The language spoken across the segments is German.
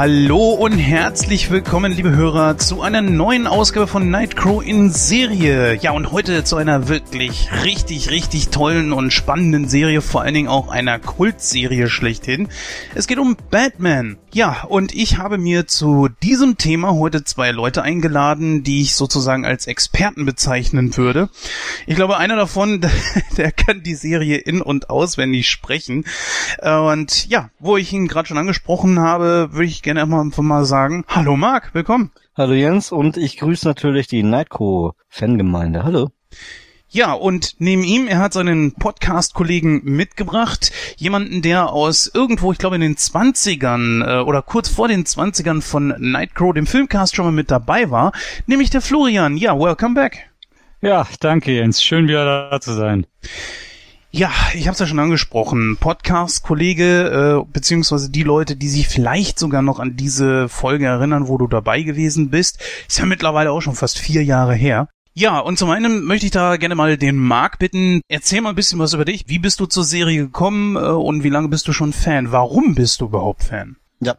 Hallo und herzlich willkommen, liebe Hörer, zu einer neuen Ausgabe von Nightcrow in Serie. Ja, und heute zu einer wirklich richtig, richtig tollen und spannenden Serie, vor allen Dingen auch einer Kultserie schlechthin. Es geht um Batman. Ja, und ich habe mir zu diesem Thema heute zwei Leute eingeladen, die ich sozusagen als Experten bezeichnen würde. Ich glaube, einer davon, der kann die Serie in- und auswendig sprechen. Und ja, wo ich ihn gerade schon angesprochen habe, würde ich gerne einfach mal sagen, hallo Marc, willkommen. Hallo Jens und ich grüße natürlich die Nightco-Fangemeinde. Hallo. Ja, und neben ihm, er hat seinen Podcast-Kollegen mitgebracht. Jemanden, der aus irgendwo, ich glaube in den 20ern äh, oder kurz vor den 20ern von Nightcrow, dem Filmcast, schon mal mit dabei war. Nämlich der Florian. Ja, welcome back. Ja, danke Jens. Schön wieder da zu sein. Ja, ich habe es ja schon angesprochen. Podcast-Kollege, äh, beziehungsweise die Leute, die sich vielleicht sogar noch an diese Folge erinnern, wo du dabei gewesen bist, ist ja mittlerweile auch schon fast vier Jahre her. Ja, und zum einen möchte ich da gerne mal den Marc bitten, erzähl mal ein bisschen was über dich. Wie bist du zur Serie gekommen äh, und wie lange bist du schon Fan? Warum bist du überhaupt Fan? Ja,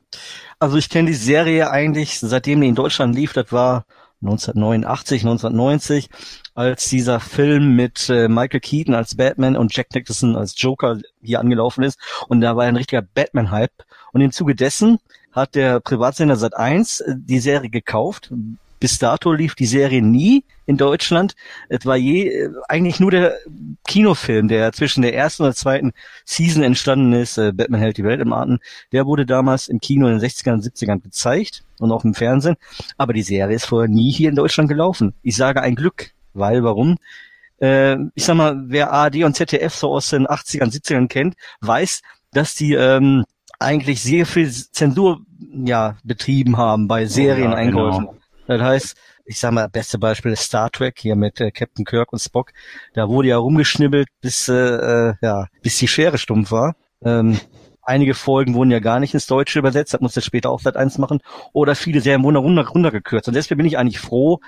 also ich kenne die Serie eigentlich, seitdem die in Deutschland lief, das war 1989, 1990, als dieser Film mit äh, Michael Keaton als Batman und Jack Nicholson als Joker hier angelaufen ist. Und da war ein richtiger Batman-Hype. Und im Zuge dessen hat der Privatsender Sat1 äh, die Serie gekauft. Bis dato lief die Serie nie in Deutschland. Es war je äh, eigentlich nur der Kinofilm, der zwischen der ersten und der zweiten Season entstanden ist, äh, Batman hält die Welt im Atem. Der wurde damals im Kino in den 60ern und 70ern gezeigt und auch im Fernsehen. Aber die Serie ist vorher nie hier in Deutschland gelaufen. Ich sage ein Glück, weil warum? Äh, ich sag mal, wer ARD und ZDF so aus den 80ern, 70ern kennt, weiß, dass die ähm, eigentlich sehr viel Zensur ja betrieben haben bei Serieneinkäufen. Oh ja, genau. Das heißt, ich sag mal, beste Beispiel ist Star Trek hier mit äh, Captain Kirk und Spock. Da wurde ja rumgeschnibbelt, bis äh, äh, ja, bis die Schere stumpf war. Ähm, einige Folgen wurden ja gar nicht ins Deutsche übersetzt, das musste später auch Sat 1 machen. Oder viele Serien wurden runter, runtergekürzt. Und deswegen bin ich eigentlich froh,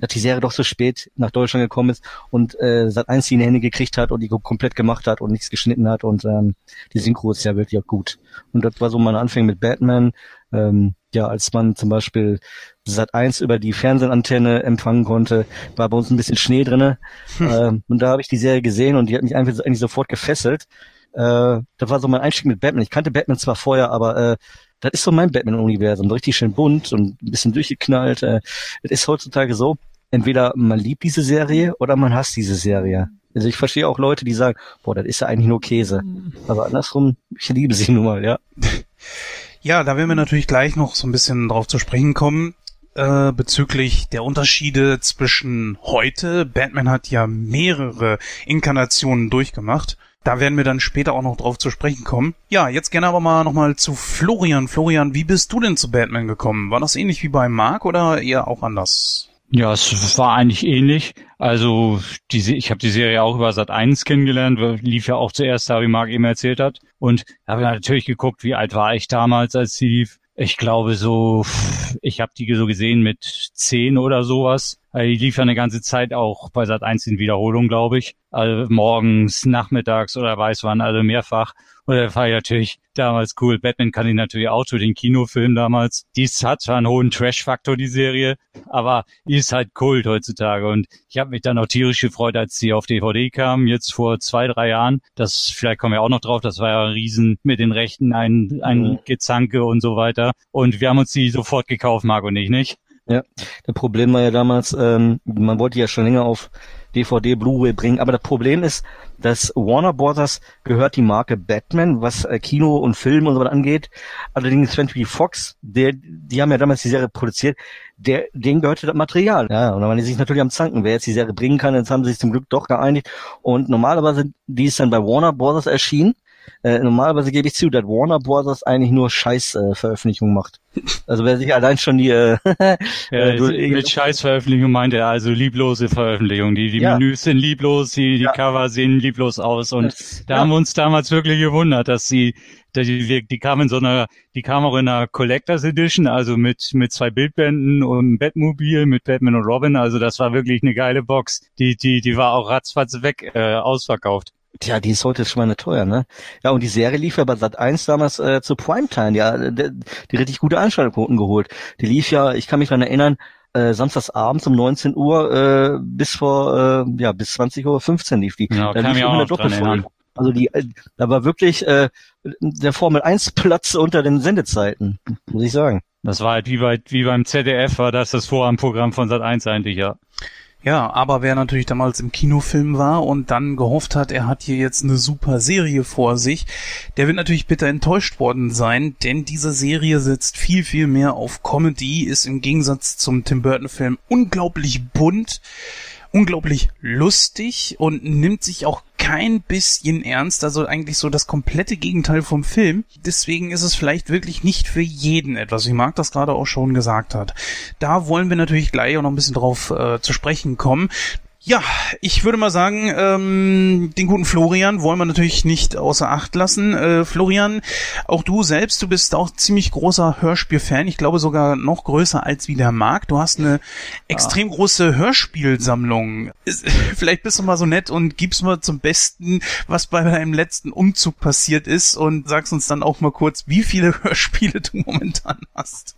dass die Serie doch so spät nach Deutschland gekommen ist und äh, Sat 1 die in die Hände gekriegt hat und die komplett gemacht hat und nichts geschnitten hat. Und ähm, die Synchro ist ja wirklich auch gut. Und das war so mein Anfang mit Batman. Ähm, ja, als man zum Beispiel Sat 1 über die Fernsehantenne empfangen konnte, war bei uns ein bisschen Schnee drinne. Hm. Ähm, und da habe ich die Serie gesehen und die hat mich einfach eigentlich sofort gefesselt. Äh, das war so mein Einstieg mit Batman. Ich kannte Batman zwar vorher, aber äh, das ist so mein Batman-Universum. Richtig schön bunt und ein bisschen durchgeknallt. Äh, das ist heutzutage so, entweder man liebt diese Serie oder man hasst diese Serie. Also ich verstehe auch Leute, die sagen, boah, das ist ja eigentlich nur Käse. Aber andersrum, ich liebe sie nun mal, ja. Ja, da werden wir natürlich gleich noch so ein bisschen drauf zu sprechen kommen. Äh, bezüglich der Unterschiede zwischen heute. Batman hat ja mehrere Inkarnationen durchgemacht. Da werden wir dann später auch noch drauf zu sprechen kommen. Ja, jetzt gerne aber mal nochmal zu Florian. Florian, wie bist du denn zu Batman gekommen? War das ähnlich wie bei Mark oder eher auch anders? Ja, es war eigentlich ähnlich. Also die, ich habe die Serie auch über Sat 1 kennengelernt, lief ja auch zuerst da, wie Marc eben erzählt hat. Und habe natürlich geguckt, wie alt war ich damals, als sie lief. Ich glaube so, ich habe die so gesehen mit zehn oder sowas. Also die lief ja eine ganze Zeit auch bei Sat 1 in Wiederholung, glaube ich. Also morgens, nachmittags oder weiß wann, also mehrfach. Und das war ja natürlich damals cool. Batman kann ich natürlich auch zu den Kinofilmen damals. Die hat zwar einen hohen Trash-Faktor, die Serie, aber ist halt Kult heutzutage. Und ich habe mich dann auch tierisch gefreut, als sie auf DVD kam, jetzt vor zwei, drei Jahren. Das, vielleicht kommen wir auch noch drauf, das war ja ein Riesen mit den Rechten, ein, ein mhm. Gezanke und so weiter. Und wir haben uns die sofort gekauft, Marco und ich, nicht? Ja, das Problem war ja damals, ähm, man wollte ja schon länger auf DVD, Blu-ray bringen, aber das Problem ist, dass Warner Brothers gehört die Marke Batman, was äh, Kino und Film und so was angeht. Allerdings 20 Fox, der, die haben ja damals die Serie produziert, der, denen gehörte das Material. Ja, und dann waren die sich natürlich am Zanken, wer jetzt die Serie bringen kann, jetzt haben sie sich zum Glück doch geeinigt. Und normalerweise, die ist dann bei Warner Brothers erschienen, äh, normalerweise gebe ich zu, dass Warner Brothers eigentlich nur Scheiß-Veröffentlichungen äh, macht. Also wer sich allein schon die äh, ja, äh, mit Scheiß-Veröffentlichung meint er also lieblose Veröffentlichungen. Die, die ja. Menüs sind lieblos, die, die ja. Cover sehen lieblos aus und das, da haben wir uns damals wirklich gewundert, dass sie die, die kam in so einer, die kam auch in einer Collectors Edition, also mit, mit zwei Bildbänden und Batmobil mit Batman und Robin. Also das war wirklich eine geile Box. Die, die, die war auch ratzfatz weg, äh, ausverkauft. Tja, die ist heute schon mal teuer, ne? Ja, und die Serie lief ja bei Sat 1 damals äh, zu Primetime, ja, die, die richtig gute Einschaltquoten geholt. Die lief ja, ich kann mich dran erinnern, äh, samstags abends um 19 Uhr äh, bis vor äh, ja bis 20 Uhr 15 lief die. Ja, da lief immer auch eine Doppelfolge. Also die, äh, da war wirklich äh, der Formel 1 Platz unter den Sendezeiten, muss ich sagen. Das war halt wie, bei, wie beim ZDF, war das das Vorabendprogramm von Sat 1 eigentlich, ja. Ja, aber wer natürlich damals im Kinofilm war und dann gehofft hat, er hat hier jetzt eine super Serie vor sich, der wird natürlich bitter enttäuscht worden sein, denn diese Serie setzt viel, viel mehr auf Comedy, ist im Gegensatz zum Tim Burton Film unglaublich bunt, unglaublich lustig und nimmt sich auch kein bisschen ernst, also eigentlich so das komplette Gegenteil vom Film. Deswegen ist es vielleicht wirklich nicht für jeden etwas, wie Marc das gerade auch schon gesagt hat. Da wollen wir natürlich gleich auch noch ein bisschen drauf äh, zu sprechen kommen. Ja, ich würde mal sagen, ähm, den guten Florian wollen wir natürlich nicht außer Acht lassen. Äh, Florian, auch du selbst, du bist auch ziemlich großer Hörspielfan. Ich glaube sogar noch größer als wie der Marc. Du hast eine extrem große Hörspielsammlung. Vielleicht bist du mal so nett und gibst mal zum Besten, was bei deinem letzten Umzug passiert ist und sagst uns dann auch mal kurz, wie viele Hörspiele du momentan hast.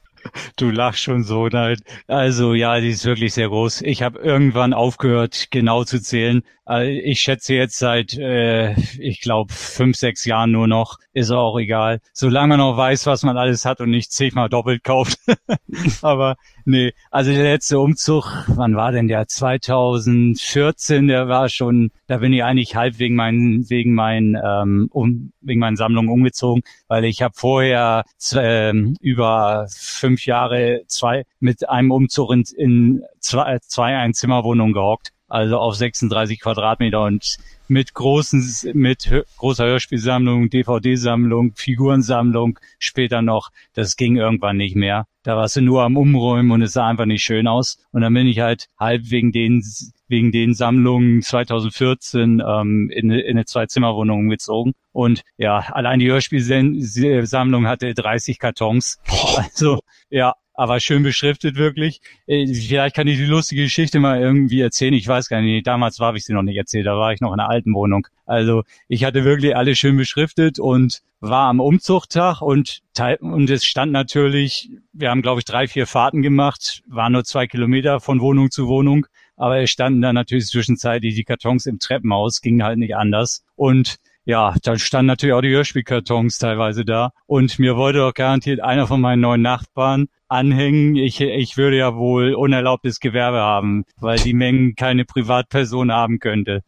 Du lachst schon so. Nein. Also ja, die ist wirklich sehr groß. Ich habe irgendwann aufgehört, genau zu zählen. Äh, Ich schätze jetzt seit, äh, ich glaube, fünf, sechs Jahren nur noch. Ist auch egal. Solange man noch weiß, was man alles hat und nicht zehnmal doppelt kauft. Aber nee, also der letzte Umzug, wann war denn der? 2014, der war schon, da bin ich eigentlich halb wegen meinen, wegen meinen, ähm, um, wegen meinen Sammlungen umgezogen, weil ich habe vorher ähm, über fünf Jahre zwei mit einem Umzug in, in zwei, zwei Einzimmerwohnungen gehockt, also auf 36 Quadratmeter und mit großen, mit großer Hörspielsammlung, DVD-Sammlung, Figurensammlung, später noch, das ging irgendwann nicht mehr. Da warst du nur am Umräumen und es sah einfach nicht schön aus. Und dann bin ich halt halb wegen den, wegen den Sammlungen 2014 ähm, in, eine- in eine Zwei-Zimmer-Wohnung umgezogen. Und ja, allein die Hörspielsammlung hatte 30 Kartons. Also, ja, aber schön beschriftet wirklich. Äh, Vielleicht kann ich die lustige Geschichte mal irgendwie erzählen. Ich weiß gar nicht. Damals habe ich sie noch nicht erzählt. Da war ich noch in einer alten Wohnung. Also ich hatte wirklich alles schön beschriftet und war am Umzuchtag und und es stand natürlich, wir haben glaube ich drei, vier Fahrten gemacht, waren nur zwei Kilometer von Wohnung zu Wohnung, aber es standen dann natürlich zwischenzeitlich die Kartons im Treppenhaus, ging halt nicht anders und ja, dann standen natürlich auch die Hörspielkartons teilweise da. Und mir wollte doch garantiert einer von meinen neuen Nachbarn anhängen. Ich, ich würde ja wohl unerlaubtes Gewerbe haben, weil die Mengen keine Privatperson haben könnte.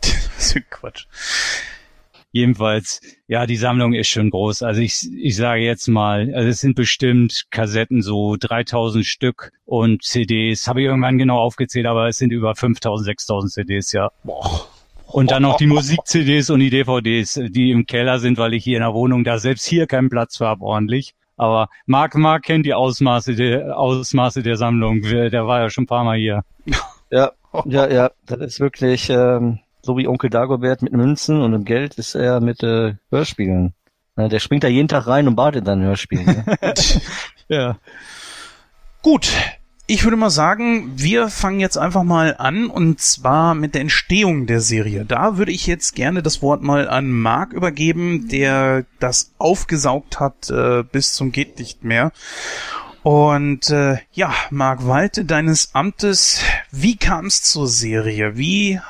Das ist Quatsch. Jedenfalls, ja, die Sammlung ist schon groß. Also ich, ich sage jetzt mal, also es sind bestimmt Kassetten so 3000 Stück und CDs, habe ich irgendwann genau aufgezählt, aber es sind über 5000, 6000 CDs, ja. Boah. Und dann noch die Musik-CDs und die DVDs, die im Keller sind, weil ich hier in der Wohnung da selbst hier keinen Platz für habe ordentlich. Aber Marc Marc kennt die Ausmaße der Ausmaße der Sammlung. Der war ja schon ein paar Mal hier. Ja, ja, ja, das ist wirklich ähm, so wie Onkel Dagobert mit Münzen und dem Geld ist er mit äh, Hörspielen. Na, der springt da jeden Tag rein und badet dann Hörspielen. Ne? Ja. Gut. Ich würde mal sagen, wir fangen jetzt einfach mal an und zwar mit der Entstehung der Serie. Da würde ich jetzt gerne das Wort mal an Marc übergeben, der das aufgesaugt hat äh, bis zum geht nicht mehr. Und äh, ja, Marc, walte deines Amtes, wie kam es zur Serie? Wie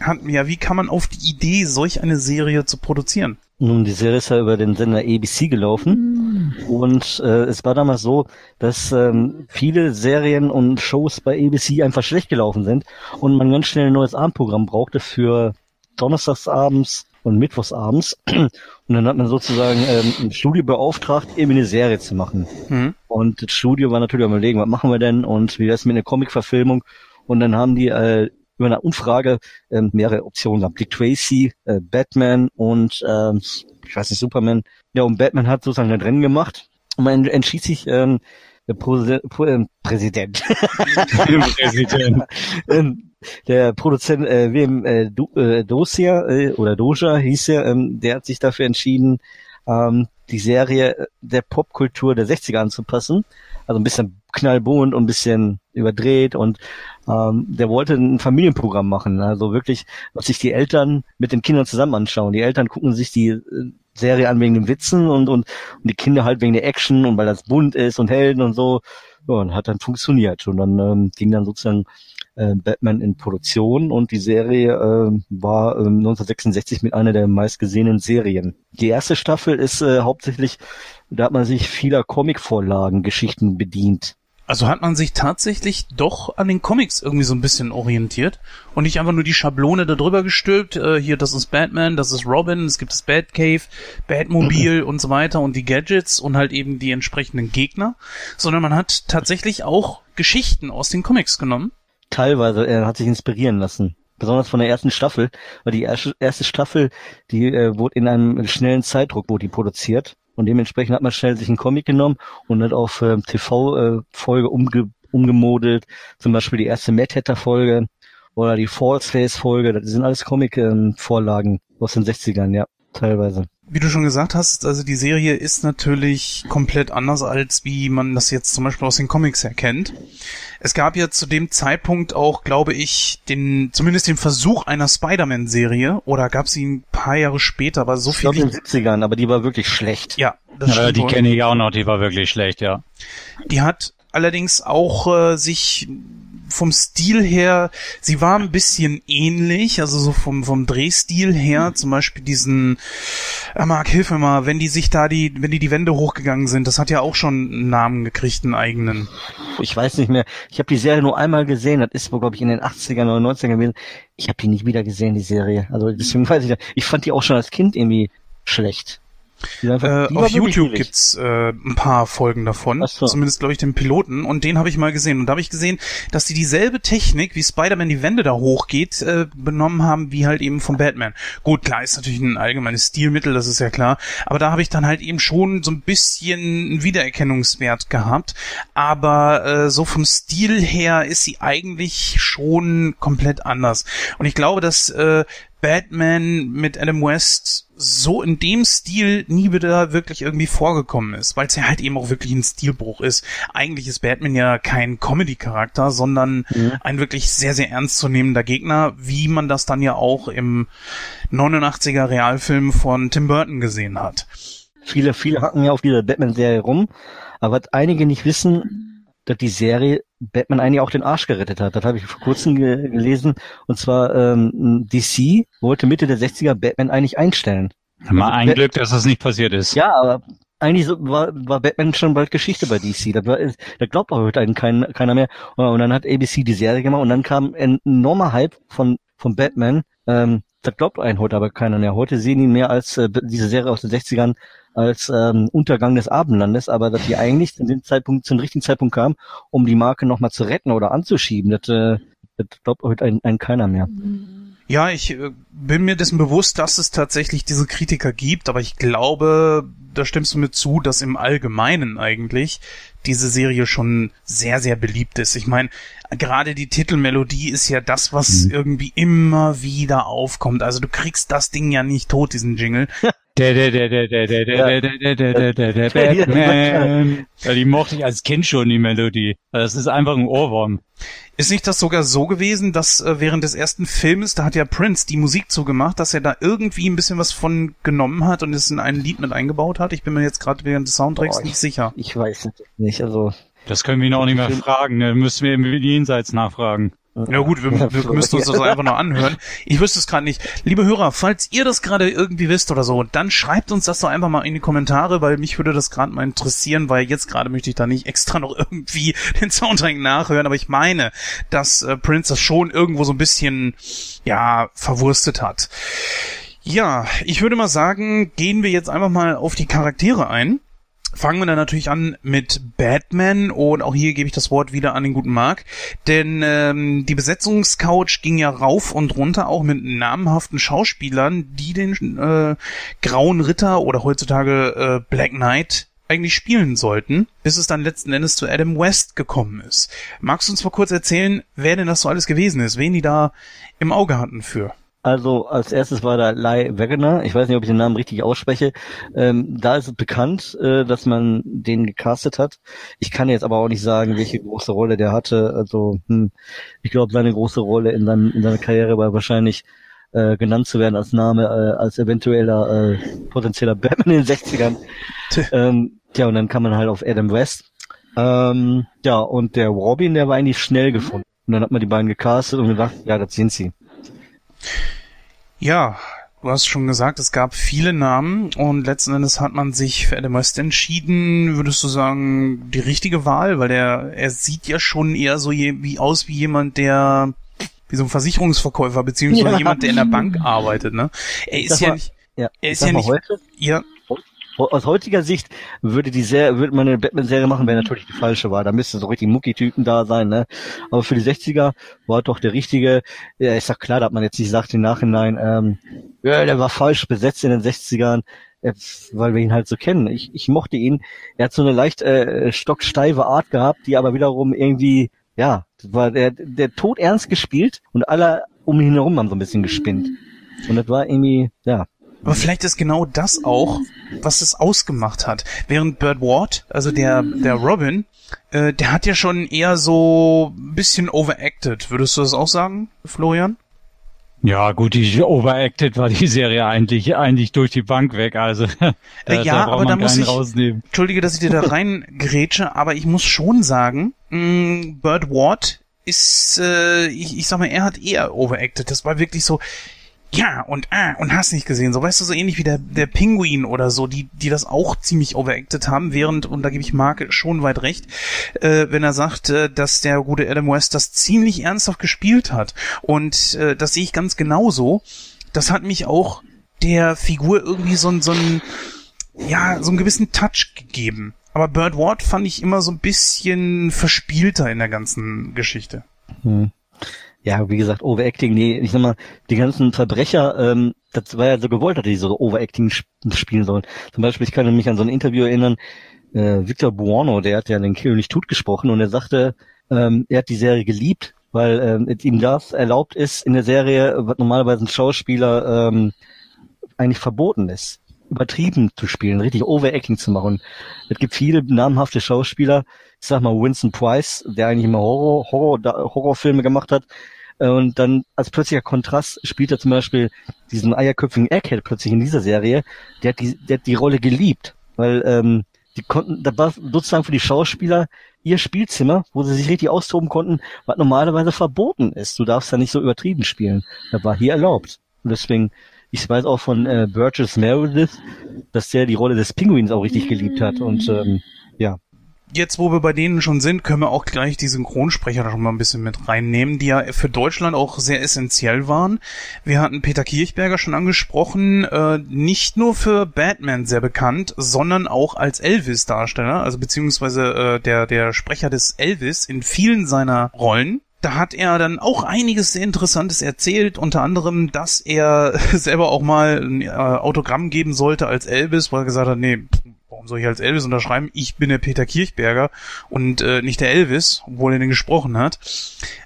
hat, ja, wie kann man auf die Idee, solch eine Serie zu produzieren? Nun, die Serie ist ja über den Sender ABC gelaufen. Und äh, es war damals so, dass ähm, viele Serien und Shows bei ABC einfach schlecht gelaufen sind und man ganz schnell ein neues Abendprogramm brauchte für Donnerstagsabends und Mittwochsabends und dann hat man sozusagen ähm, ein Studio beauftragt, eben eine Serie zu machen. Hm? Und das Studio war natürlich am überlegen, was machen wir denn? Und wie wär's mit einer Comic-Verfilmung? Und dann haben die äh, über eine Umfrage ähm, mehrere Optionen gehabt. Dick Tracy, äh, Batman und ähm, ich weiß nicht, Superman. Ja, und Batman hat sozusagen ein Rennen gemacht und man entschied sich, ähm, der Prose Pro äh, Präsident, Präsident. ähm, der Produzent äh, WM äh, Do äh, Dosia äh, oder Doja hieß er, ähm, der hat sich dafür entschieden, ähm, die Serie der Popkultur der 60er anzupassen. Also ein bisschen knallbunt und ein bisschen überdreht und ähm, der wollte ein Familienprogramm machen. Also wirklich, was sich die Eltern mit den Kindern zusammen anschauen. Die Eltern gucken sich die äh, Serie an wegen den Witzen und, und, und die Kinder halt wegen der Action und weil das bunt ist und Helden und so. Ja, und hat dann funktioniert. Und dann ähm, ging dann sozusagen äh, Batman in Produktion und die Serie äh, war äh, 1966 mit einer der meistgesehenen Serien. Die erste Staffel ist äh, hauptsächlich, da hat man sich vieler Comicvorlagen, Geschichten bedient. Also hat man sich tatsächlich doch an den Comics irgendwie so ein bisschen orientiert und nicht einfach nur die Schablone da drüber gestülpt. Äh, hier, das ist Batman, das ist Robin, es gibt das Batcave, Batmobil und so weiter und die Gadgets und halt eben die entsprechenden Gegner, sondern man hat tatsächlich auch Geschichten aus den Comics genommen. Teilweise, er hat sich inspirieren lassen. Besonders von der ersten Staffel, weil die erste, erste Staffel, die äh, wurde in einem schnellen Zeitdruck wurde die produziert und dementsprechend hat man schnell sich einen Comic genommen und hat auf äh, TV-Folge äh, umge umgemodelt. Zum Beispiel die erste Mad Hatter-Folge oder die False Face-Folge. Das sind alles Comic-Vorlagen ähm, aus den 60ern, ja, teilweise. Wie du schon gesagt hast, also die Serie ist natürlich komplett anders, als wie man das jetzt zum Beispiel aus den Comics erkennt. Es gab ja zu dem Zeitpunkt auch, glaube ich, den, zumindest den Versuch einer Spider-Man-Serie, oder gab es ihn ein paar Jahre später, aber so ich viel. glaube in den 70ern, aber die war wirklich schlecht. Ja, das ja, Die kenne ich auch noch, die war wirklich schlecht, ja. Die hat allerdings auch äh, sich vom Stil her, sie war ein bisschen ähnlich, also so vom, vom Drehstil her, mhm. zum Beispiel diesen, äh, Marc, hilf mir mal, wenn die sich da die, wenn die die Wände hochgegangen sind, das hat ja auch schon einen Namen gekriegt, einen eigenen. Ich weiß nicht mehr. Ich habe die Serie nur einmal gesehen, das ist, glaube ich, in den 80ern oder 90ern gewesen. Ich habe die nicht wieder gesehen, die Serie. Also deswegen weiß ich nicht. Ich fand die auch schon als Kind irgendwie schlecht. Äh, auf YouTube gibt's äh, ein paar Folgen davon, so. zumindest glaube ich den Piloten. Und den habe ich mal gesehen. Und da habe ich gesehen, dass die dieselbe Technik, wie Spider-Man die Wände da hochgeht, äh, benommen haben wie halt eben vom Batman. Gut, klar ist natürlich ein allgemeines Stilmittel, das ist ja klar, aber da habe ich dann halt eben schon so ein bisschen einen Wiedererkennungswert gehabt, aber äh, so vom Stil her ist sie eigentlich schon komplett anders. Und ich glaube, dass äh, Batman mit Adam West so in dem Stil nie wieder wirklich irgendwie vorgekommen ist, weil es ja halt eben auch wirklich ein Stilbruch ist. Eigentlich ist Batman ja kein Comedy-Charakter, sondern mhm. ein wirklich sehr, sehr ernstzunehmender Gegner, wie man das dann ja auch im 89er Realfilm von Tim Burton gesehen hat. Viele, viele hacken ja auf dieser Batman-Serie rum, aber was einige nicht wissen, dass die Serie Batman eigentlich auch den Arsch gerettet hat. Das habe ich vor kurzem ge gelesen. Und zwar ähm, DC wollte Mitte der 60er Batman eigentlich einstellen. Mal also, ein Bat Glück, dass das nicht passiert ist. Ja, aber eigentlich so, war, war Batman schon bald Geschichte bei DC. Da, war, da glaubt auch heute einen kein, keiner mehr. Und dann hat ABC die Serie gemacht und dann kam ein enormer Hype von, von Batman. Ähm, das glaubt einen heute aber keiner mehr. Heute sehen ihn mehr als äh, diese Serie aus den 60ern als ähm, Untergang des Abendlandes, aber dass die eigentlich zu dem Zeitpunkt, zum richtigen Zeitpunkt kam, um die Marke nochmal zu retten oder anzuschieben, das, äh, das glaubt heute ein, ein keiner mehr. Ja, ich bin mir dessen bewusst, dass es tatsächlich diese Kritiker gibt, aber ich glaube, da stimmst du mir zu, dass im Allgemeinen eigentlich diese Serie schon sehr, sehr beliebt ist. Ich meine, gerade die Titelmelodie ist ja das, was mhm. irgendwie immer wieder aufkommt. Also du kriegst das Ding ja nicht tot, diesen Jingle. Die mochte ich als Kind schon, die Melodie. Das ist einfach ein Ohrwurm. Ist nicht das sogar so gewesen, dass äh, während des ersten Films, da hat ja Prince die Musik zugemacht, dass er da irgendwie ein bisschen was von genommen hat und es in ein Lied mit eingebaut hat? Ich bin mir jetzt gerade während des Soundtracks Boah, nicht sicher. Ich weiß nicht, also. Das können wir ihn auch nicht mehr fragen, ne? Müssen wir im Jenseits nachfragen. Ja gut, wir, wir müssen uns das einfach noch anhören. Ich wüsste es gerade nicht. Liebe Hörer, falls ihr das gerade irgendwie wisst oder so, dann schreibt uns das doch einfach mal in die Kommentare, weil mich würde das gerade mal interessieren, weil jetzt gerade möchte ich da nicht extra noch irgendwie den Soundtrack nachhören, aber ich meine, dass äh, Prince das schon irgendwo so ein bisschen, ja, verwurstet hat. Ja, ich würde mal sagen, gehen wir jetzt einfach mal auf die Charaktere ein. Fangen wir dann natürlich an mit Batman und auch hier gebe ich das Wort wieder an den guten Mark, denn ähm, die Besetzungscouch ging ja rauf und runter, auch mit namhaften Schauspielern, die den äh, Grauen Ritter oder heutzutage äh, Black Knight eigentlich spielen sollten, bis es dann letzten Endes zu Adam West gekommen ist. Magst du uns mal kurz erzählen, wer denn das so alles gewesen ist, wen die da im Auge hatten für? Also als erstes war da Lai Wegener. Ich weiß nicht, ob ich den Namen richtig ausspreche. Ähm, da ist es bekannt, äh, dass man den gecastet hat. Ich kann jetzt aber auch nicht sagen, welche große Rolle der hatte. Also hm, ich glaube, seine große Rolle in, seinem, in seiner Karriere war wahrscheinlich äh, genannt zu werden als Name, äh, als eventueller äh, potenzieller Batman in den 60ern. ähm, ja, und dann kam man halt auf Adam West. Ähm, ja, und der Robin, der war eigentlich schnell gefunden. Und dann hat man die beiden gecastet und gedacht, ja, das sind sie. Ja, du hast schon gesagt, es gab viele Namen und letzten Endes hat man sich für Adam West entschieden. Würdest du sagen, die richtige Wahl? Weil der, er sieht ja schon eher so je, wie aus wie jemand, der wie so ein Versicherungsverkäufer, beziehungsweise ja. jemand, der in der Bank arbeitet, ne? Er ist ja nicht, ja, er ist ja nicht, heute, ja, aus heutiger Sicht würde die Serie, würde man eine Batman-Serie machen, wäre natürlich die falsche war. Da müsste so richtig Mucki-Typen da sein, ne? Aber für die 60er war doch der richtige, ja, ist doch klar, dass man jetzt nicht sagt im Nachhinein, ähm, ja, der war falsch besetzt in den 60ern, äh, weil wir ihn halt so kennen. Ich, ich mochte ihn. Er hat so eine leicht äh, stocksteife Art gehabt, die aber wiederum irgendwie, ja, war der, der Tod ernst gespielt und alle um ihn herum haben so ein bisschen gespinnt. Und das war irgendwie, ja, aber vielleicht ist genau das auch, was es ausgemacht hat. Während Bird Ward, also der, der Robin, äh, der hat ja schon eher so ein bisschen overacted. Würdest du das auch sagen, Florian? Ja, gut, die overacted war die Serie eigentlich eigentlich durch die Bank weg, also äh, ja, da aber da muss ich rausnehmen. Entschuldige, dass ich dir da rein grätsche, aber ich muss schon sagen, mh, mm, Bird Ward ist äh, ich, ich sag mal, er hat eher overacted. Das war wirklich so ja und ah und hast nicht gesehen, so weißt du, so ähnlich wie der, der Pinguin oder so, die, die das auch ziemlich overacted haben, während, und da gebe ich Mark schon weit recht, äh, wenn er sagt, äh, dass der gute Adam West das ziemlich ernsthaft gespielt hat. Und äh, das sehe ich ganz genauso. Das hat mich auch der Figur irgendwie so, so ein, ja, so einen gewissen Touch gegeben. Aber Bird Ward fand ich immer so ein bisschen verspielter in der ganzen Geschichte. Hm ja, wie gesagt, Overacting, nee, ich sag mal, die ganzen Verbrecher, ähm, das war ja so gewollt, dass die so Overacting sp spielen sollen. Zum Beispiel, ich kann mich an so ein Interview erinnern, äh, Victor Buono, der hat ja den König Tut gesprochen und er sagte, ähm, er hat die Serie geliebt, weil ähm, ihm das erlaubt ist in der Serie, was normalerweise ein Schauspieler ähm, eigentlich verboten ist übertrieben zu spielen, richtig Overacting zu machen. Es gibt viele namhafte Schauspieler, ich sag mal Winston Price, der eigentlich immer Horror, Horror, Horrorfilme gemacht hat. Äh, und dann als plötzlicher Kontrast spielt er zum Beispiel diesen eierköpfigen Egghead plötzlich in dieser Serie. Der hat die, der hat die Rolle geliebt, weil ähm, die konnten, da war sozusagen für die Schauspieler ihr Spielzimmer, wo sie sich richtig austoben konnten, was normalerweise verboten ist. Du darfst da nicht so übertrieben spielen. Das war hier erlaubt. Und deswegen, ich weiß auch von äh, Burgess Meredith, dass der die Rolle des Pinguins auch richtig geliebt hat. Und ähm, jetzt, wo wir bei denen schon sind, können wir auch gleich die Synchronsprecher schon mal ein bisschen mit reinnehmen, die ja für Deutschland auch sehr essentiell waren. Wir hatten Peter Kirchberger schon angesprochen, äh, nicht nur für Batman sehr bekannt, sondern auch als Elvis-Darsteller, also beziehungsweise äh, der, der Sprecher des Elvis in vielen seiner Rollen da hat er dann auch einiges sehr Interessantes erzählt, unter anderem, dass er selber auch mal ein äh, Autogramm geben sollte als Elvis, weil er gesagt hat, nee, warum soll ich als Elvis unterschreiben? Ich bin der Peter Kirchberger und äh, nicht der Elvis, obwohl er den gesprochen hat.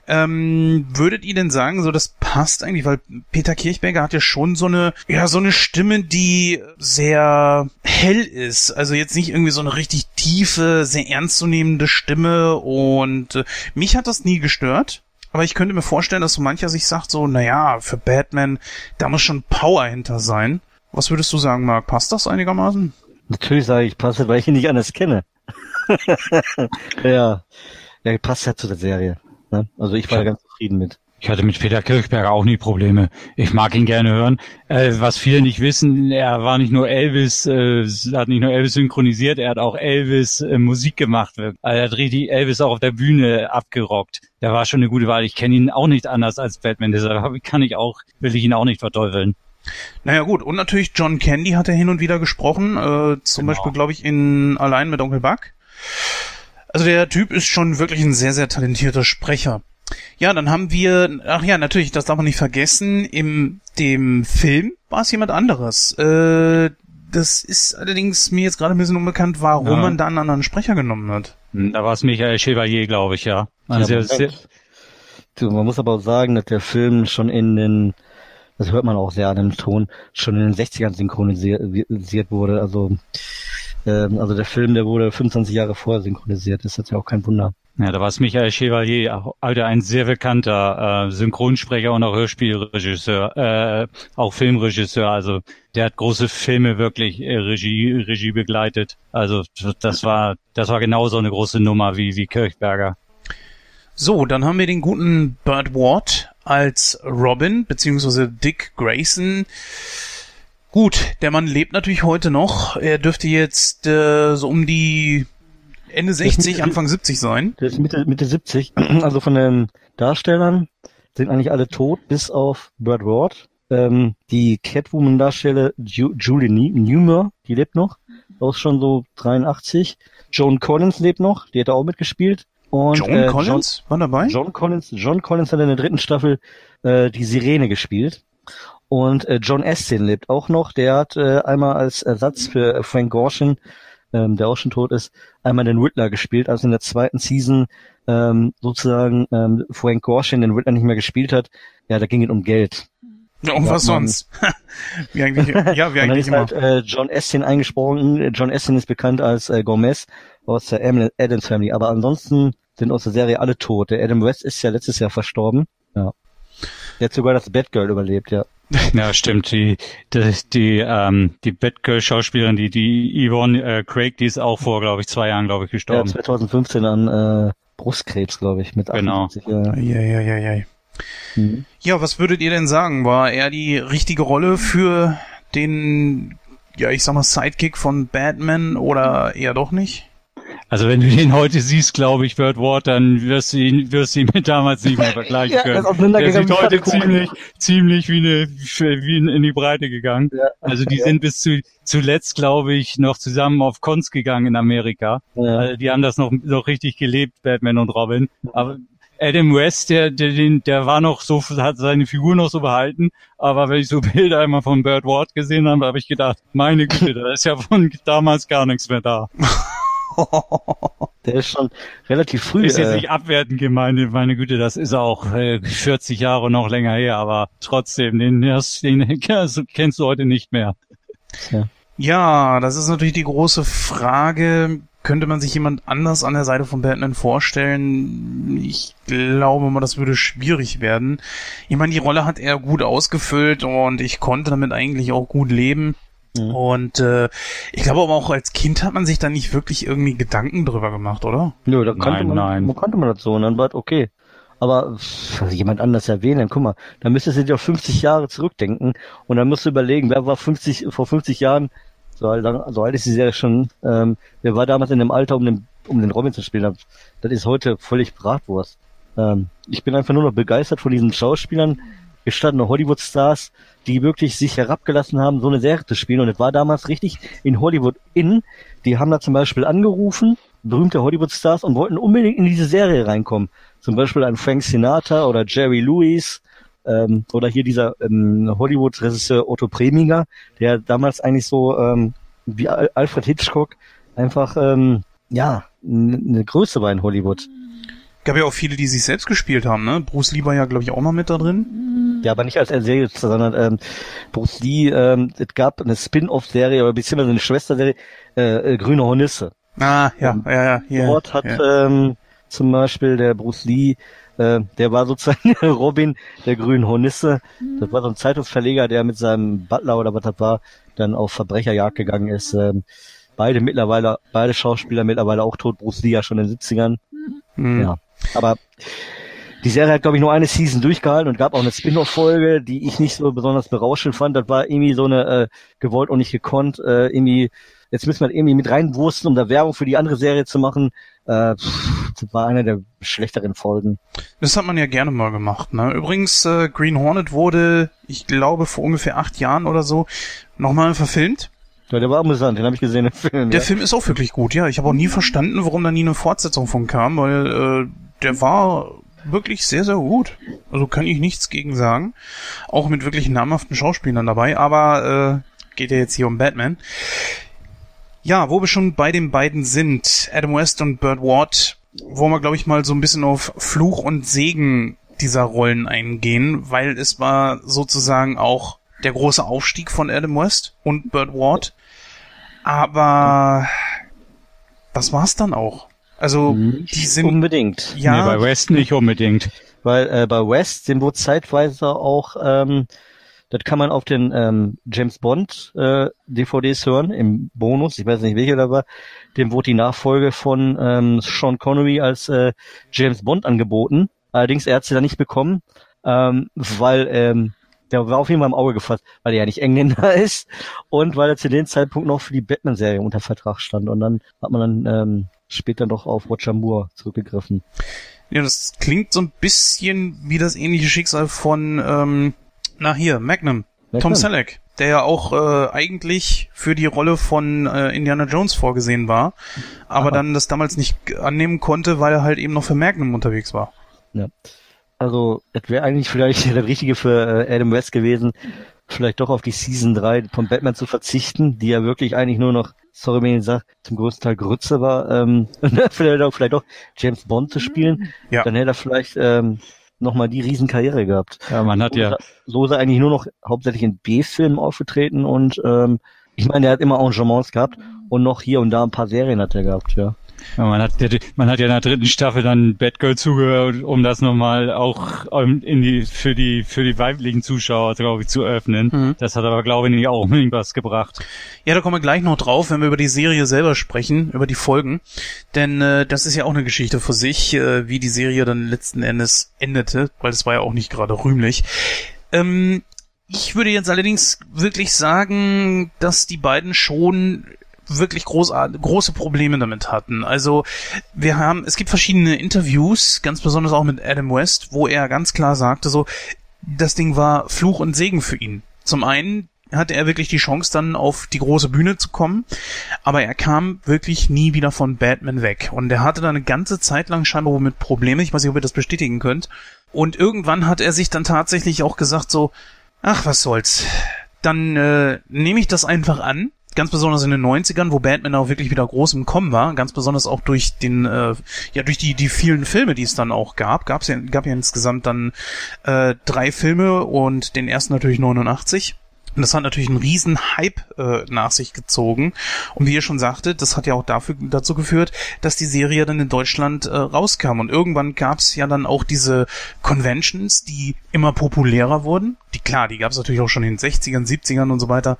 Ähm, würdet ihr denn sagen, so das passt eigentlich, weil Peter Kirchberger hat ja schon so eine, ja, so eine Stimme, die sehr hell ist. Also jetzt nicht irgendwie so eine richtig tiefe, sehr ernstzunehmende Stimme und äh, mich hat das nie gestört. Aber ich könnte mir vorstellen, dass so mancher sich sagt so, naja, für Batman, da muss schon Power hinter sein. Was würdest du sagen, Marc? Passt das einigermaßen? Natürlich sage ich passe, weil ich ihn nicht anders kenne. ja. Ja, passt ja zu der Serie. Ne? Also ich war ja ganz zufrieden mit. Ich hatte mit Peter Kirchberger auch nie Probleme. Ich mag ihn gerne hören. Äh, was viele nicht wissen, er war nicht nur Elvis, äh, hat nicht nur Elvis synchronisiert, er hat auch Elvis äh, Musik gemacht. Also er hat richtig Elvis auch auf der Bühne abgerockt. Der war schon eine gute Wahl. Ich kenne ihn auch nicht anders als Batman, deshalb kann ich auch, will ich ihn auch nicht verteufeln. Naja gut, und natürlich John Candy hat er hin und wieder gesprochen, äh, zum genau. Beispiel glaube ich in Allein mit Onkel Buck. Also der Typ ist schon wirklich ein sehr, sehr talentierter Sprecher. Ja, dann haben wir, ach ja, natürlich, das darf man nicht vergessen, im dem Film war es jemand anderes. Äh, das ist allerdings mir jetzt gerade ein bisschen unbekannt, warum ja. man da einen anderen Sprecher genommen hat. Hm, da war es Michael Chevalier, glaube ich, ja. Also ja, man muss aber auch sagen, dass der Film schon in den das hört man auch sehr an dem Ton, schon in den 60ern synchronisiert wurde. Also, ähm, also der Film, der wurde 25 Jahre vorher synchronisiert. Das ist ja auch kein Wunder. Ja, da war es Michael Chevalier, Alter, ein sehr bekannter äh, Synchronsprecher und auch Hörspielregisseur, äh, auch Filmregisseur. Also der hat große Filme wirklich äh, Regie, Regie begleitet. Also das war, das war genauso eine große Nummer wie, wie Kirchberger. So, dann haben wir den guten Burt Ward als Robin, beziehungsweise Dick Grayson. Gut, der Mann lebt natürlich heute noch. Er dürfte jetzt äh, so um die Ende 60, Mitte, Anfang 70 sein. Der ist Mitte, Mitte 70. Also von den Darstellern sind eigentlich alle tot, bis auf Burt Ward. Ähm, die Catwoman-Darsteller Ju Julie Newmer, die lebt noch, auch schon so 83. Joan Collins lebt noch, die hat auch mitgespielt. Und, John äh, Collins John, war dabei? John Collins, John Collins hat in der dritten Staffel äh, die Sirene gespielt. Und äh, John Astin lebt auch noch. Der hat äh, einmal als Ersatz für Frank Gorshin ähm, der auch schon tot ist, einmal den Riddler gespielt, als in der zweiten Season ähm, sozusagen ähm, Frank Gorshin den Riddler nicht mehr gespielt hat. Ja, da ging es um Geld. Ja, um was sonst? wie eigentlich, ja, wie eigentlich immer. Halt, äh, John Astin eingesprochen. John Astin ist bekannt als äh, Gomez aus der Adams Family, aber ansonsten sind aus der Serie alle tot. Der Adam West ist ja letztes Jahr verstorben. Ja. Der hat sogar das Batgirl überlebt, ja. Ja, stimmt. Die, die, die, ähm, die Batgirl-Schauspielerin, die, die Yvonne äh, Craig, die ist auch vor, glaube ich, zwei Jahren, glaube ich, gestorben. Ja, 2015 an äh, Brustkrebs, glaube ich, mit 78. Genau. Ja, ja, ja, ja. Mhm. Ja, was würdet ihr denn sagen? War er die richtige Rolle für den, ja, ich sag mal, Sidekick von Batman oder eher doch nicht? Also wenn du den heute siehst, glaube ich, Bird Ward, dann wirst du ihn, wirst du ihn mit damals nicht mehr vergleichen ja, können. Der sieht heute ziemlich, ziemlich wie eine, wie in die Breite gegangen. Ja, also die ja. sind bis zu, zuletzt, glaube ich, noch zusammen auf Cons gegangen in Amerika. Ja. Also die haben das noch, noch richtig gelebt, Batman und Robin. Aber Adam West, der, der, den, der war noch so, hat seine Figur noch so behalten, aber wenn ich so Bilder einmal von Bird Ward gesehen habe, habe ich gedacht, meine Güte, da ist ja von damals gar nichts mehr da. Der ist schon relativ früh. Ist jetzt äh, nicht abwertend gemeint, meine Güte, das ist auch äh, 40 Jahre noch länger her, aber trotzdem, den, den kennst du heute nicht mehr. Ja. ja, das ist natürlich die große Frage. Könnte man sich jemand anders an der Seite von Batman vorstellen? Ich glaube mal, das würde schwierig werden. Ich meine, die Rolle hat er gut ausgefüllt und ich konnte damit eigentlich auch gut leben. Mhm. Und äh, ich glaube aber auch als Kind hat man sich da nicht wirklich irgendwie Gedanken drüber gemacht, oder? Nö, da konnte nein, man, nein. man konnte man das so und dann war okay. Aber also jemand anders erwähnen, guck mal, da müsstest du dir auf 50 Jahre zurückdenken und dann musst du überlegen, wer war 50 vor 50 Jahren, so alt, so alt ist die Serie schon, ähm, wer war damals in dem Alter, um den, um den Robin zu spielen? Das ist heute völlig Bratwurst. Ähm, ich bin einfach nur noch begeistert von diesen Schauspielern, gestandene Hollywood-Stars, die wirklich sich herabgelassen haben, so eine Serie zu spielen. Und es war damals richtig in Hollywood in. Die haben da zum Beispiel angerufen, berühmte Hollywood-Stars, und wollten unbedingt in diese Serie reinkommen. Zum Beispiel ein Frank Sinatra oder Jerry Lewis ähm, oder hier dieser ähm, Hollywood-Regisseur Otto Preminger, der damals eigentlich so ähm, wie Alfred Hitchcock einfach ähm, ja eine Größe war in Hollywood. Gab ja auch viele, die sich selbst gespielt haben, ne? Bruce Lee war ja, glaube ich, auch mal mit da drin. Ja, aber nicht als er Serie, sondern ähm, Bruce Lee, ähm, es gab eine Spin-off-Serie oder beziehungsweise eine Schwesterserie, äh, äh, Grüne Hornisse. Ah, ja, und ja, ja. Yeah, dort hat ja. ähm, zum Beispiel der Bruce Lee, äh, der war sozusagen Robin der Grünen Hornisse. Das war so ein Zeitungsverleger, der mit seinem Butler oder was das war, dann auf Verbrecherjagd gegangen ist. Ähm, beide mittlerweile, beide Schauspieler mittlerweile auch tot, Bruce Lee ja schon in den 70ern. Mhm. Ja. Aber die Serie hat, glaube ich, nur eine Season durchgehalten und gab auch eine Spin-off-Folge, die ich nicht so besonders berauschend fand. Das war irgendwie so eine äh, gewollt und nicht gekonnt. Äh, irgendwie, jetzt müssen wir irgendwie mit reinwursten, um da Werbung für die andere Serie zu machen. Äh, das war eine der schlechteren Folgen. Das hat man ja gerne mal gemacht. Ne? Übrigens, äh, Green Hornet wurde, ich glaube, vor ungefähr acht Jahren oder so nochmal verfilmt. Ja, der war amüsant, den habe ich gesehen im Film. Der ja. Film ist auch wirklich gut, ja. Ich habe auch nie verstanden, warum da nie eine Fortsetzung von kam, weil äh, der war wirklich sehr, sehr gut. Also kann ich nichts gegen sagen. Auch mit wirklich namhaften Schauspielern dabei, aber äh, geht ja jetzt hier um Batman. Ja, wo wir schon bei den beiden sind, Adam West und Burt Ward, wollen wir, glaube ich, mal so ein bisschen auf Fluch und Segen dieser Rollen eingehen, weil es war sozusagen auch der große Aufstieg von Adam West und Burt Ward. Aber das war's dann auch. Also Nicht die sind unbedingt. ja nee, bei West nicht unbedingt. Weil äh, bei West, dem wurde zeitweise auch, ähm, das kann man auf den ähm, James Bond äh, DVDs hören, im Bonus, ich weiß nicht welcher da war, dem wurde die Nachfolge von ähm, Sean Connery als äh, James Bond angeboten. Allerdings, er hat sie dann nicht bekommen, ähm, weil ähm, der war auf jeden Fall im Auge gefasst, weil er ja nicht Engländer ist und weil er zu dem Zeitpunkt noch für die Batman-Serie unter Vertrag stand. Und dann hat man dann ähm, später noch auf Roger Moore zurückgegriffen. Ja, das klingt so ein bisschen wie das ähnliche Schicksal von, ähm, na hier, Magnum, Tom Magnum. Selleck, der ja auch äh, eigentlich für die Rolle von äh, Indiana Jones vorgesehen war, aber Aha. dann das damals nicht annehmen konnte, weil er halt eben noch für Magnum unterwegs war. Ja. Also, es wäre eigentlich vielleicht der Richtige für äh, Adam West gewesen, vielleicht doch auf die Season 3 von Batman zu verzichten, die ja wirklich eigentlich nur noch, sorry, wenn ich sage, zum größten Teil Grütze war, ähm, vielleicht auch, vielleicht auch James Bond zu spielen. Ja. Dann hätte er vielleicht ähm, nochmal die Riesenkarriere gehabt. Ja, man hat ja, So ist er eigentlich nur noch hauptsächlich in B-Filmen aufgetreten und ähm, ich meine, er hat immer Engagements gehabt und noch hier und da ein paar Serien hat er gehabt, ja. Ja, man hat, man hat ja in der dritten Staffel dann Batgirl zugehört, um das nochmal auch in die, für die, für die weiblichen Zuschauer, glaube ich, zu öffnen. Mhm. Das hat aber, glaube ich, nicht auch unbedingt was gebracht. Ja, da kommen wir gleich noch drauf, wenn wir über die Serie selber sprechen, über die Folgen. Denn äh, das ist ja auch eine Geschichte für sich, äh, wie die Serie dann letzten Endes endete, weil es war ja auch nicht gerade rühmlich. Ähm, ich würde jetzt allerdings wirklich sagen, dass die beiden schon wirklich großart große Probleme damit hatten. Also wir haben, es gibt verschiedene Interviews, ganz besonders auch mit Adam West, wo er ganz klar sagte, so, das Ding war Fluch und Segen für ihn. Zum einen hatte er wirklich die Chance, dann auf die große Bühne zu kommen, aber er kam wirklich nie wieder von Batman weg. Und er hatte dann eine ganze Zeit lang scheinbar mit Probleme, ich weiß nicht, ob ihr das bestätigen könnt. Und irgendwann hat er sich dann tatsächlich auch gesagt so, ach, was soll's. Dann äh, nehme ich das einfach an. Ganz besonders in den 90ern, wo Batman auch wirklich wieder groß im Kommen war, ganz besonders auch durch den, äh, ja, durch die, die vielen Filme, die es dann auch gab, gab's ja, gab ja insgesamt dann äh, drei Filme und den ersten natürlich 89. Und das hat natürlich einen riesen Hype äh, nach sich gezogen. Und wie ihr schon sagtet, das hat ja auch dafür, dazu geführt, dass die Serie dann in Deutschland äh, rauskam. Und irgendwann gab es ja dann auch diese Conventions, die immer populärer wurden. Die klar, die gab es natürlich auch schon in den 60ern, 70ern und so weiter.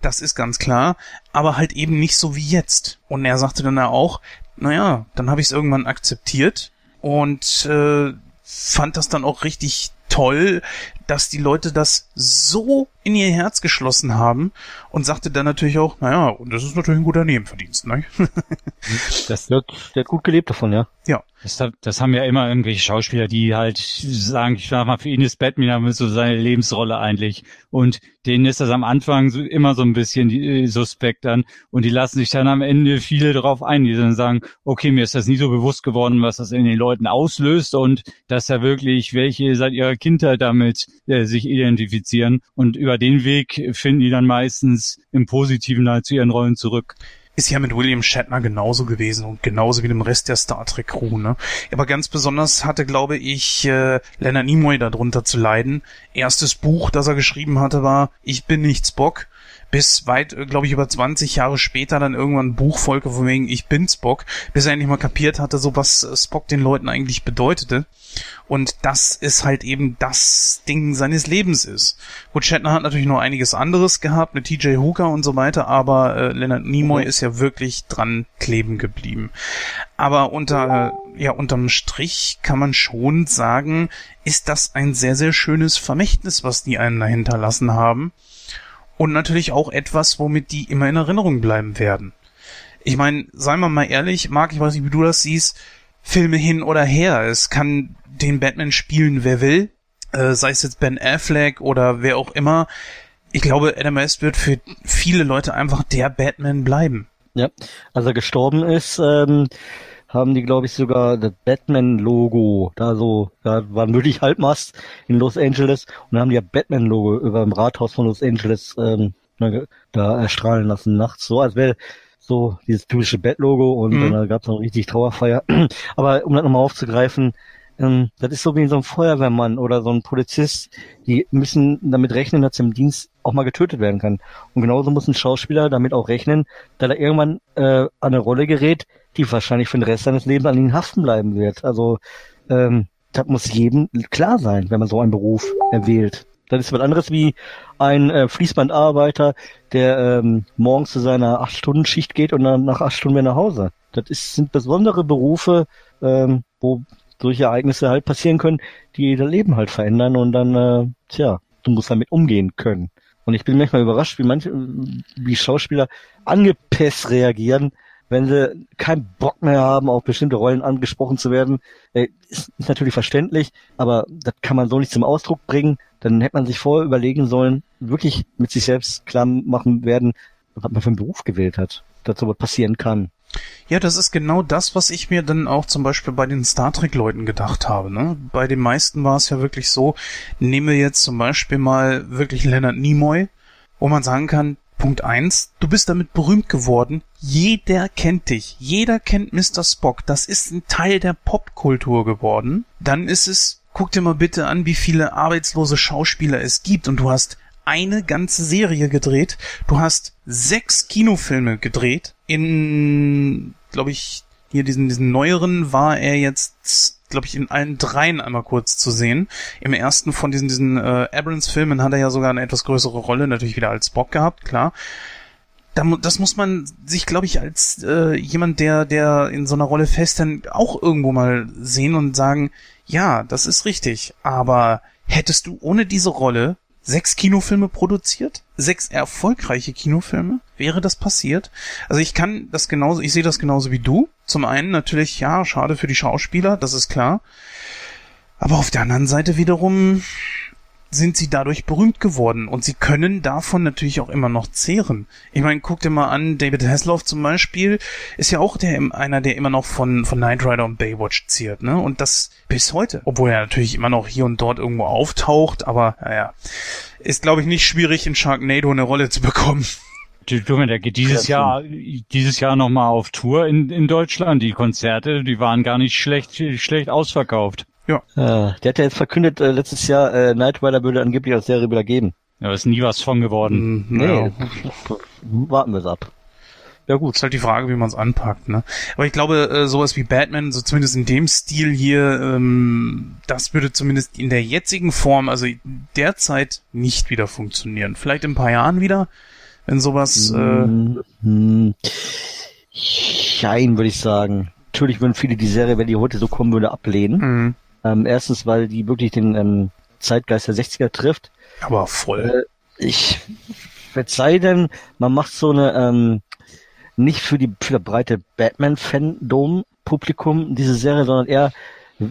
Das ist ganz klar. Aber halt eben nicht so wie jetzt. Und er sagte dann ja auch, naja, dann habe ich es irgendwann akzeptiert und äh, fand das dann auch richtig toll, dass die Leute das so in ihr Herz geschlossen haben und sagte dann natürlich auch, naja, und das ist natürlich ein guter Nebenverdienst, ne? Das, der hat gut gelebt davon, ja. ja. Das, das haben ja immer irgendwelche Schauspieler, die halt sagen, ich sag mal, für ihn ist Batman so seine Lebensrolle eigentlich. Und denen ist das am Anfang so, immer so ein bisschen die, äh, suspekt dann. Und die lassen sich dann am Ende viele darauf ein, die dann sagen, okay, mir ist das nie so bewusst geworden, was das in den Leuten auslöst und dass da wirklich welche seit ihrer Kindheit damit äh, sich identifizieren. Und über den Weg finden die dann meistens im Positiven halt zu ihren Rollen zurück. Ist ja mit William Shatner genauso gewesen und genauso wie dem Rest der Star Trek Crew, ne? Aber ganz besonders hatte, glaube ich, äh, Leonard Nimoy darunter zu leiden. Erstes Buch, das er geschrieben hatte, war Ich bin nicht Spock. Bis weit, äh, glaube ich, über 20 Jahre später dann irgendwann ein Buch folgte von wegen Ich bin Spock, bis er endlich mal kapiert hatte, so was äh, Spock den Leuten eigentlich bedeutete. Und das ist halt eben das Ding seines Lebens ist. Gut, Shatner hat natürlich noch einiges anderes gehabt, mit TJ Hooker und so weiter, aber äh, Leonard Nimoy ist ja wirklich dran kleben geblieben. Aber unter, ja, unterm Strich kann man schon sagen, ist das ein sehr, sehr schönes Vermächtnis, was die einen da hinterlassen haben. Und natürlich auch etwas, womit die immer in Erinnerung bleiben werden. Ich meine, seien wir mal ehrlich, Marc, ich weiß nicht, wie du das siehst, Filme hin oder her. Es kann den Batman spielen, wer will, äh, sei es jetzt Ben Affleck oder wer auch immer. Ich glaube, Adam West wird für viele Leute einfach der Batman bleiben. Ja, als er gestorben ist, ähm, haben die, glaube ich, sogar das Batman-Logo, da so, da war ein wirklich Halbmast in Los Angeles und dann haben die ja Batman-Logo über dem Rathaus von Los Angeles ähm, da erstrahlen lassen nachts, so als wäre so dieses typische Bat-Logo und Mhm. dann gab es noch richtig Trauerfeier. Aber um das nochmal aufzugreifen, ähm, das ist so wie so ein Feuerwehrmann oder so ein Polizist, die müssen damit rechnen, dass sie im Dienst auch mal getötet werden kann. Und genauso muss ein Schauspieler damit auch rechnen, dass er irgendwann äh, an eine Rolle gerät, die wahrscheinlich für den Rest seines Lebens an ihn haften bleiben wird. Also ähm, das muss jedem klar sein, wenn man so einen Beruf erwählt. Das ist was anderes wie ein äh, Fließbandarbeiter, der ähm, morgens zu seiner acht Stunden Schicht geht und dann nach acht Stunden wieder nach Hause. Das ist, sind besondere Berufe, ähm, wo solche Ereignisse halt passieren können, die das Leben halt verändern und dann, äh, tja, du musst damit umgehen können. Und ich bin manchmal überrascht, wie manche, wie Schauspieler angepisst reagieren, wenn sie keinen Bock mehr haben, auf bestimmte Rollen angesprochen zu werden. Äh, ist natürlich verständlich, aber das kann man so nicht zum Ausdruck bringen. Dann hätte man sich vorher überlegen sollen, wirklich mit sich selbst klar machen werden, was man für einen Beruf gewählt hat, dass sowas passieren kann. Ja, das ist genau das, was ich mir dann auch zum Beispiel bei den Star Trek-Leuten gedacht habe. Ne? Bei den meisten war es ja wirklich so, nehmen wir jetzt zum Beispiel mal wirklich Leonard Nimoy, wo man sagen kann, Punkt eins, du bist damit berühmt geworden. Jeder kennt dich. Jeder kennt Mr. Spock. Das ist ein Teil der Popkultur geworden. Dann ist es, guck dir mal bitte an, wie viele arbeitslose Schauspieler es gibt und du hast eine ganze Serie gedreht. Du hast sechs Kinofilme gedreht. In, glaube ich, hier diesen, diesen neueren war er jetzt, glaube ich, in allen dreien einmal kurz zu sehen. Im ersten von diesen, diesen äh, Abrams-Filmen hat er ja sogar eine etwas größere Rolle, natürlich wieder als Bock gehabt, klar. Das muss man sich, glaube ich, als äh, jemand, der, der in so einer Rolle fest, dann auch irgendwo mal sehen und sagen, ja, das ist richtig, aber hättest du ohne diese Rolle sechs Kinofilme produziert, sechs erfolgreiche Kinofilme. Wäre das passiert? Also ich kann das genauso, ich sehe das genauso wie du. Zum einen natürlich, ja, schade für die Schauspieler, das ist klar. Aber auf der anderen Seite wiederum sind sie dadurch berühmt geworden und sie können davon natürlich auch immer noch zehren. Ich meine, guck dir mal an, David Hasselhoff zum Beispiel ist ja auch der einer, der immer noch von von Knight Rider und Baywatch ziert, ne? Und das bis heute, obwohl er natürlich immer noch hier und dort irgendwo auftaucht, aber naja, ist glaube ich nicht schwierig in Sharknado eine Rolle zu bekommen. Der geht dieses Jahr, dieses Jahr nochmal auf Tour in, in Deutschland. Die Konzerte, die waren gar nicht schlecht, schlecht ausverkauft. Ja. Äh, der hat ja jetzt verkündet, äh, letztes Jahr, äh, Knight Rider würde angeblich als Serie wieder geben. Ja, ist nie was von geworden. Mhm, nee. Warten wir es ab. Ja gut. Ist halt die Frage, wie man es anpackt, ne? Aber ich glaube, äh, sowas wie Batman, so zumindest in dem Stil hier, ähm, das würde zumindest in der jetzigen Form, also derzeit nicht wieder funktionieren. Vielleicht in ein paar Jahren wieder, wenn sowas. Äh mm, Schein, würde ich sagen. Natürlich würden viele die Serie, wenn die heute so kommen würde, ablehnen. Ähm, erstens, weil die wirklich den ähm, Zeitgeist der 60er trifft. Aber voll. Äh, ich verzeih denn, man macht so eine, ähm, nicht für die, für das breite Batman-Fandom-Publikum diese Serie, sondern eher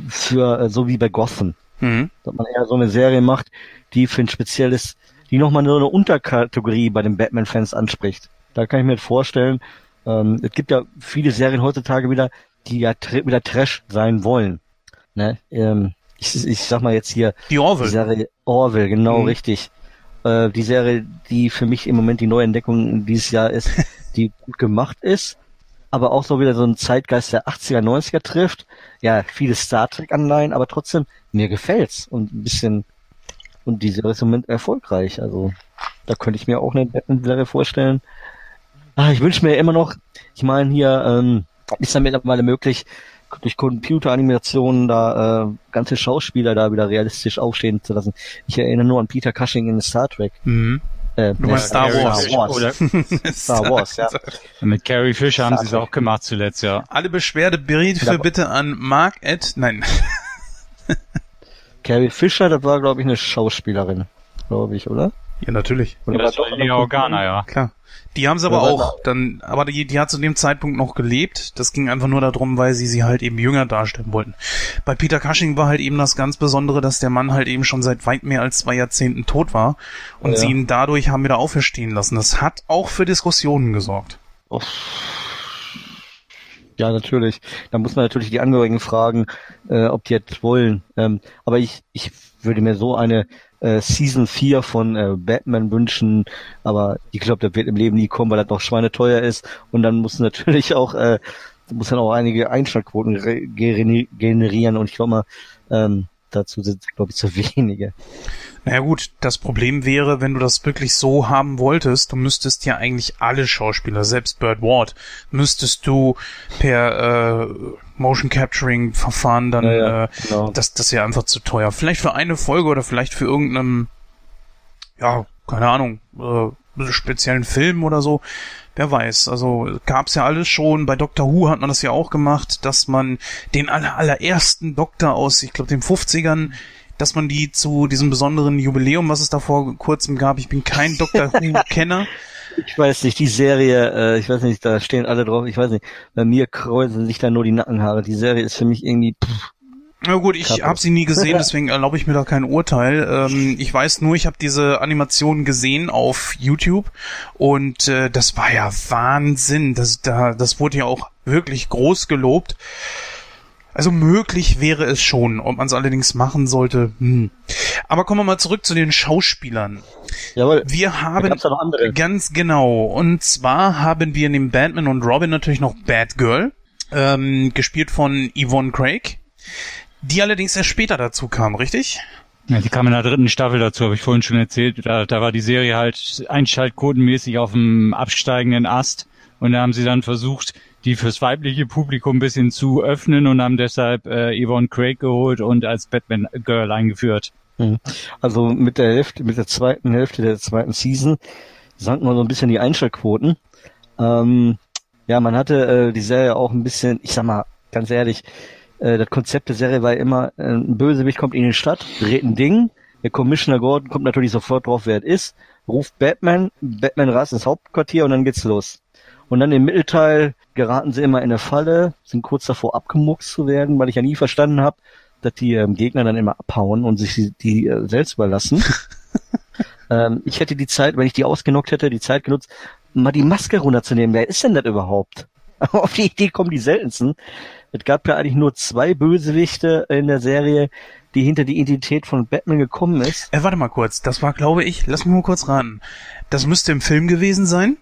für, äh, so wie bei Gotham. Mhm. Dass man eher so eine Serie macht, die für ein spezielles, die nochmal so eine Unterkategorie bei den Batman-Fans anspricht. Da kann ich mir vorstellen, ähm, es gibt ja viele Serien heutzutage wieder, die ja wieder Trash sein wollen. Ne? Ähm, ich, ich sag mal jetzt hier. Die Orville. Die Serie Orville, genau mhm. richtig. Äh, die Serie, die für mich im Moment die Neuentdeckung dieses Jahr ist, die gut gemacht ist, aber auch so wieder so ein Zeitgeist der 80er, 90er trifft. Ja, viele Star Trek-Anleihen, aber trotzdem, mir gefällt's und ein bisschen, und die Serie ist im Moment erfolgreich. Also, da könnte ich mir auch eine Batman-Serie vorstellen. Ah, ich wünsche mir immer noch, ich meine hier, ähm, ist dann mittlerweile möglich, durch Computeranimationen da äh, ganze Schauspieler da wieder realistisch aufstehen zu lassen. Ich erinnere nur an Peter Cushing in Star Trek. Mhm. Äh, du meinst Star Wars. Star Wars, oder? Star Wars ja. Mit Carrie Fisher haben sie es auch gemacht zuletzt, ja. Alle Beschwerdebriefe bitte an Mark Ed, nein. Carrie Fisher, das war, glaube ich, eine Schauspielerin, glaube ich, oder? Ja, natürlich. Oder ja, das war die Organa, ja. Klar. Die haben sie aber auch dann, aber die, die hat zu dem Zeitpunkt noch gelebt. Das ging einfach nur darum, weil sie sie halt eben jünger darstellen wollten. Bei Peter Cushing war halt eben das ganz Besondere, dass der Mann halt eben schon seit weit mehr als zwei Jahrzehnten tot war und ja. sie ihn dadurch haben wieder auferstehen lassen. Das hat auch für Diskussionen gesorgt. Oh. Ja, natürlich. Da muss man natürlich die Angehörigen fragen, äh, ob die jetzt wollen. Ähm, aber ich, ich würde mir so eine äh, Season 4 von äh, Batman wünschen, aber ich glaube, das wird im Leben nie kommen, weil das doch schweineteuer ist. Und dann muss natürlich auch äh, muss dann auch einige Einschaltquoten generieren und ich glaube mal, ähm, dazu sind, glaube ich, zu wenige. Naja gut, das Problem wäre, wenn du das wirklich so haben wolltest, du müsstest ja eigentlich alle Schauspieler, selbst Bird Ward, müsstest du per äh, Motion Capturing Verfahren dann, ja, ja, äh, genau. das, das wäre einfach zu teuer. Vielleicht für eine Folge oder vielleicht für irgendeinem, ja, keine Ahnung, äh, speziellen Film oder so. Wer weiß. Also gab's ja alles schon. Bei Doctor Who hat man das ja auch gemacht, dass man den aller, allerersten Doktor aus, ich glaube, den 50ern dass man die zu diesem besonderen Jubiläum, was es da vor kurzem gab, ich bin kein Doctor Who-Kenner. Ich weiß nicht, die Serie, äh, ich weiß nicht, da stehen alle drauf, ich weiß nicht, bei mir kreuzen sich da nur die Nackenhaare. Die Serie ist für mich irgendwie. Pff, na gut, ich habe sie nie gesehen, deswegen erlaube ich mir da kein Urteil. Ähm, ich weiß nur, ich habe diese Animation gesehen auf YouTube und äh, das war ja Wahnsinn. Das, da, das wurde ja auch wirklich groß gelobt. Also möglich wäre es schon. Ob man es allerdings machen sollte, hm. Aber kommen wir mal zurück zu den Schauspielern. Jawohl. Wir haben ganz genau. Und zwar haben wir neben Batman und Robin natürlich noch Batgirl, ähm, gespielt von Yvonne Craig, die allerdings erst später dazu kam, richtig? Ja, die kam in der dritten Staffel dazu, habe ich vorhin schon erzählt. Da, da war die Serie halt einschaltquotenmäßig auf dem absteigenden Ast. Und da haben sie dann versucht, die fürs weibliche Publikum ein bisschen zu öffnen und haben deshalb äh, Yvonne Craig geholt und als Batman Girl eingeführt. Mhm. Also mit der Hälfte, mit der zweiten Hälfte der zweiten Season sanken mal so ein bisschen die Einschaltquoten. Ähm, ja, man hatte äh, die Serie auch ein bisschen, ich sag mal, ganz ehrlich, äh, das Konzept der Serie war immer, äh, ein Bösewicht kommt in die Stadt, dreht ein Ding, der Commissioner Gordon kommt natürlich sofort drauf, wer es ist, ruft Batman, Batman rast ins Hauptquartier und dann geht's los. Und dann im Mittelteil geraten sie immer in eine Falle, sind kurz davor abgemuckst zu werden, weil ich ja nie verstanden habe, dass die ähm, Gegner dann immer abhauen und sich die, die äh, selbst überlassen. ähm, ich hätte die Zeit, wenn ich die ausgenockt hätte, die Zeit genutzt, mal die Maske runterzunehmen. Wer ist denn das überhaupt? Auf die Idee kommen die seltensten. Es gab ja eigentlich nur zwei Bösewichte in der Serie, die hinter die Identität von Batman gekommen ist. Äh, warte mal kurz, das war, glaube ich, lass mich mal kurz raten. Das müsste im Film gewesen sein?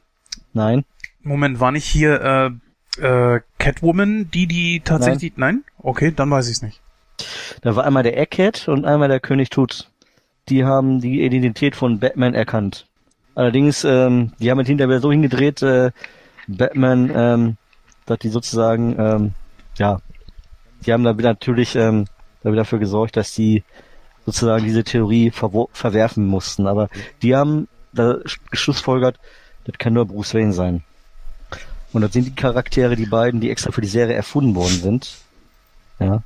Nein. Moment, war nicht hier äh, äh, Catwoman, die die tatsächlich... Nein? Nein? Okay, dann weiß ich es nicht. Da war einmal der Egghead und einmal der König Tut. Die haben die Identität von Batman erkannt. Allerdings, ähm, die haben es hinterher so hingedreht, äh, Batman, ähm, dass die sozusagen, ähm, ja, die haben da natürlich ähm, dafür gesorgt, dass die sozusagen diese Theorie verwerfen mussten. Aber die haben da geschlussfolgert, das kann nur Bruce Wayne sein. Und das sind die Charaktere, die beiden, die extra für die Serie erfunden worden sind. Ja.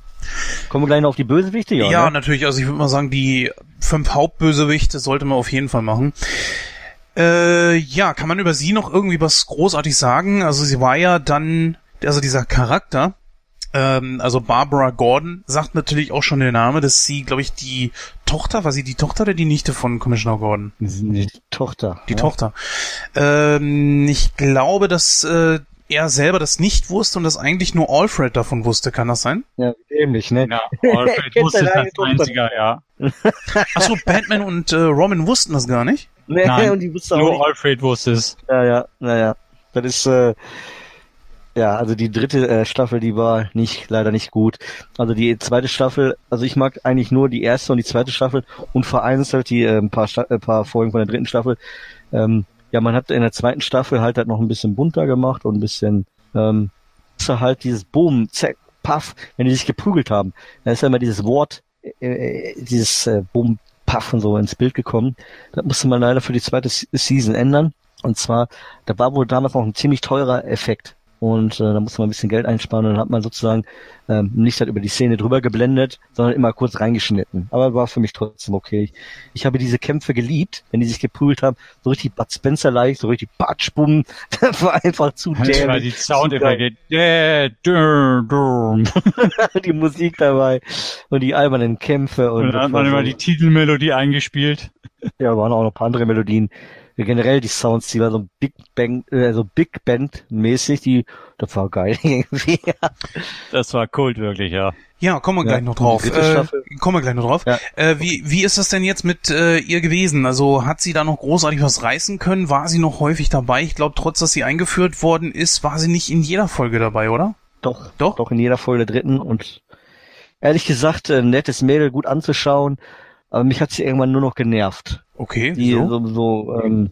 Kommen wir gleich noch auf die Bösewichte, ja? Ja, ne? natürlich. Also ich würde mal sagen, die fünf Hauptbösewichte sollte man auf jeden Fall machen. Äh, ja, kann man über sie noch irgendwie was großartig sagen? Also sie war ja dann, also dieser Charakter, ähm, also Barbara Gordon sagt natürlich auch schon der Name, dass sie, glaube ich, die Tochter, war sie die Tochter oder die Nichte von Commissioner Gordon? Die Tochter. Die ja. Tochter. Ähm, ich glaube, dass äh, er selber das nicht wusste und dass eigentlich nur Alfred davon wusste. Kann das sein? Ja, ähnlich, ne? Ja, Alfred wusste es als einziger, ja. Achso, Batman und äh, Robin wussten das gar nicht? Nee, Nein, und die wusste nur nicht. Alfred wusste es. Ja, ja, naja. Das ist, äh, ja, also die dritte äh, Staffel, die war nicht leider nicht gut. Also die zweite Staffel, also ich mag eigentlich nur die erste und die zweite Staffel und vereinzelt die äh, ein paar, Sta äh, paar Folgen von der dritten Staffel. Ähm, ja, man hat in der zweiten Staffel halt halt noch ein bisschen bunter gemacht und ein bisschen ähm, halt dieses Boom, zack, Puff, wenn die sich geprügelt haben. Da ist ja immer dieses Wort, äh, äh dieses äh, Boom, Puff und so ins Bild gekommen. Das musste man leider für die zweite Season ändern. Und zwar, da war wohl damals noch ein ziemlich teurer Effekt und äh, da musste man ein bisschen Geld einsparen und dann hat man sozusagen ähm, nicht halt über die Szene drüber geblendet, sondern immer kurz reingeschnitten. Aber war für mich trotzdem okay. Ich, ich habe diese Kämpfe geliebt, wenn die sich geprügelt haben, so richtig Bud Spencer-like, so richtig Batschbumm, das war einfach zu dämlich. Das war die Soundeffekte. die Musik dabei und die albernen Kämpfe. Und, und dann hat man so immer die Titelmelodie eingespielt. Ja, waren auch noch ein paar andere Melodien generell die Sounds, die war so Big Bang, äh, so Big Band mäßig, die, das war geil irgendwie. das war Kult wirklich, ja. Ja, kommen wir gleich ja, noch drauf. Äh, kommen wir gleich noch drauf. Ja. Äh, wie, wie ist das denn jetzt mit äh, ihr gewesen? Also hat sie da noch großartig was reißen können? War sie noch häufig dabei? Ich glaube, trotz dass sie eingeführt worden ist, war sie nicht in jeder Folge dabei, oder? Doch, Doch? doch in jeder Folge der dritten und ehrlich gesagt, ein nettes Mädel, gut anzuschauen, aber mich hat sie irgendwann nur noch genervt. Okay, Die so, so ähm,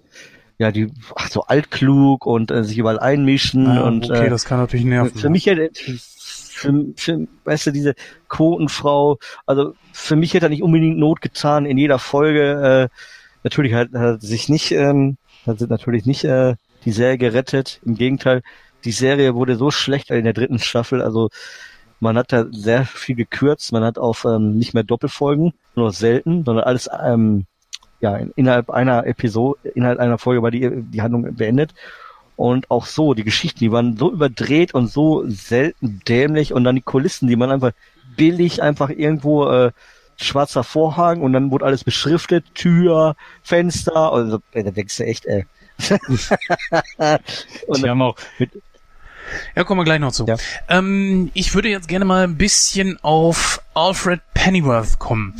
ja, die ach, so altklug und äh, sich überall einmischen Ah, und okay, äh, das kann natürlich nerven. für mich hätte für, für, weißt du, diese Quotenfrau, also für mich hätte er nicht unbedingt Not getan in jeder Folge. Äh, natürlich hat, hat sich nicht, ähm, hat natürlich nicht äh, die Serie gerettet. Im Gegenteil, die Serie wurde so schlecht in der dritten Staffel. Also man hat da sehr viel gekürzt. Man hat auf ähm, nicht mehr Doppelfolgen, nur selten, sondern alles ähm, ja in, innerhalb einer Episode, innerhalb einer Folge war die die Handlung beendet. Und auch so, die Geschichten, die waren so überdreht und so selten dämlich und dann die Kulissen, die man einfach billig einfach irgendwo äh, schwarzer Vorhang und dann wurde alles beschriftet, Tür, Fenster, also da denkst du echt, ey. und Die haben auch, Ja, kommen wir gleich noch zu. Ja. Ähm, ich würde jetzt gerne mal ein bisschen auf Alfred Pennyworth kommen.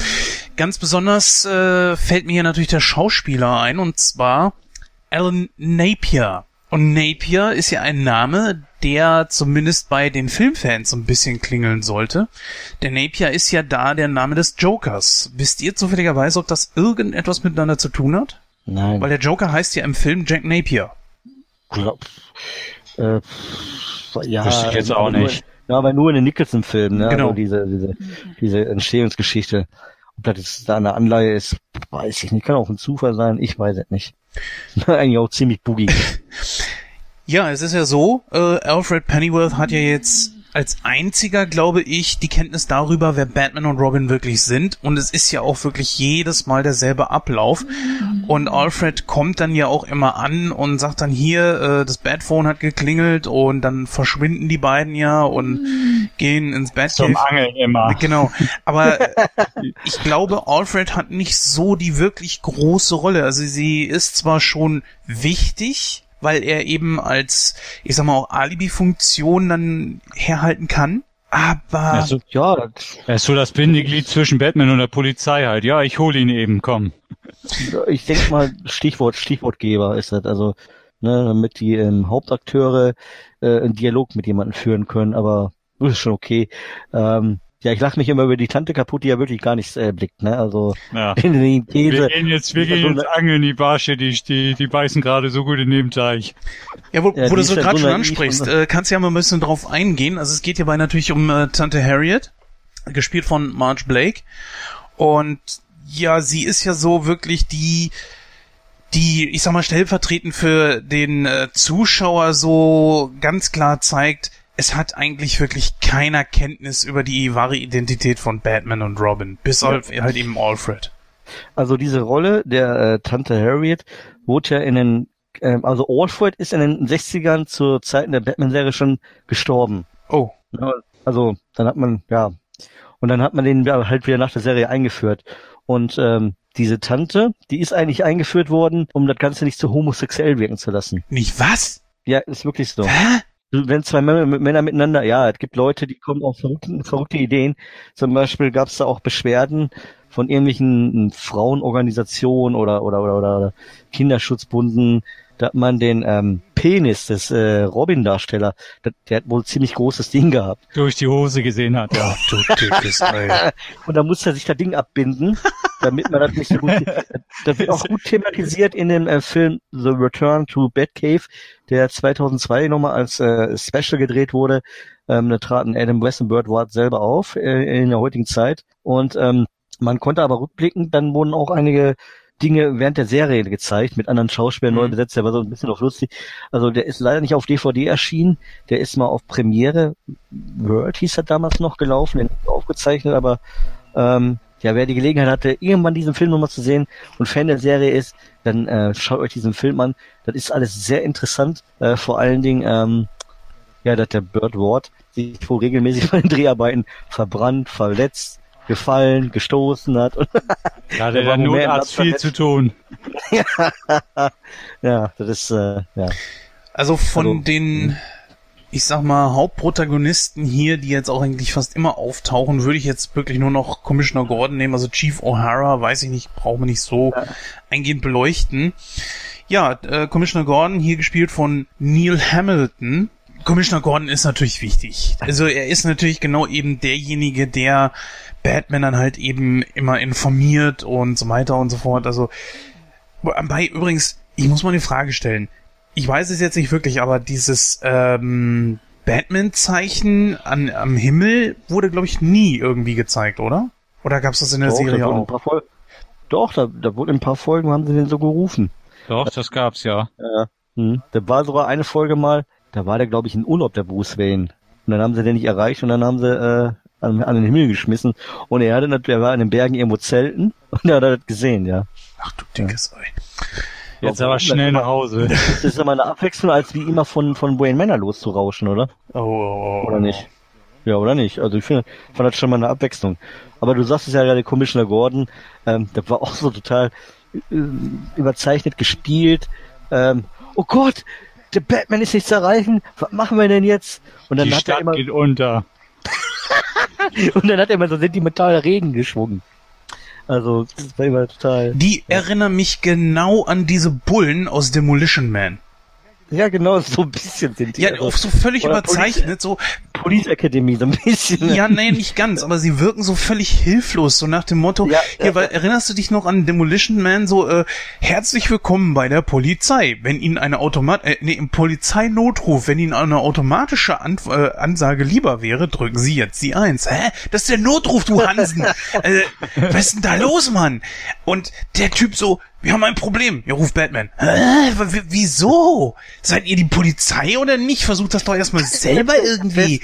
Ganz besonders äh, fällt mir hier natürlich der Schauspieler ein, und zwar Alan Napier. Und Napier ist ja ein Name, der zumindest bei den Filmfans so ein bisschen klingeln sollte. Der Napier ist ja da der Name des Jokers. Wisst ihr zufälligerweise, ob das irgendetwas miteinander zu tun hat? nein, Weil der Joker heißt ja im Film Jack Napier. glaub, äh, ja, Wüsste ich jetzt auch nur- nicht. Ja, aber nur in den Nicholson-Filmen, ne? Genau. Also diese, diese, diese Entstehungsgeschichte. Ob das jetzt da eine Anleihe ist, weiß ich nicht. Kann auch ein Zufall sein, ich weiß es nicht. Eigentlich auch ziemlich boogie. Ja, es ist ja so, äh, Alfred Pennyworth hat ja jetzt als einziger, glaube ich, die Kenntnis darüber, wer Batman und Robin wirklich sind. Und es ist ja auch wirklich jedes Mal derselbe Ablauf. Und Alfred kommt dann ja auch immer an und sagt dann hier, äh, das Batphone hat geklingelt und dann verschwinden die beiden ja und gehen ins zum Batcave. Angeln immer. Genau. Aber ich glaube, Alfred hat nicht so die wirklich große Rolle. Also sie ist zwar schon wichtig, weil er eben als, ich sag mal, auch Alibi-Funktion dann herhalten kann. Aber Also, ja, er ist so das Bindeglied zwischen Batman und der Polizei halt. Ja, ich hole ihn eben, komm. ich denke mal, Stichwort, Stichwortgeber ist das. Also, ne, damit die ähm, Hauptakteure äh, einen Dialog mit jemandem führen können, aber das ist schon okay. Ähm, ja, ich lache mich immer über die Tante kaputt, die ja wirklich gar nichts äh, blickt, ne? Also Ja. in den Wir These. gehen jetzt, wir die gehen so jetzt eine- angeln, die Barsche, die, die, die beißen gerade so gut in den Teich. Ja, wo, Ja, wo die du so gerade so schon ansprichst, äh, kannst ja mal ein bisschen drauf eingehen. Also es geht hierbei natürlich um äh, Tante Harriet, gespielt von Marge Blake. Und ja, sie ist ja so wirklich die, die, ich sag mal, stellvertretend für den äh, Zuschauer so ganz klar zeigt, es hat eigentlich wirklich keiner Kenntnis über die wahre Identität von Batman und Robin, bis auf halt eben Alfred. Also diese Rolle der äh, Tante Harriet wurde ja in den, ähm, also Alfred ist in den 60ern zur Zeiten der Batman-Serie schon gestorben. Oh, Ja, also dann hat man, ja, und dann hat man den ja halt wieder nach der Serie eingeführt. Und ähm, diese Tante, die ist eigentlich eingeführt worden, um das Ganze nicht zu homosexuell wirken zu lassen. nicht was? Ja, ist wirklich so. Hä? Wenn zwei Männer, miteinander, ja, es gibt Leute, die kommen auf verrückte, verrückte Ideen. Zum Beispiel gab es da auch Beschwerden von irgendwelchen Frauenorganisationen oder, oder, oder, oder Kinderschutzbunden, dass man den ähm, Penis des äh, Robin-Darsteller, der, der hat wohl ziemlich großes Ding gehabt. Durch die Hose gesehen hat, ja. Du dickes Ei. Und da muss er sich das Ding abbinden, damit man das nicht so gut. Das wird auch gut thematisiert in dem äh, Film The Return to Batcave, der 2002 nochmal als äh, Special gedreht wurde. Ähm, da traten Adam West und Burt Ward selber auf äh, in der heutigen Zeit. Und ähm, man konnte aber rückblickend, dann wurden auch einige Dinge während der Serie gezeigt, mit anderen Schauspielern neu Mhm. besetzt, der war so ein bisschen auch lustig. Also der ist leider nicht auf DVD erschienen, der ist mal auf Premiere World hieß er damals noch gelaufen, den aufgezeichnet, aber ähm, ja, wer die Gelegenheit hatte, irgendwann diesen Film nochmal zu sehen und Fan der Serie ist, dann äh, schaut euch diesen Film an. Das ist alles sehr interessant. Äh, vor allen Dingen, ähm, ja, dass der Bird Ward sich wohl regelmäßig bei den Dreharbeiten verbrannt, verletzt, gefallen, gestoßen hat. Und, Da hat Der Notarzt viel zu tun. ja, das ist, äh, ja. Also von Also, den, ich sag mal, Hauptprotagonisten hier, die jetzt auch eigentlich fast immer auftauchen, würde ich jetzt wirklich nur noch Commissioner Gordon nehmen. Also Chief O'Hara, weiß ich nicht, brauchen wir nicht so eingehend beleuchten. Ja, äh, Commissioner Gordon, hier gespielt von Neil Hamilton, Commissioner Gordon ist natürlich wichtig. Also er ist natürlich genau eben derjenige, der Batman dann halt eben immer informiert und so weiter und so fort. Also, bei übrigens, ich muss mal eine Frage stellen. Ich weiß es jetzt nicht wirklich, aber dieses ähm, Batman-Zeichen an, am Himmel wurde, glaube ich, nie irgendwie gezeigt, oder? Oder gab es das in der Doch, Serie auch? ein paar Fol Doch, da, da wurden ein paar Folgen, haben sie den so gerufen. Doch, das gab's ja. Ja. Hm. Da war sogar eine Folge mal, da war der, glaube ich, in Urlaub, der Bruce Wayne. Und dann haben sie den nicht erreicht und dann haben sie äh, an, an den Himmel geschmissen. Und er hatte natürlich, er war in den Bergen irgendwo zelten und er hat das gesehen, ja. Ach du dickes Ei. Jetzt aber schnell nach Hause. Das ist immer eine Abwechslung, als wie immer von, von Wayne Manor loszurauschen, oder? Oh, oh, oh. Oder nicht? Ja, oder nicht? Also ich finde, fand das schon mal eine Abwechslung. Aber du sagst es ja gerade, Commissioner Gordon, ähm, der war auch so total äh, überzeichnet gespielt. Ähm, oh Gott, der Batman ist nicht zu erreichen. Was machen wir denn jetzt? Und dann Die hat er Stadt immer geht unter. und dann hat er immer so sentimentaler Regen geschwungen. Also das war immer total. Die erinnern mich genau an diese Bullen aus Demolition Man. Ja, genau, so ein bisschen sind die. Ja, also, so völlig oder überzeichnet, so, Police Academy, so ein bisschen. ja, nee, nicht ganz, aber sie wirken so völlig hilflos, so nach dem Motto, Ja, hier, ja, weil, erinnerst du dich noch an Demolition Man, so, äh, herzlich willkommen bei der Polizei, wenn Ihnen eine Automat, äh, nee, im Polizeinotruf, wenn Ihnen eine automatische An äh, Ansage lieber wäre, drücken Sie jetzt die Eins. Hä? Das ist der Notruf, du Hansen! äh, was ist denn da los, Mann? Und der Typ so, wir haben ein Problem. Ja, ruft Batman. Hä? W wieso? Seid ihr die Polizei oder nicht? Versucht das doch erstmal selber irgendwie.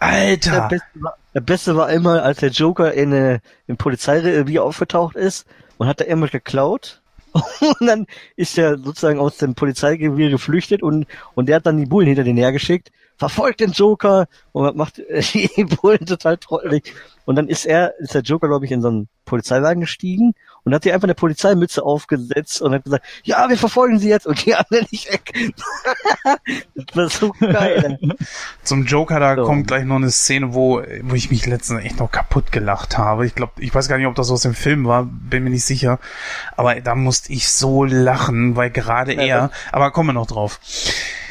Der Alter. Beste, war, der Beste war immer, als der Joker in, äh, im Polizeirevier aufgetaucht ist und hat da irgendwas geklaut. Und dann ist er sozusagen aus dem Polizeirevier geflüchtet und, und der hat dann die Bullen hinter den hergeschickt. Verfolgt den Joker und macht die Bullen total trottelig. Und dann ist er, ist der Joker, glaube ich, in so einen Polizeiwagen gestiegen und hat sich einfach eine Polizeimütze aufgesetzt und hat gesagt, ja, wir verfolgen sie jetzt und die anderen nicht weg. das war so geil. Zum Joker, da So. kommt gleich noch eine Szene, wo, wo ich mich letztens echt noch kaputt gelacht habe. Ich glaube, ich weiß gar nicht, ob das aus dem Film war, bin mir nicht sicher. Aber da musste ich so lachen, weil gerade Ja, er, aber kommen wir noch drauf.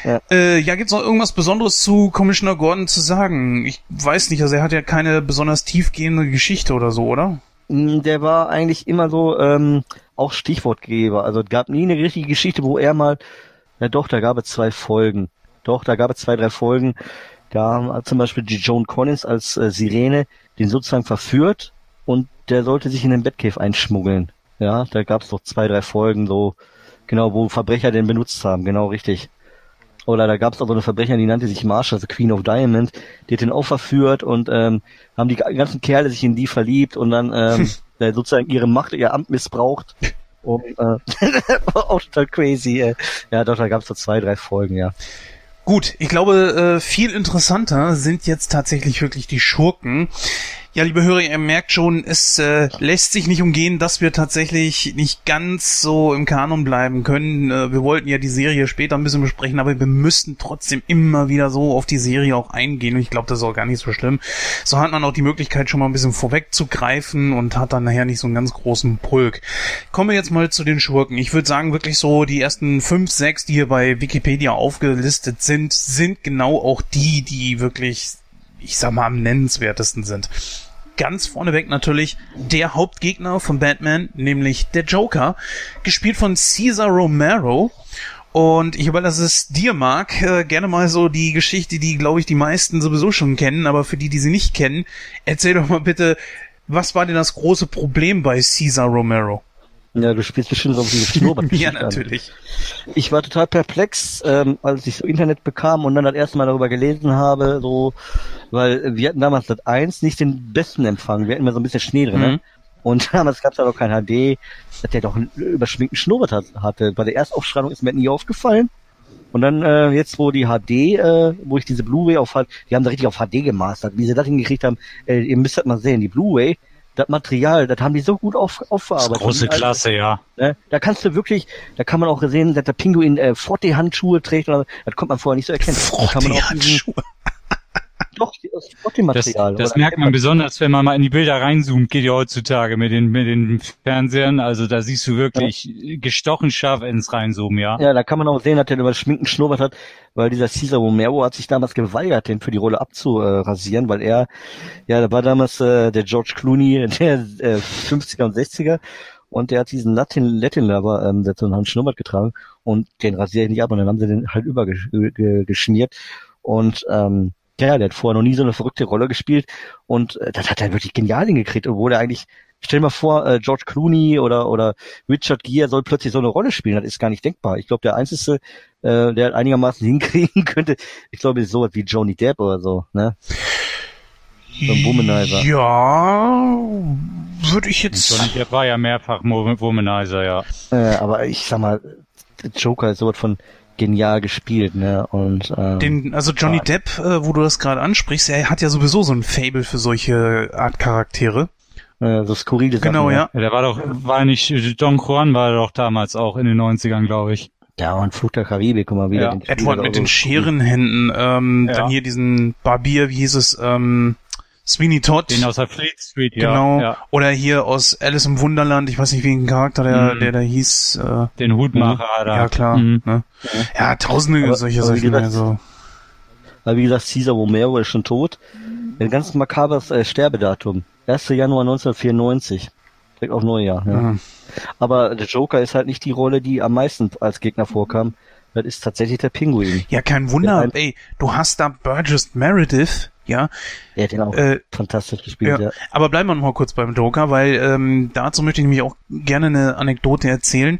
Ja. Äh, ja, gibt's noch irgendwas Besonderes zu Commissioner Gordon zu sagen? Ich weiß nicht, also er hat ja keine besonders tiefgehende Geschichte oder so, oder? Mm, Der war eigentlich immer so ähm, auch Stichwortgeber. Also es gab nie eine richtige Geschichte, wo er mal, ja doch, da gab es zwei Folgen. Doch, da gab es zwei, drei Folgen. Da hat zum Beispiel die Joan Collins als äh, Sirene den sozusagen verführt und der sollte sich in den Batcave einschmuggeln. Ja, da gab es doch zwei, drei Folgen, so genau, wo Verbrecher den benutzt haben, genau richtig. Oder da gab es auch so eine Verbrecher, die nannte sich Marsha, also Queen of Diamond, die hat den auch verführt und ähm, haben die ganzen Kerle sich in die verliebt und dann ähm, sozusagen ihre Macht, ihr Amt missbraucht. Und, äh, auch total crazy. Äh. Ja, doch, da gab es so zwei, drei Folgen, ja. Gut, ich glaube, äh, viel interessanter sind jetzt tatsächlich wirklich die Schurken. Ja, liebe Hörer, ihr merkt schon, es äh, lässt sich nicht umgehen, dass wir tatsächlich nicht ganz so im Kanon bleiben können. Äh, wir wollten ja die Serie später ein bisschen besprechen, aber wir müssten trotzdem immer wieder so auf die Serie auch eingehen. Und ich glaube, das ist auch gar nicht so schlimm. So hat man auch die Möglichkeit, schon mal ein bisschen vorwegzugreifen und hat dann nachher nicht so einen ganz großen Pulk. Kommen wir jetzt mal zu den Schurken. Ich würde sagen, wirklich so die ersten fünf, sechs, die hier bei Wikipedia aufgelistet sind, sind genau auch die, die wirklich ich sag mal, am nennenswertesten sind. Ganz vorneweg natürlich der Hauptgegner von Batman, nämlich der Joker, gespielt von Caesar Romero. Und ich überlasse es dir, Marc, äh, gerne mal so die Geschichte, die, glaube ich, die meisten sowieso schon kennen, aber für die, die sie nicht kennen, erzähl doch mal bitte, was war denn das große Problem bei Caesar Romero? Ja, du spielst bestimmt so auf diese schnurrbart ja, natürlich. Ich war total perplex, ähm, als ich so Internet bekam und dann das erste Mal darüber gelesen habe, so, weil wir hatten damals das 1 nicht den besten Empfang. Wir hatten immer so ein bisschen Schnee drin, Mhm. ne? Und damals gab es auch kein HD, dass der doch einen überschminkten Schnurrbart hat, hatte. Bei der Erstaufschreibung ist mir nie aufgefallen. Und dann äh, jetzt, wo die HD, äh, wo ich diese Blu-ray auf die haben da richtig auf HD gemastert, wie sie das hingekriegt haben, äh, ihr müsst das mal sehen, die Blu-ray, das Material, das haben die so gut auf, Das aufverarbeitet. große Die- Klasse, ja. Ne? Da kannst du wirklich, da kann man auch sehen, dass der Pinguin äh, Forte-Handschuhe trägt, oder, das konnte man vorher nicht so erkennen. Da kann man auch diesen, Handschuhe. Doch, doch die Material. Das, das merkt man besonders, wenn man mal in die Bilder reinzoomt, geht ja heutzutage mit den, mit den Fernsehern. Also da siehst du wirklich ja. gestochen scharf ins Reinzoomen, ja. Ja, da kann man auch sehen, dass der über das Schminken schnurrbart hat, weil dieser Cesar Romero hat sich damals geweigert, den für die Rolle abzurasieren, weil er, ja, da war damals äh, der George Clooney der äh, 50er und 60er und der hat diesen Latin Latin Lover, ähm, der hat so einen Schnurrbart getragen und den rasiere ich nicht ab und dann haben sie den halt übergeschmiert und ähm, ja, der hat vorher noch nie so eine verrückte Rolle gespielt und äh, das hat er wirklich genial hingekriegt, obwohl er eigentlich Stell dir mal vor, äh, George Clooney oder oder Richard Gere soll plötzlich so eine Rolle spielen. Das ist gar nicht denkbar. Ich glaube, der einzige, äh, der einigermaßen hinkriegen könnte, ich glaube, ist sowas wie Johnny Depp oder so, ne? So ein Womanizer. Ja, würde ich jetzt. Johnny Depp war ja mehrfach Womanizer, ja. Äh, aber ich sag mal, Joker ist sowas von genial gespielt, ne? Und ähm, den, also Johnny ja. Depp, äh, wo du das gerade ansprichst, er hat ja sowieso so ein Fable für solche Art Charaktere. Äh, so skurrile Sachen. Genau, ja. ja. Der war doch, war nicht, Don Juan war doch damals auch in den 90ern, glaube ich. Ja, und Fluch der Karibik, guck mal wieder. Ja. Edward mit den Scherenhänden, ähm, ja. dann hier diesen Barbier, wie hieß es, ähm, Sweeney Todd. Den aus der Fleet Street, ja. Genau. Ja. Oder hier aus Alice im Wunderland, ich weiß nicht, wie ein Charakter, der, mhm. der da hieß. Äh, Den Hutmacher mhm. da. Ja, klar. Mhm. Ne? Ja, tausende aber, solche Sachen. Gesagt, also. Aber wie gesagt, Caesar Romero ist schon tot. Ein ganz makabres äh, Sterbedatum. 1. Januar 1994. Direkt auf Neujahr. Ja. Mhm. Aber der Joker ist halt nicht die Rolle, die am meisten als Gegner vorkam. Das ist tatsächlich der Pinguin. Ja, kein Wunder. Ey, du hast da Burgess Meredith, ja. Der hat ihn auch äh, fantastisch gespielt, ja. ja. Aber bleiben wir noch mal kurz beim Joker, weil ähm, dazu möchte ich nämlich auch gerne eine Anekdote erzählen.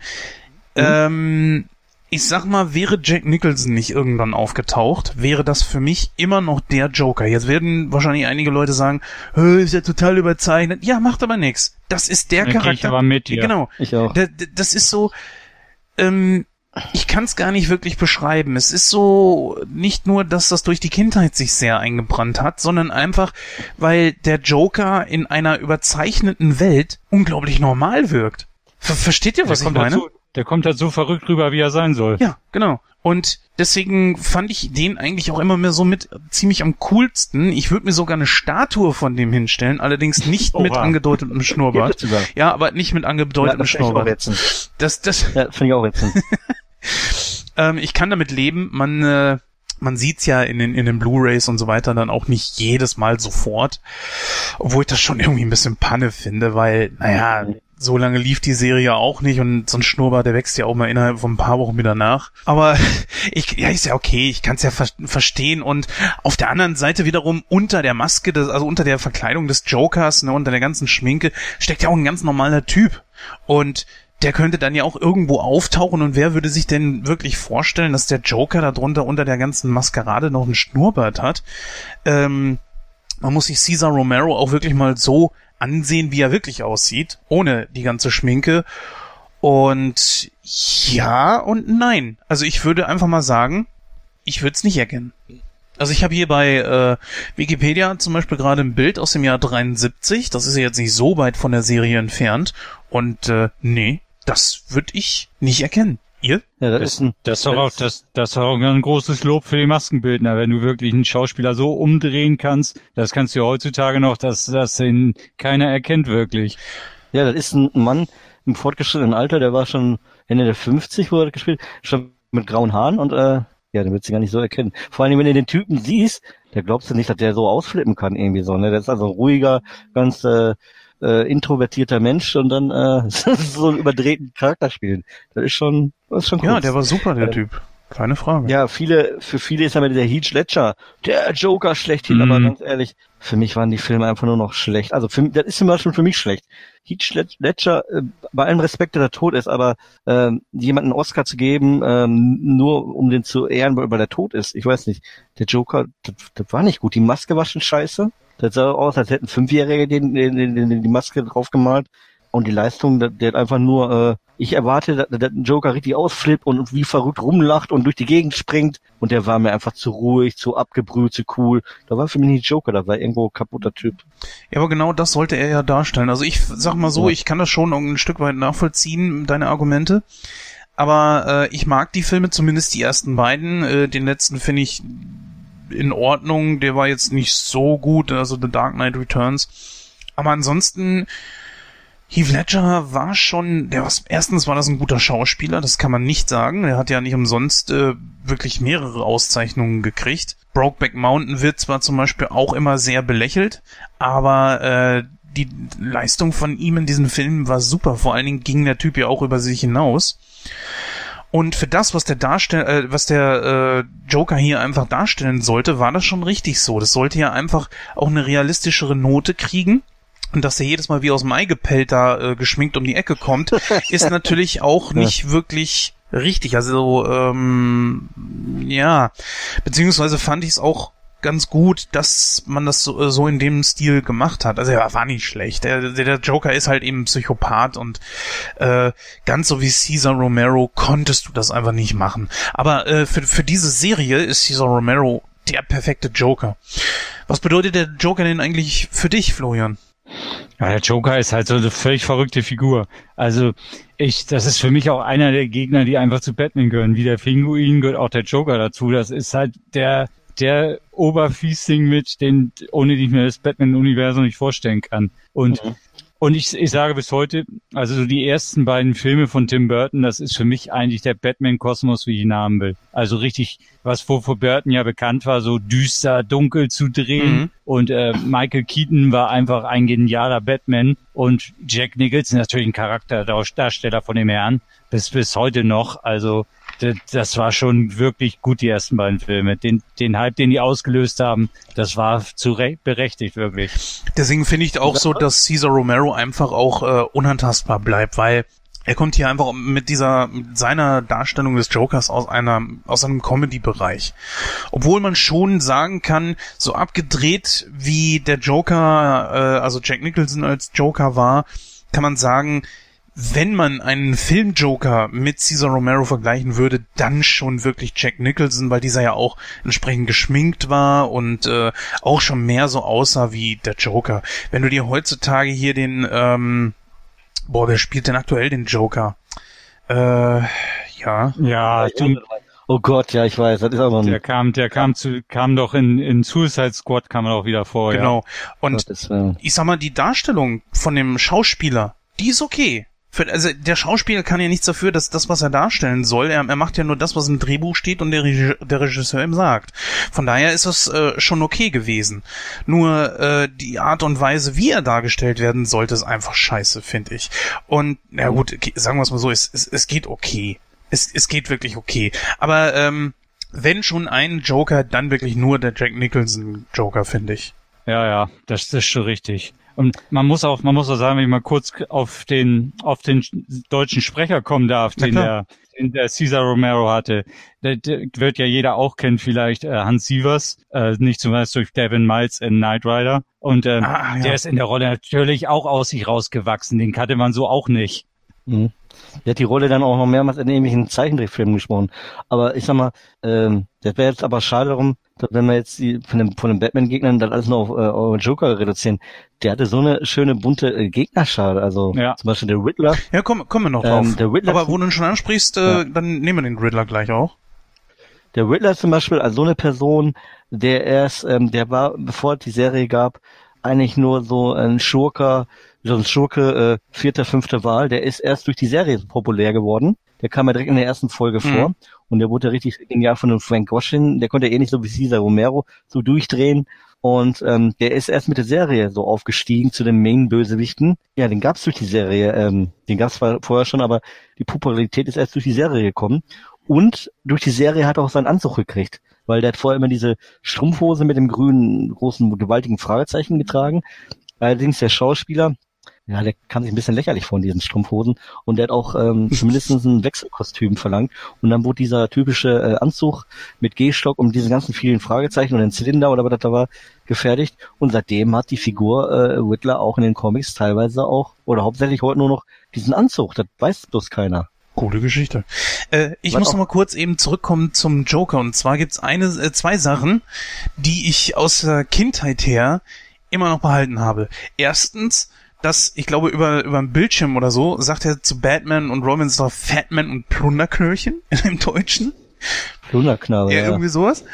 Mhm. Ähm, ich sag mal, wäre Jack Nicholson nicht irgendwann aufgetaucht, wäre das für mich immer noch der Joker. Jetzt werden wahrscheinlich einige Leute sagen, ist ja total überzeichnet. Ja, macht aber nichts. Das ist der Dann Charakter. Ich aber mit, ja. Genau. Ich auch. Das ist so, ähm, ich kann es gar nicht wirklich beschreiben. Es ist so nicht nur, dass das durch die Kindheit sich sehr eingebrannt hat, sondern einfach, weil der Joker in einer überzeichneten Welt unglaublich normal wirkt. Ver versteht ihr, was ich meine? Dazu, der kommt halt so verrückt rüber, wie er sein soll. Ja, genau. Und deswegen fand ich den eigentlich auch immer mehr so mit ziemlich am coolsten. Ich würde mir sogar eine Statue von dem hinstellen, allerdings nicht oh, mit wow. angedeutetem Schnurrbart. ja, aber nicht mit angedeutetem ja, Schnurrbart. Das, das, ja, finde ich auch ätzend. ähm, ich kann damit leben. Man, äh, man sieht's ja in den, in den Blu-rays und so weiter dann auch nicht jedes Mal sofort. Obwohl ich das schon irgendwie ein bisschen Panne finde, weil, naja, so lange lief die Serie auch nicht und so ein Schnurrbart, der wächst ja auch mal innerhalb von ein paar Wochen wieder nach. Aber ich, ja, ist ja okay, ich kann es ja ver verstehen und auf der anderen Seite wiederum unter der Maske, des, also unter der Verkleidung des Jokers, ne, unter der ganzen Schminke, steckt ja auch ein ganz normaler Typ. Und der könnte dann ja auch irgendwo auftauchen und wer würde sich denn wirklich vorstellen, dass der Joker darunter unter der ganzen Maskerade noch einen Schnurrbart hat? Ähm, man muss sich Caesar Romero auch wirklich mal so ansehen, wie er wirklich aussieht, ohne die ganze Schminke. Und ja und nein. Also ich würde einfach mal sagen, ich würde es nicht erkennen. Also ich habe hier bei äh, Wikipedia zum Beispiel gerade ein Bild aus dem Jahr 73. Das ist ja jetzt nicht so weit von der Serie entfernt. Und äh, nee, das würde ich nicht erkennen. Ihr? Ja, das, das, ist ein, das ist doch auch, das, das ist auch ein großes Lob für die Maskenbildner, wenn du wirklich einen Schauspieler so umdrehen kannst, das kannst du heutzutage noch, dass das ihn keiner erkennt wirklich. Ja, das ist ein Mann im fortgeschrittenen Alter, der war schon Ende der 50, wo er gespielt, schon mit grauen Haaren und äh, ja, den würdest du gar nicht so erkennen. Vor allem, wenn du den Typen siehst, da glaubst du nicht, dass der so ausflippen kann irgendwie so, ne? Der ist also ein ruhiger, ganz äh, äh, introvertierter Mensch und dann äh, so einen überdrehten Charakter spielen. Das ist schon, das ist schon cool. Ja, der war super, der äh, Typ. Keine Frage. Ja, viele, für viele ist aber der Heath Ledger, der Joker schlechthin, mm. aber mhm. ganz ehrlich, für mich waren die Filme einfach nur noch schlecht. Also für, das ist zum Beispiel für mich schlecht. Heath Ledger, äh, bei allem Respekt, dass er tot ist, aber äh, jemanden einen Oscar zu geben, äh, nur um den zu ehren, weil, weil er tot ist, ich weiß nicht. Der Joker, das, das war nicht gut. Die Maske war schon scheiße. Das sah aus, als hätten Fünfjährige den, den, den, die Maske draufgemalt. Und die Leistung, der, der hat einfach nur, äh, ich erwarte, dass, dass ein Joker richtig ausflippt und wie verrückt rumlacht und durch die Gegend springt. Und der war mir einfach zu ruhig, zu abgebrüht, zu cool. Da war für mich nicht Joker, da war irgendwo ein kaputter Typ. Ja, aber genau das sollte er ja darstellen. Also ich sag mal so, ja. ich kann das schon ein Stück weit nachvollziehen, deine Argumente. Aber äh, ich mag die Filme, zumindest die ersten beiden. Äh, den letzten finde ich in Ordnung, der war jetzt nicht so gut, also The Dark Knight Returns. Aber ansonsten, Heath Ledger war schon, der was, erstens war das ein guter Schauspieler, das kann man nicht sagen. Er hat ja nicht umsonst äh, wirklich mehrere Auszeichnungen gekriegt. Brokeback Mountain wird zwar zum Beispiel auch immer sehr belächelt, aber äh, die Leistung von ihm in diesem Film war super. Vor allen Dingen ging der Typ ja auch über sich hinaus. Und für das, was der darstell äh, was der äh, Joker hier einfach darstellen sollte, war das schon richtig so. Das sollte ja einfach auch eine realistischere Note kriegen. Und dass er jedes Mal wie aus dem Ei gepellt da äh, geschminkt um die Ecke kommt, ist natürlich auch nicht ja. wirklich richtig. Also, ähm, ja, beziehungsweise fand ich es auch ganz gut, dass man das so, so in dem Stil gemacht hat. Also er war nicht schlecht. Der, der Joker ist halt eben Psychopath und äh, ganz so wie Caesar Romero konntest du das einfach nicht machen. Aber äh, für, für diese Serie ist Caesar Romero der perfekte Joker. Was bedeutet der Joker denn eigentlich für dich, Florian? Ja, der Joker ist halt so eine völlig verrückte Figur. Also ich, das ist für mich auch einer der Gegner, die einfach zu Batman gehören. Wie der Pinguin gehört auch der Joker dazu. Das ist halt der der Oberfiesling mit, den, ohne den ich mir das Batman-Universum nicht vorstellen kann. Und mhm. Und ich, ich sage bis heute, also so die ersten beiden Filme von Tim Burton, das ist für mich eigentlich der Batman-Kosmos, wie ich ihn haben will. Also richtig, was vor, vor Burton ja bekannt war, so düster, dunkel zu drehen. Mhm. Und äh, Michael Keaton war einfach ein genialer Batman. Und Jack Nicholson natürlich ein Charakterdarsteller von dem Herrn, bis, bis heute noch. Also das war schon wirklich gut, die ersten beiden Filme. Den, den Hype, den die ausgelöst haben, das war zu berechtigt, wirklich. Deswegen finde ich auch so, dass Caesar Romero einfach auch äh, unantastbar bleibt, weil er kommt hier einfach mit dieser, mit seiner Darstellung des Jokers aus einer, aus einem Comedy-Bereich. Obwohl man schon sagen kann, so abgedreht wie der Joker, äh, also Jack Nicholson als Joker war, kann man sagen, wenn man einen Film-Joker mit Cesar Romero vergleichen würde, dann schon wirklich Jack Nicholson, weil dieser ja auch entsprechend geschminkt war und äh, auch schon mehr so aussah wie der Joker. Wenn du dir heutzutage hier den, ähm, boah, wer spielt denn aktuell den Joker? Äh, ja. Ja, du, Oh Gott, ja, ich weiß, das ist aber ein Der kam, der kam zu, kam doch in, in Suicide Squad kam er auch wieder vor, Genau. Ja. Und ich sag mal, die Darstellung von dem Schauspieler, die ist okay. Für, also der Schauspieler kann ja nichts dafür, dass das, was er darstellen soll, er, er macht ja nur das, was im Drehbuch steht und der, Reg der Regisseur ihm sagt. Von daher ist es äh, schon okay gewesen. Nur äh, die Art und Weise, wie er dargestellt werden sollte, ist einfach scheiße, finde ich. Und na gut, sagen wir es mal so, es, es, es geht okay. Es, es geht wirklich okay. Aber ähm, wenn schon ein Joker, dann wirklich nur der Jack Nicholson Joker, finde ich. Ja, ja, das, das ist schon richtig. Und man muss auch, man muss auch sagen, wenn ich mal kurz auf den, auf den deutschen Sprecher kommen darf, den der, den der Cesar Romero hatte. Der, der wird ja jeder auch kennen, vielleicht äh, Hans Sievers, äh, nicht zum Beispiel durch Devin Miles in Knight Rider. Und ähm, ah, ja. der ist in der Rolle natürlich auch aus sich rausgewachsen. Den kannte man so auch nicht. Mhm. Der hat die Rolle dann auch noch mehrmals in irgendwelchen Zeichentrickfilmen gesprochen. Aber ich sag mal, ähm, das wäre jetzt aber schade darum, wenn wir jetzt die, von den, von den Batman-Gegnern dann alles nur auf, äh, Joker reduzieren. Der hatte so eine schöne bunte äh, Gegnerschale. Also ja. zum Beispiel der Riddler. Ja, komm, kommen wir noch drauf. Ähm, der Riddler aber wo du ihn schon ansprichst, äh, ja. dann nehmen wir den Riddler gleich auch. Der Riddler zum Beispiel als so eine Person, der erst, ähm, der war, bevor es die Serie gab, eigentlich nur so ein Schurker, so ein Schurke, äh, vierter, fünfter Wahl, der ist erst durch die Serie so populär geworden. Der kam ja direkt in der ersten Folge mhm. vor und der wurde richtig genial von dem Frank Goshin. Der konnte eh nicht so wie Cesar Romero so durchdrehen. Und ähm, der ist erst mit der Serie so aufgestiegen zu den Main-Bösewichten. Ja, den gab's durch die Serie. Ähm, den gab's vorher schon, aber die Popularität ist erst durch die Serie gekommen. Und durch die Serie hat er auch seinen Anzug gekriegt weil der hat vorher immer diese Strumpfhose mit dem grünen, großen, gewaltigen Fragezeichen getragen. Allerdings der Schauspieler, ja, der kam sich ein bisschen lächerlich vor in diesen Strumpfhosen und der hat auch ähm, zumindest ein Wechselkostüm verlangt und dann wurde dieser typische äh, Anzug mit Gehstock und diese ganzen vielen Fragezeichen und den Zylinder oder was das da war gefertigt und seitdem hat die Figur äh, Whitler auch in den Comics teilweise auch oder hauptsächlich heute nur noch diesen Anzug, das weiß bloß keiner. Coole Geschichte. Äh, ich Was muss noch mal kurz eben zurückkommen zum Joker. Und zwar gibt's eine, äh, zwei Sachen, die ich aus der Kindheit her immer noch behalten habe. Erstens, dass, ich glaube, über, über ein Bildschirm oder so, sagt er zu Batman und Robin so Fatman und Plunderknöllchen im Deutschen. Plunderknabe, Ja, irgendwie sowas.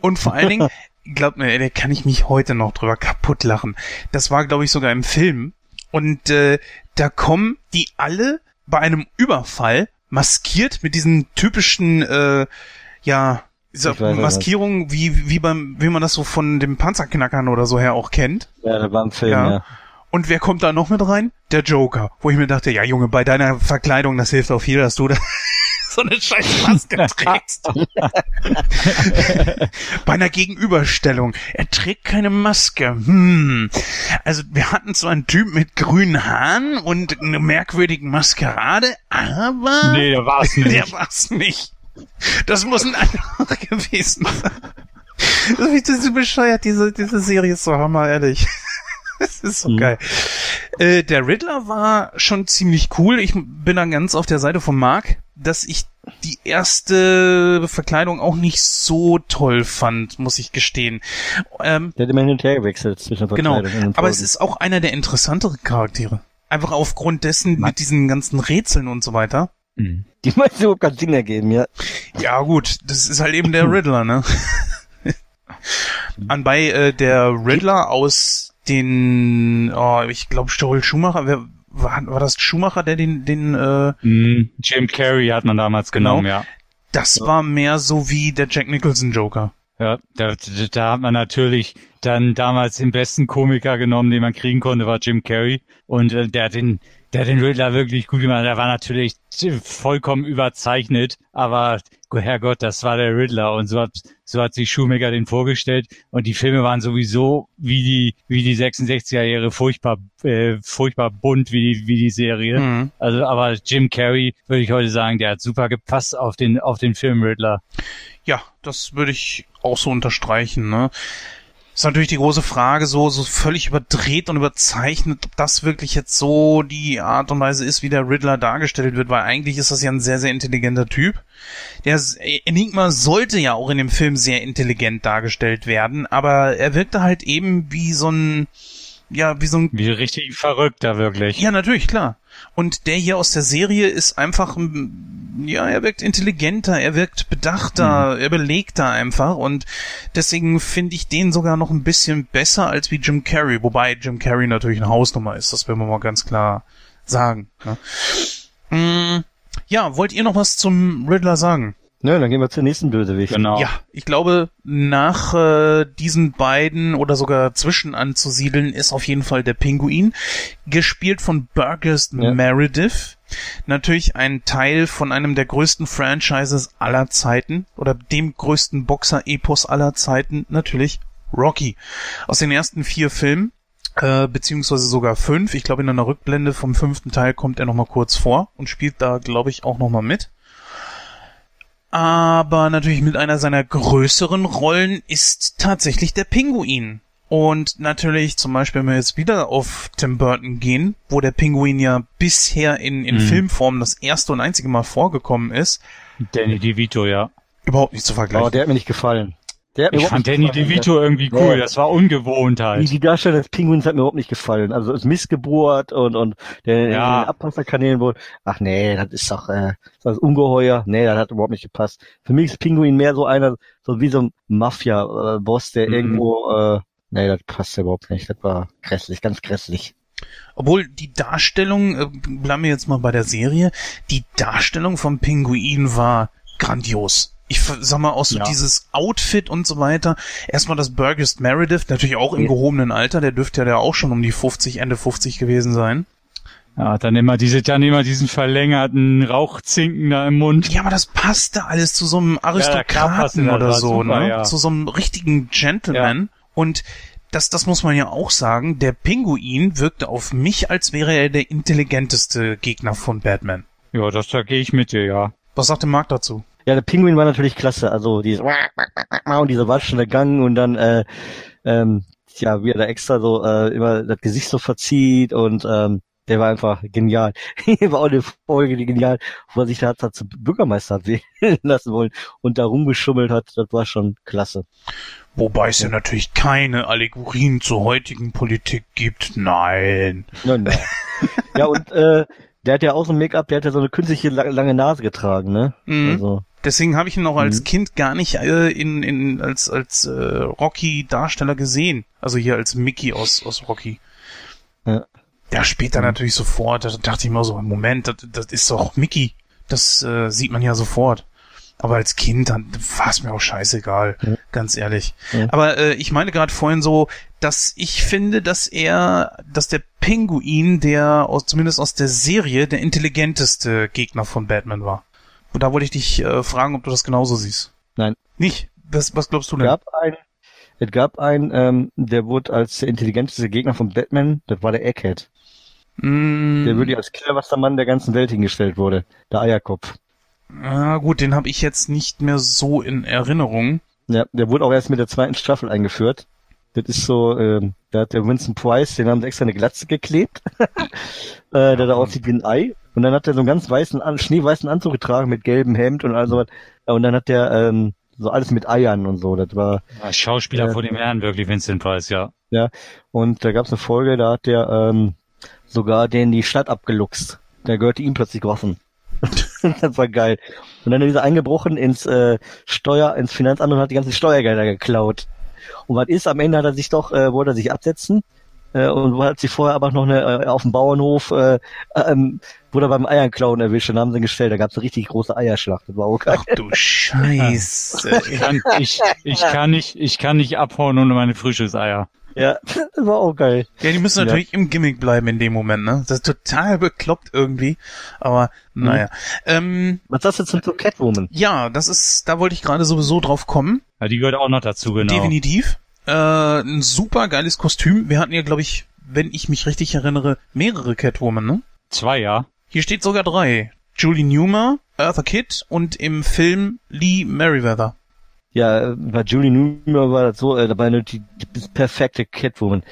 Und vor allen Dingen, glaubt mir, ey, da kann ich mich heute noch drüber kaputt lachen. Das war, glaube ich, sogar im Film. Und äh, da kommen die alle bei einem Überfall maskiert mit diesen typischen, äh, ja, dieser Ich weiß nicht, Maskierung, wie, wie beim, wie man das so von dem Panzerknackern oder so her auch kennt. Ja, da war ein Film, Ja. ja. Und wer kommt da noch mit rein? Der Joker. Wo ich mir dachte, ja Junge, bei deiner Verkleidung, das hilft auch viel, dass du da so eine scheiß Maske trägst. bei einer Gegenüberstellung. Er trägt keine Maske. Hm. Also wir hatten so einen Typ mit grünen Haaren und eine merkwürdigen Maskerade, aber Nee, der war's nicht. der war's nicht. Das muss ein anderer gewesen sein. Das ist so bescheuert, diese, diese Serie ist so hammer, ehrlich. Das ist so Mhm. geil. Äh, der Riddler war schon ziemlich cool. Ich bin dann ganz auf der Seite von Mark, dass ich die erste Verkleidung auch nicht so toll fand, muss ich gestehen. Ähm, Der hat immer hin und her gewechselt zwischen der genau. Verkleidung und Aber es ist auch einer der interessanteren Charaktere. Einfach aufgrund dessen Mann. mit diesen ganzen Rätseln und so weiter. Mhm. Die meisten überhaupt keinen Sinn ergeben, ja. Ja gut, das ist halt eben der Riddler, ne? Anbei äh, der Riddler aus den, oh, ich glaube Joel Schumacher, wer war, war das Schumacher, der den, den, äh, Mhm. Jim Carrey hat man damals Genau. genommen, ja. das war mehr so wie der Jack Nicholson Joker. Ja, da, da, da hat man natürlich dann damals den besten Komiker genommen, den man kriegen konnte, war Jim Carrey. Und äh, der hat den, der hat den Riddler wirklich gut gemacht. Der war natürlich vollkommen überzeichnet, aber Herrgott, das war der Riddler. Und so hat, so hat sich Schumacher den vorgestellt. Und die Filme waren sowieso wie die, wie die 66er Jahre furchtbar, äh, furchtbar bunt wie die, wie die Serie. Mhm. Also, aber Jim Carrey, würde ich heute sagen, der hat super gepasst auf den, auf den Film Riddler. Ja, das würde ich auch so unterstreichen, ne? Ist natürlich die große Frage, so, so völlig überdreht und überzeichnet, ob das wirklich jetzt so die Art und Weise ist, wie der Riddler dargestellt wird, weil eigentlich ist das ja ein sehr, sehr intelligenter Typ. Der Enigma sollte ja auch in dem Film sehr intelligent dargestellt werden, aber er wirkte halt eben wie so ein, ja, wie so ein Wie richtig verrückter, wirklich. ja, natürlich, klar. Und der hier aus der Serie ist einfach, ja, er wirkt intelligenter, er wirkt bedachter, er belegter einfach und deswegen finde ich den sogar noch ein bisschen besser als wie Jim Carrey, wobei Jim Carrey natürlich eine Hausnummer ist, das werden wir mal ganz klar sagen. Ne? Mm, ja, wollt ihr noch was zum Riddler sagen? Nö, dann gehen wir zur nächsten Bösewicht. Genau. Ja, ich glaube, nach äh, diesen beiden oder sogar zwischen anzusiedeln ist auf jeden Fall der Pinguin, gespielt von Burgess Ja. Meredith. Natürlich ein Teil von einem der größten Franchises aller Zeiten oder dem größten Boxer-Epos aller Zeiten, natürlich Rocky. Aus den ersten vier Filmen, äh, beziehungsweise sogar fünf. Ich glaube, in einer Rückblende vom fünften Teil kommt er nochmal kurz vor und spielt da, glaube ich, auch nochmal mit aber natürlich mit einer seiner größeren Rollen ist tatsächlich der Pinguin. Und natürlich zum Beispiel, wenn wir jetzt wieder auf Tim Burton gehen, wo der Pinguin ja bisher in, in Mhm. Filmform das erste und einzige Mal vorgekommen ist, Danny DeVito, ja. überhaupt nicht zu Aber vergleichen. der hat mir nicht gefallen. Der Ich fand Danny. DeVito irgendwie cool. Ja. Das war ungewohnt Die, halt. die Darstellung des Pinguins hat mir überhaupt nicht gefallen. Also ist missgebohrt und und der Ja. in den Abwasserkanälen wurde. Ach nee, das ist doch äh, das ist ungeheuer. Nee, das hat überhaupt nicht gepasst. Für mich ist Pinguin mehr so einer, so wie so ein Mafia-Boss, der Mhm. irgendwo. Äh, nee, das passt ja überhaupt nicht. Das war grässlich, ganz grässlich. Obwohl die Darstellung, äh, bleiben wir jetzt mal bei der Serie, die Darstellung vom Pinguin war grandios. Ich sag mal, auch so Ja. dieses Outfit und so weiter. Erstmal das Burgess Meredith, natürlich auch im Ja. gehobenen Alter, der dürfte ja da auch schon um die 50, Ende 50 gewesen sein. Ja, dann immer diese, dann immer diesen verlängerten Rauchzinken da im Mund. Ja, aber das passte alles zu so einem Aristokraten das, oder war so, super, ne? ja. Zu so einem richtigen Gentleman. Und das, das muss man ja auch sagen, der Pinguin wirkte auf mich, als wäre er der intelligenteste Gegner von Batman. Ja, das da gehe ich mit dir, ja. Was sagt der Marc dazu? Ja, der Pinguin war natürlich klasse. Also dieses und dieser watschende Gang und dann äh, ähm, ja, wie er da extra so äh, immer das Gesicht so verzieht und ähm, der war einfach genial. war auch eine Folge, die genial, wo er sich da hat, hat zum Bürgermeister hat wählen lassen wollen und da rumgeschummelt hat. Das war schon klasse. Wobei es ja natürlich keine Allegorien zur heutigen Politik gibt. Nein. Nein, nein. ja, und äh, der hat ja auch so ein Make-up, der hat ja so eine künstliche la- lange Nase getragen, ne? Mhm. Also, Deswegen habe ich ihn auch als Kind gar nicht äh, in, in als als äh, Rocky Darsteller gesehen. Also hier als Mickey aus aus Rocky. Ja. Ja, später natürlich sofort. Da dachte ich mir so, Moment, das, das ist doch Mickey. Das äh, sieht man ja sofort. Aber als Kind, dann war es mir auch scheißegal, Ja. ganz ehrlich. Ja. Aber äh, ich meine gerade vorhin so, dass ich finde, dass er, dass der Pinguin, der aus, zumindest aus der Serie, der intelligenteste Gegner von Batman war. Und da wollte ich dich äh, fragen, ob du das genauso siehst. Nein. Nicht? Was, was glaubst du denn? gab einen, es gab einen, ähm, der wurde als der intelligenteste Gegner von Batman, das war der Egghead. Mm, Der wirklich als cleverster Mann der ganzen Welt hingestellt wurde. Der Eierkopf. ah, gut, den habe ich jetzt nicht mehr so in Erinnerung. Ja, der wurde auch erst mit der zweiten Staffel eingeführt. Das ist so, ähm, da hat der Winston Price, den haben sie extra eine Glatze geklebt, äh, der da aussieht wie ein Ei. Und dann hat er so einen ganz weißen, schneeweißen Anzug getragen mit gelbem Hemd und all so was. Ja, Und dann hat der ähm, so alles mit Eiern und so. Das war Ja, Schauspieler Ja. vor dem Herrn, wirklich Vincent Price, ja. und da gab es eine Folge, da hat der ähm, sogar den die Stadt abgeluchst. Da gehörte ihm plötzlich Gotham. das war geil. Und dann ist er eingebrochen ins äh, Steuer, ins Finanzamt und hat die ganzen Steuergelder geklaut. Und was ist, am Ende hat er sich doch, äh, wollte er sich absetzen äh, und hat sich vorher aber noch eine, äh, auf dem Bauernhof, äh, ähm, wurde beim Eierklauen erwischt und haben sie ihn gestellt. Da gab es eine richtig große Eierschlacht. Das war auch geil. Ach du Scheiße. Ich kann, ich, ich kann nicht, ich kann nicht abhauen ohne meine Frühstückseier. Ja, das war auch geil. Ja, die müssen Ja. natürlich im Gimmick bleiben in dem Moment, ne? Das ist total bekloppt irgendwie. Aber naja. Ähm, Was sagst du zum Catwoman? ja, das ist, da wollte ich gerade sowieso drauf kommen. Ja, die gehört auch noch dazu, genau. Definitiv. Äh, ein super geiles Kostüm. Wir hatten ja, glaube ich, wenn ich mich richtig erinnere, mehrere Catwoman, ne? Zwei, ja. Hier steht sogar drei. Julie Newmar, Eartha Kitt und im Film Lee Merriweather. Ja, bei Julie Newmar war das so, äh, dabei eine, die, die perfekte Catwoman.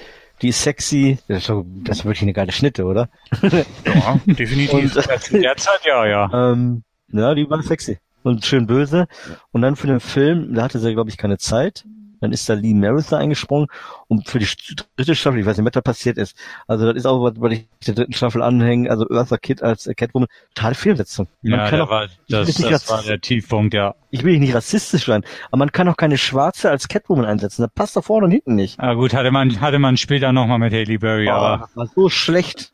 Die ist sexy, das ist, das ist wirklich eine geile Schnitte, oder? Ja, definitiv. Und, Derzeit ja, ja. ähm, ja, die war sexy und schön böse. Und dann für den Film, da hatte sie, glaube ich, keine Zeit. Dann ist da Lee Maritha eingesprungen und für die dritte Staffel, ich weiß nicht, was da passiert ist. Also das ist auch, was, ich der dritten Staffel anhängen, also Eartha Kitt als Catwoman, totale Fehlsetzung. Man Ja, kann da auch, war, das, das war der Tiefpunkt, ja. ich will nicht rassistisch sein, aber man kann auch keine Schwarze als Catwoman einsetzen. Das passt da vorne und hinten nicht. Ah, gut, hatte man, hatte man später nochmal mit Haley Berry, aber Oh, war so schlecht.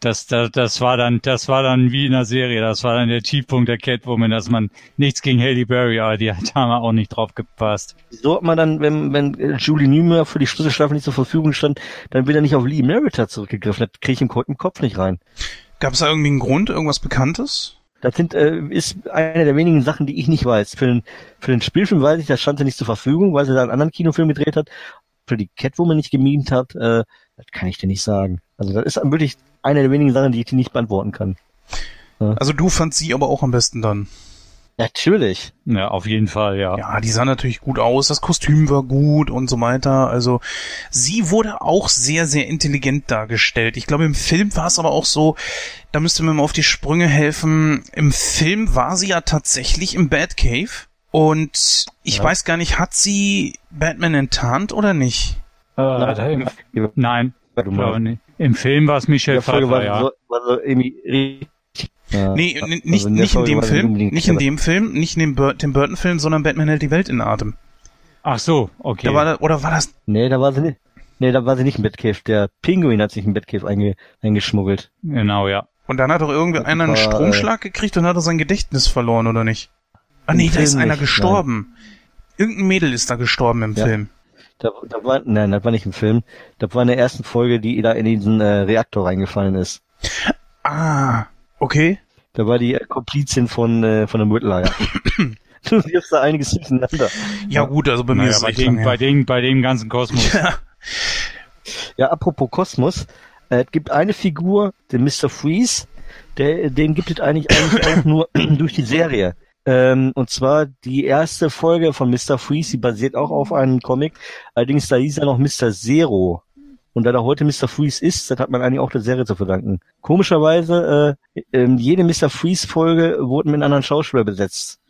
Das, das, das war dann, das war dann wie in der Serie, das war dann der Tiefpunkt der Catwoman, dass man nichts gegen Haley Berry, aber die hat da mal auch nicht drauf gepasst. So hat man dann, wenn, wenn Julie Newmar für die Schlüsselstaffel nicht zur Verfügung stand, dann wird er nicht auf Lee Merita zurückgegriffen. Das kriege ich im, im Kopf nicht rein. Gab es da irgendwie einen Grund, irgendwas Bekanntes? Das sind, äh, ist eine der wenigen Sachen, die ich nicht weiß. Für den, für den Spielfilm weiß ich, das stand sie nicht zur Verfügung, weil sie da einen anderen Kinofilm gedreht hat. Für die Catwoman nicht gemimt hat, äh, das kann ich dir nicht sagen. Also das ist wirklich eine der wenigen Sachen, die ich dir nicht beantworten kann. Also du fandst sie aber auch am besten dann. Natürlich. Ja, auf jeden Fall, ja. Ja, die sah natürlich gut aus, das Kostüm war gut und so weiter. Also sie wurde auch sehr, sehr intelligent dargestellt. Ich glaube, im Film war es aber auch so, da müsste mir mal auf die Sprünge helfen. Im Film war sie ja tatsächlich im Batcave und ich Ja. weiß gar nicht, hat sie Batman enttarnt oder nicht? Äh, nein, Ja, du glaube meinst. nicht. Im Film war es In Michelle Pfeiffer, war, ja. so, war so irgendwie richtig. Ja. Nee, Also nicht, in nicht in dem Film, nicht in dem Film, nicht in dem Bur Tim Burton Film, sondern Batman hält die Welt in Atem. Ach so, okay. Da war da, oder war das Nee, da war sie nicht. Nee, da war sie nicht im Batcave. Der Pinguin hat sich im Batcave einge, eingeschmuggelt. genau, ja. Und dann hat doch irgendwie Das einer einen äh, Stromschlag gekriegt und hat er sein Gedächtnis verloren, oder nicht? Ah nee, da ist einer nicht, gestorben. Irgendein Mädel ist da gestorben im Ja. Film. Da, da war, nein, das war nicht im Film. Das war in der ersten Folge, die da in diesen äh, Reaktor reingefallen ist. Ah, okay. Da war die äh, Komplizin von, äh, von dem Riddler, ja. du wirfst da einiges durcheinander. Ja gut, also bei mir Naja, ist es bei, dem, bei, dem, bei dem ganzen Kosmos. Ja. Ja, apropos Kosmos. Äh, es gibt eine Figur, den Mr. Freeze, der, den gibt es eigentlich, eigentlich auch nur durch die Serie. Ähm, und zwar die erste Folge von Mr. Freeze, die basiert auch auf einem Comic. Allerdings da hieß er noch Mr. Zero. Und da er heute Mr. Freeze ist, das hat man eigentlich auch der Serie zu verdanken. Komischerweise, äh, ähm, jede Mr. Freeze-Folge wurde mit einem anderen Schauspieler besetzt.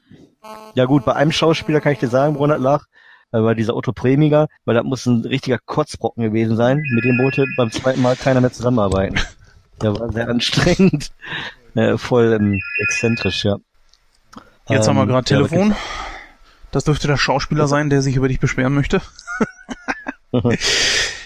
Ja gut, bei einem Schauspieler kann ich dir sagen, woran das lag. Äh, war dieser Otto Premiger, weil das muss ein richtiger Kotzbrocken gewesen sein. Mit dem wollte beim zweiten Mal keiner mehr zusammenarbeiten. Der war sehr anstrengend. Äh, voll ähm, exzentrisch, ja. Jetzt haben wir Ähm, gerade ja, Telefon. Das dürfte der Schauspieler sein, der sich über dich beschweren möchte.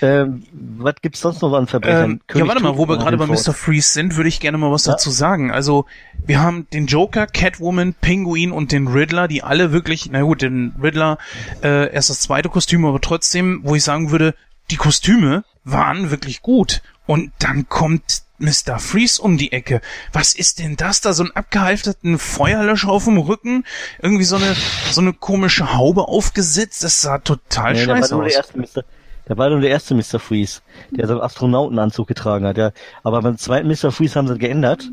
Ähm, was gibt's sonst noch an Verbrechern? Ähm, ja, warte mal, wo wir gerade bei. Mr. Freeze sind, würde ich gerne mal was Ja. dazu sagen. Also, wir haben den Joker, Catwoman, Penguin und den Riddler, die alle wirklich, na gut, den Riddler äh, erst das zweite Kostüm, aber trotzdem, wo ich sagen würde, die Kostüme waren wirklich gut. Und dann kommt Mr. Freeze um die Ecke. Was ist denn das da? So ein abgehalfterten Feuerlöscher auf dem Rücken? Irgendwie so eine, so eine komische Haube aufgesetzt? Das sah total Nee, scheiße aus. erste Mr. Der war nur der erste Mr. Freeze, der so einen Astronautenanzug getragen hat. Ja. Aber beim zweiten Mr. Freeze haben sie geändert.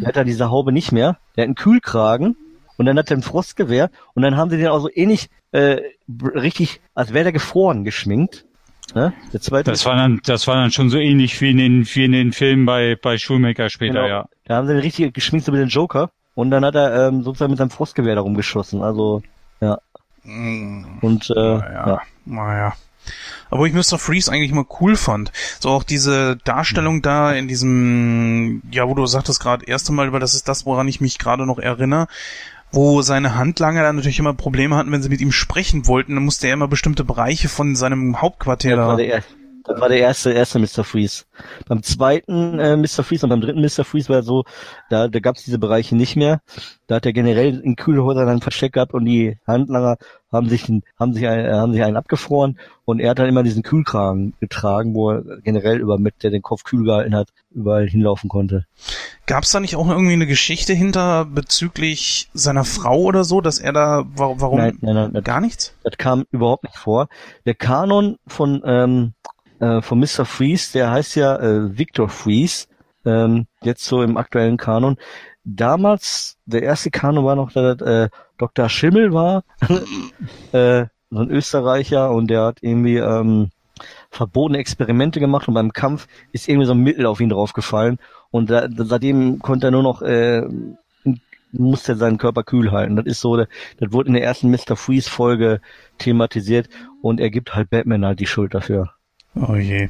Der hat dann diese Haube nicht mehr. Der hat einen Kühlkragen und dann hat er ein Frostgewehr und dann haben sie den auch so ähnlich äh, richtig, als wäre der gefroren geschminkt. Ne? Der zweite Das war dann, das war dann schon so ähnlich wie in den, wie in den Filmen bei, bei Schulmaker später, Genau. ja. Da haben sie den richtig geschminkt so wie den Joker und dann hat er ähm, sozusagen mit seinem Frostgewehr darum geschossen. Also ja. Mm. Und äh, Naja, ja. naja. Aber wo ich Mr. Freeze eigentlich mal cool fand. So auch diese Darstellung da in diesem, ja, wo du sagtest gerade erste Mal, weil das ist das, woran ich mich gerade noch erinnere, wo seine Handlanger dann natürlich immer Probleme hatten, wenn sie mit ihm sprechen wollten, dann musste er immer bestimmte Bereiche von seinem Hauptquartier war da. Das war der erste, erste Mr. Freeze. Beim zweiten äh, Mr. Freeze und beim dritten Mr. Freeze war so, da, da gab es diese Bereiche nicht mehr. Da hat er generell in Kühlhäusern dann versteckt gehabt und die Handlanger haben sich, haben sich, ein, äh, haben sich einen abgefroren und er hat dann immer diesen Kühlkragen getragen, wo er generell über mit, der den Kopf kühl gehalten hat, überall hinlaufen konnte. Gab es da nicht auch irgendwie eine Geschichte hinter bezüglich seiner Frau oder so, dass er da, wa- warum Nein, nein, nein, gar nichts? das kam überhaupt nicht vor. Der Kanon von, ähm, äh, von Mr. Freeze, der heißt ja äh, Victor Freeze, ähm, jetzt so im aktuellen Kanon. Damals, der erste Kanon war noch, dass äh, Dr. Schimmel war, äh, so ein Österreicher und der hat irgendwie ähm, verbotene Experimente gemacht und beim Kampf ist irgendwie so ein Mittel auf ihn draufgefallen und da, seitdem konnte er nur noch äh, musste er seinen Körper kühl halten. Das ist so, das wurde in der ersten Mr. Freeze Folge thematisiert und er gibt halt Batman halt die Schuld dafür. Oh je.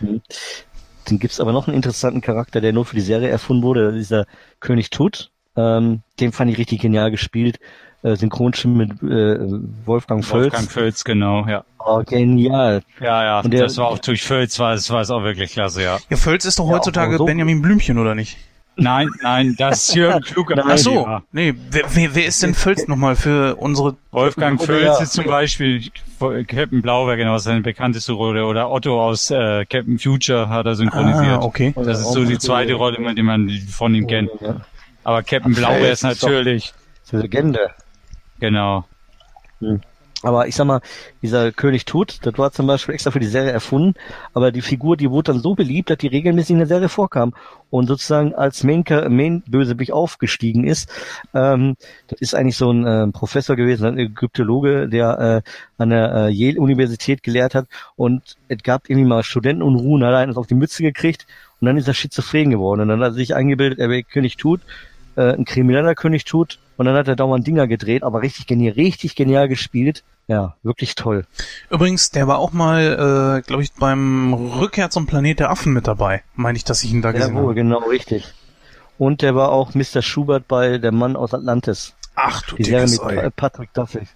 Dann gibt's aber noch einen interessanten Charakter, der nur für die Serie erfunden wurde, das ist der König Tut. Ähm, den fand ich richtig genial gespielt. Äh, Synchronstimme mit äh, Wolfgang Völz. Wolfgang Völz, genau, ja. Oh, genial. Ja, ja, Und der- das war auch durch Völz, war es, war es auch wirklich klasse, ja. Ja, Völz ist doch Ja, heutzutage aber so- Benjamin Blümchen, oder nicht? Nein, nein, das ist Jürgen Kluge. Ach so, nee, wer, wer, wer ist denn Völz nochmal für unsere... Wolfgang Oh, Völz ist zum Beispiel Captain Blaubeer, genau, seine bekannteste Rolle. Oder Otto aus äh, Captain Future hat er synchronisiert. Ah, okay. Das ist so die zweite Rolle, die man von ihm kennt. Ja. Aber Captain Blaubeer ist natürlich, Das ist eine Legende. genau. Aber ich sag mal, dieser König Tut, das war zum Beispiel extra für die Serie erfunden, aber die Figur, die wurde dann so beliebt, dass die regelmäßig in der Serie vorkam. Und sozusagen als Main, Main aufgestiegen ist. Ähm, das ist eigentlich so ein äh, Professor gewesen, ein Ägyptologe, der äh, an der äh, Yale-Universität gelehrt hat. Und es gab irgendwie mal Studentenunruhen, hat eines auf die Mütze gekriegt. Und dann ist er schizophren geworden. Und dann hat er sich eingebildet, er wäre König Tut, äh, ein krimineller König Tut und dann hat er dauernd Dinger gedreht, aber richtig genial, richtig genial gespielt. Ja, wirklich toll. Übrigens, der war auch mal, äh, glaube ich, beim Rückkehr zum Planet der Affen mit dabei. Meine ich, dass ich ihn da gesehen Jawohl, habe. genau, richtig. Und der war auch Mr. Schubert bei Der Mann aus Atlantis. Ach du Die Serie mit Ei. Patrick Duffy.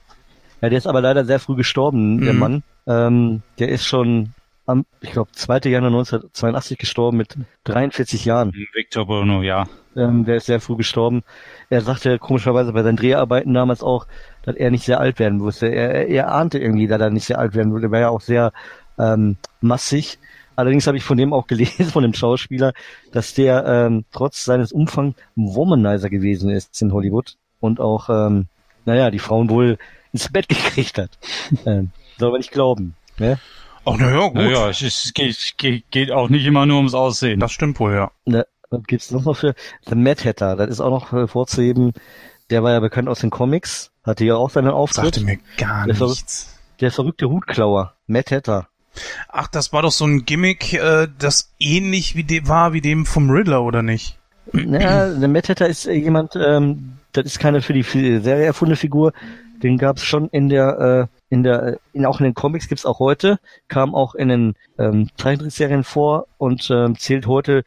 Ja, der ist aber leider sehr früh gestorben, der Mhm. Mann. Ähm, der ist schon am, ich glaube, 2. Januar 1982 gestorben mit 43 Jahren. Victor Bruno, ja. Ähm, der ist sehr früh gestorben. Er sagte komischerweise bei seinen Dreharbeiten damals auch, dass er nicht sehr alt werden musste. Er, er ahnte irgendwie, dass er nicht sehr alt werden würde. Er war ja auch sehr ähm, massig. Allerdings habe ich von dem auch gelesen, von dem Schauspieler, dass der ähm, trotz seines Umfangs ein Womanizer gewesen ist in Hollywood und auch, ähm, naja, die Frauen wohl ins Bett gekriegt hat. ähm, soll man nicht glauben. Ne? Ach, naja, gut. Naja, es, ist, geht, geht, geht auch nicht immer nur ums Aussehen. Das stimmt wohl, ja. Ne, was gibt's noch mal für The Mad Hatter? Das ist auch noch äh, vorzuheben. Der war ja bekannt aus den Comics, hatte ja auch seinen Auftritt. Sagte mir gar war- nichts. Der verrückte Hutklauer, Mad Hatter. Ach, das war doch so ein Gimmick, äh, das ähnlich wie dem war wie dem vom Riddler, oder nicht? Ja, der Mad Hatter ist äh, jemand, ähm, das ist keine für die Serie erfundene Figur. Den gab's schon in der, äh, in der, in, auch in den Comics gibt's auch heute, kam auch in den ähm, Zeichentrickserien vor und ähm, zählt heute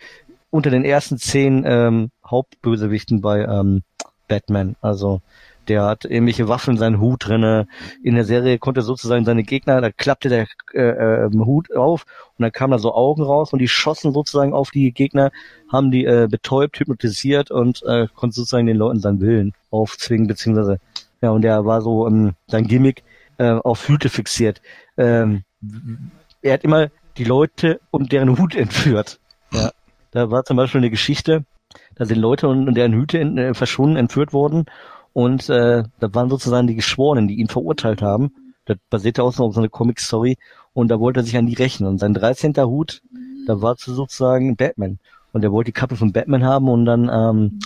unter den ersten zehn ähm, Hauptbösewichten bei ähm, Batman. Also der hat irgendwelche Waffen in seinen Hut drinne. In der Serie konnte sozusagen seine Gegner, da klappte der äh, äh, Hut auf und dann kamen da so Augen raus und die schossen sozusagen auf die Gegner, haben die äh, betäubt, hypnotisiert und äh, konnten sozusagen den Leuten seinen Willen aufzwingen, beziehungsweise ja, und der war so ähm, sein Gimmick äh, auf Hüte fixiert. Ähm, er hat immer die Leute und deren Hut entführt. Ja. Da war zum Beispiel eine Geschichte, da sind Leute und deren Hüte in, äh, verschwunden, entführt worden und äh, da waren sozusagen die Geschworenen, die ihn verurteilt haben. Das basierte auch so auf so eine Comic-Story und da wollte er sich an die rechnen. Und sein 13. Hut, da war zu sozusagen Batman. Und er wollte die Kappe von Batman haben und dann ähm,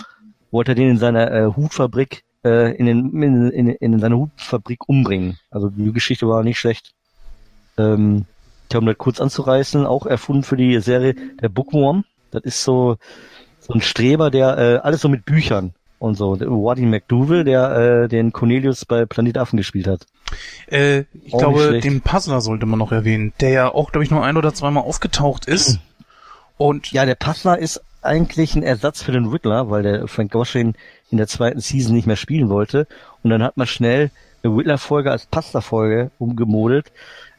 wollte er den in seiner äh, Hutfabrik, äh, in, den, in, in, in seiner Hutfabrik umbringen. Also die Geschichte war nicht schlecht. Ähm, um das kurz anzureißen, auch erfunden für die Serie der Bookworm. Das ist so, so ein Streber, der äh, alles so mit Büchern und so. Waddy McDougal, der äh, den Cornelius bei Planet Affen gespielt hat. Äh, ich auch glaube, den Puzzler sollte man noch erwähnen, der ja auch, glaube ich, nur ein oder zweimal aufgetaucht ist. Und ja, der Puzzler ist eigentlich ein Ersatz für den Riddler, weil der Frank Gorshin in der zweiten Season nicht mehr spielen wollte. Und dann hat man schnell eine Riddler-Folge als Puzzler-Folge umgemodelt.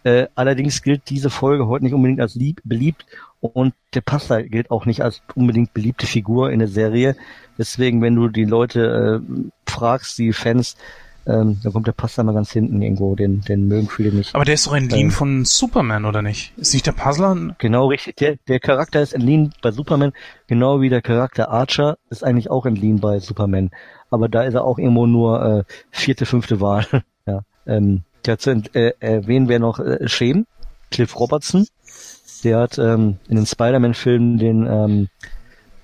Äh, allerdings gilt diese Folge heute nicht unbedingt als lieb, beliebt und der Pasta gilt auch nicht als unbedingt beliebte Figur in der Serie. Deswegen, wenn du die Leute äh, fragst, die Fans, ähm, dann kommt der Pasta mal ganz hinten irgendwo, den, den mögen viele nicht. Aber der ist doch entliehen ähm, von Superman, oder nicht? Ist nicht der Puzzler? Genau, richtig. Der, der Charakter ist entliehen bei Superman, genau wie der Charakter Archer ist eigentlich auch entliehen bei Superman. Aber da ist er auch irgendwo nur äh, vierte, fünfte Wahl. ja. Ähm, dazu äh, erwähnen wir noch äh, Shane, Cliff Robertson, der hat ähm, in den Spider-Man-Filmen den ähm,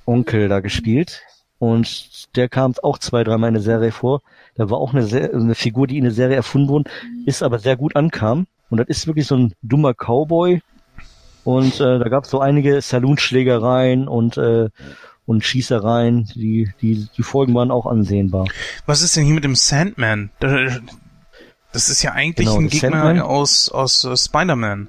Onkel da gespielt. Und der kam auch zwei, dreimal in der Serie vor. Da war auch eine, eine Figur, die in der Serie erfunden wurde, ist aber sehr gut ankam. Und das ist wirklich so ein dummer Cowboy. Und äh, da gab es so einige Saloonschlägereien und äh, und Schießereien. Die, die, die Folgen waren auch ansehnbar. Was ist denn hier mit dem Sandman? Das ist ja eigentlich genau, ein Gegner Sandman. aus, aus uh, Spider-Man.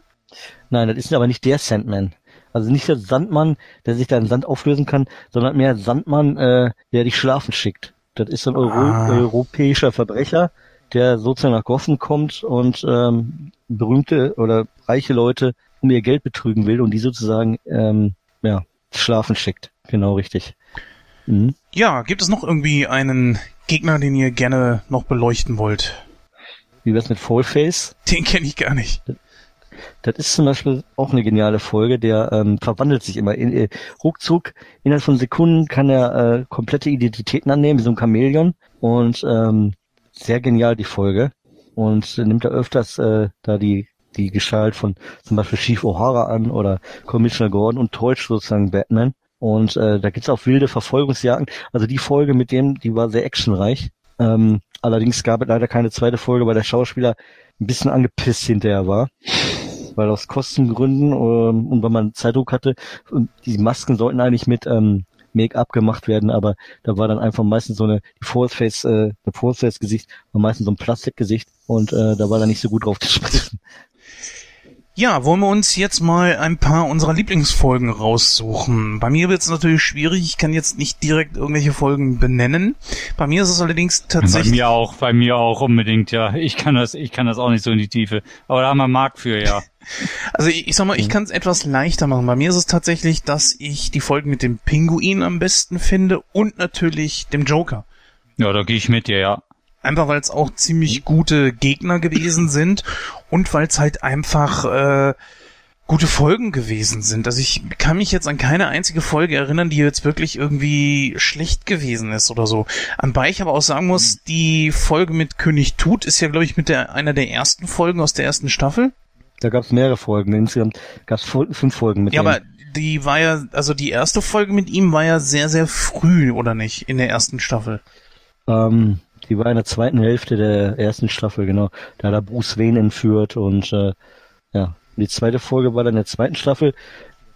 Nein, das ist aber nicht der Sandman. Also nicht der Sandmann, der sich da in Sand auflösen kann, sondern mehr Sandmann, äh, der dich schlafen schickt. Das ist so ein Euro ah. europäischer Verbrecher, der sozusagen nach Gossen kommt und ähm, berühmte oder reiche Leute um ihr Geld betrügen will und die sozusagen ähm, ja, schlafen schickt. Genau richtig. Mhm. Ja, gibt es noch irgendwie einen Gegner, den ihr gerne noch beleuchten wollt? Wie wär's mit Fallface? Den kenne ich gar nicht. Das ist zum Beispiel auch eine geniale Folge, der ähm, verwandelt sich immer. In, äh, ruckzuck, innerhalb von Sekunden kann er äh, komplette Identitäten annehmen, wie so ein Chamäleon. Und ähm, sehr genial die Folge. Und äh, nimmt er öfters äh, da die die Gestalt von zum Beispiel Chief O'Hara an oder Commissioner Gordon und täuscht sozusagen Batman. Und äh, da gibt's auch wilde Verfolgungsjagden. Also die Folge mit dem, die war sehr actionreich. Ähm, allerdings gab es leider keine zweite Folge, weil der Schauspieler ein bisschen angepisst hinterher war weil aus Kostengründen ähm, und weil man Zeitdruck hatte, die Masken sollten eigentlich mit ähm, Make-up gemacht werden, aber da war dann einfach meistens so eine die Force Face, äh, eine Force Face Gesicht war meistens so ein Plastikgesicht und äh, da war da nicht so gut drauf zu sprechen. Ja, wollen wir uns jetzt mal ein paar unserer Lieblingsfolgen raussuchen. Bei mir wird es natürlich schwierig, ich kann jetzt nicht direkt irgendwelche Folgen benennen. Bei mir ist es allerdings tatsächlich. Bei mir auch, bei mir auch unbedingt, ja. Ich kann das, ich kann das auch nicht so in die Tiefe. Aber da haben wir Markt für, ja. Also ich, ich sag mal, ich mhm. kann es etwas leichter machen. Bei mir ist es tatsächlich, dass ich die Folgen mit dem Pinguin am besten finde und natürlich dem Joker. Ja, da gehe ich mit dir, ja. Einfach weil es auch ziemlich gute Gegner gewesen sind und weil es halt einfach äh, gute Folgen gewesen sind. Also ich kann mich jetzt an keine einzige Folge erinnern, die jetzt wirklich irgendwie schlecht gewesen ist oder so. Anbei ich aber auch sagen muss, die Folge mit König Tut ist ja, glaube ich, mit der einer der ersten Folgen aus der ersten Staffel. Da gab es mehrere Folgen. Insgesamt gab es fünf Folgen mit Ja, dem. aber die war ja, also die erste Folge mit ihm war ja sehr, sehr früh, oder nicht? In der ersten Staffel. Ähm, die war in der zweiten Hälfte der ersten Staffel, genau. Da hat er Bruce Wayne entführt und äh, ja, die zweite Folge war dann in der zweiten Staffel.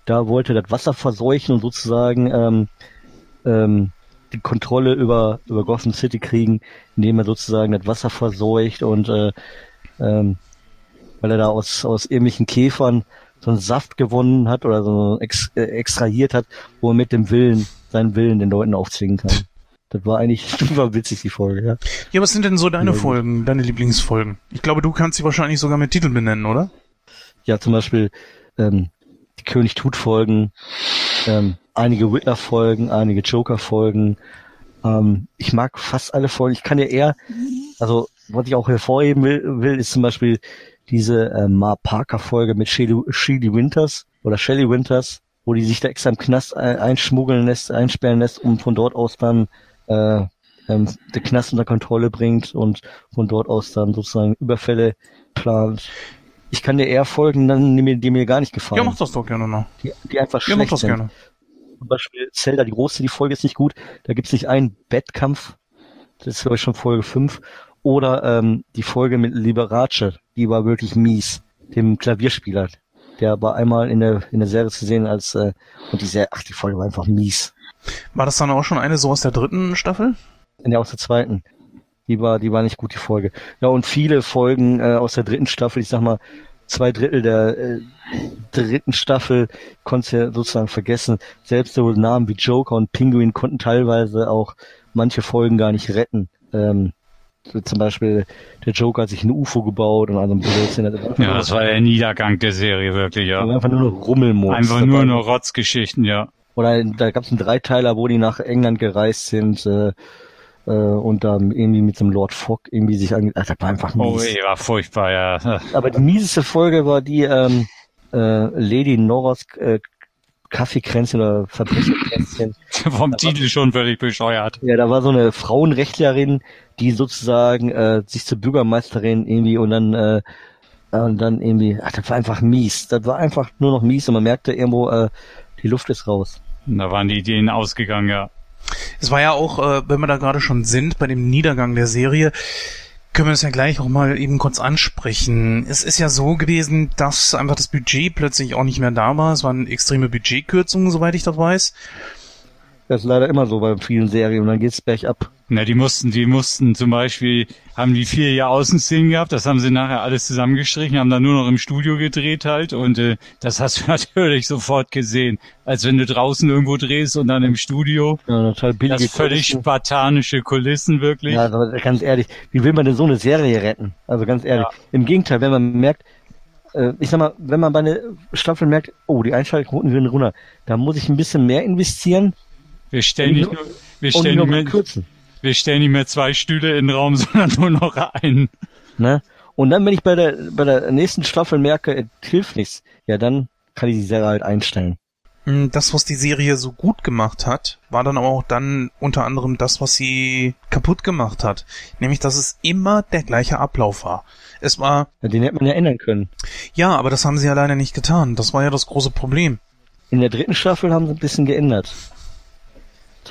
Da wollte er das Wasser verseuchen und sozusagen ähm, ähm, die Kontrolle über, über Gotham City kriegen, indem er sozusagen das Wasser verseucht und äh, ähm, weil er da aus, aus irgendwelchen Käfern so einen Saft gewonnen hat oder so ex, äh, extrahiert hat, wo er mit dem Willen, seinen Willen den Leuten aufzwingen kann. Das war eigentlich super witzig, die Folge, ja. Ja, was sind denn so deine Ja. Folgen, deine Lieblingsfolgen? Ich glaube, du kannst sie wahrscheinlich sogar mit Titel benennen, oder? Ja, zum Beispiel ähm, die König tut Folgen, ähm, einige Whitler Folgen, einige Joker Folgen. Ähm, ich mag fast alle Folgen. Ich kann ja eher, also was ich auch hervorheben will, will ist zum Beispiel diese äh, Ma Parker Folge mit Shelly, Shelly Winters oder Shelly Winters, wo die sich da extra im Knast ein- einschmuggeln lässt, einsperren lässt, um von dort aus dann äh, ähm, den Knast unter Kontrolle bringt und von dort aus dann sozusagen Überfälle plant. Ich kann dir eher folgen, dann die mir, die mir gar nicht gefallen. Ja, mach das doch gerne noch. die, die einfach Ja, mach schlecht das sind. gerne. Zum Beispiel Zelda, die große, die Folge ist nicht gut. Da gibt's nicht einen Wettkampf. Das ist, glaube ich, schon Folge 5. Oder ähm, die Folge mit Liberace, die war wirklich mies. Dem Klavierspieler. Der war einmal in der, in der Serie zu sehen als, äh, und die Serie, ach, die Folge war einfach mies. War das dann auch schon eine so aus der dritten Staffel? In der aus der zweiten. Die war, die war nicht gut, die Folge. Ja, und viele Folgen äh, aus der dritten Staffel, ich sag mal, zwei Drittel der äh, dritten Staffel konntest du ja sozusagen vergessen. Selbst so Namen wie Joker und Penguin konnten teilweise auch manche Folgen gar nicht retten. Ähm, so zum Beispiel der Joker hat sich ein UFO gebaut und also ein Blödsinn. Das war einfach Ja, nur- das war der Niedergang der Serie, wirklich, ja. einfach nur noch Rummelmodus. Einfach dabei. nur noch Rotzgeschichten, ja. Oder da gab es einen Dreiteiler, wo die nach England gereist sind äh, äh, und dann irgendwie mit dem Lord Fogg irgendwie sich ange... Ach, das war einfach mies. Oh, ey, war furchtbar, ja. Aber die mieseste Folge war die ähm, äh, Lady Norras äh, Kaffeekränzchen oder Verbrecherkränzchen. Vom Titel schon völlig bescheuert. ja, da war so eine Frauenrechtlerin, die sozusagen äh, sich zur Bürgermeisterin irgendwie und dann äh, und dann irgendwie, ach, das war einfach mies. Das war einfach nur noch mies und man merkte irgendwo, äh, die Luft ist raus. Da waren die Ideen ausgegangen, ja. Es war ja auch, äh, wenn wir da gerade schon sind, bei dem Niedergang der Serie, können wir das ja gleich auch mal eben kurz ansprechen. Es ist ja so gewesen, dass einfach das Budget plötzlich auch nicht mehr da war. Es waren extreme Budgetkürzungen, soweit ich das weiß. Das ist leider immer so bei vielen Serien und dann geht's bergab. Na, die mussten, die mussten zum Beispiel, haben die vier Jahre Außenszenen gehabt, das haben sie nachher alles zusammengestrichen, haben dann nur noch im Studio gedreht halt und äh, das hast du natürlich sofort gesehen, als wenn du draußen irgendwo drehst und dann im Studio. Ja, total billige Das völlig Kulissen. spartanische Kulissen wirklich. Ja, aber ganz ehrlich, wie will man denn so eine Serie retten? Also ganz ehrlich. Ja. Im Gegenteil, wenn man merkt, äh, ich sag mal, wenn man bei einer Staffel merkt, oh, die Einschaltquoten gehen runter, da muss ich ein bisschen mehr investieren Wir stellen nicht Und nur, wir stellen nicht mehr, kürzen. wir stellen nicht mehr zwei Stühle in den Raum, sondern nur noch einen. Ne? Und dann, wenn ich bei der, bei der nächsten Staffel merke, es hilft nichts, ja, dann kann ich die Serie halt einstellen. Hm, Das, was die Serie so gut gemacht hat, war dann aber auch dann unter anderem das, was sie kaputt gemacht hat. Nämlich, dass es immer der gleiche Ablauf war. Es war, Ja, Den hätte man ja ändern können. ja, aber das haben sie ja leider nicht getan. Das war ja das große Problem. In der dritten Staffel haben sie ein bisschen geändert.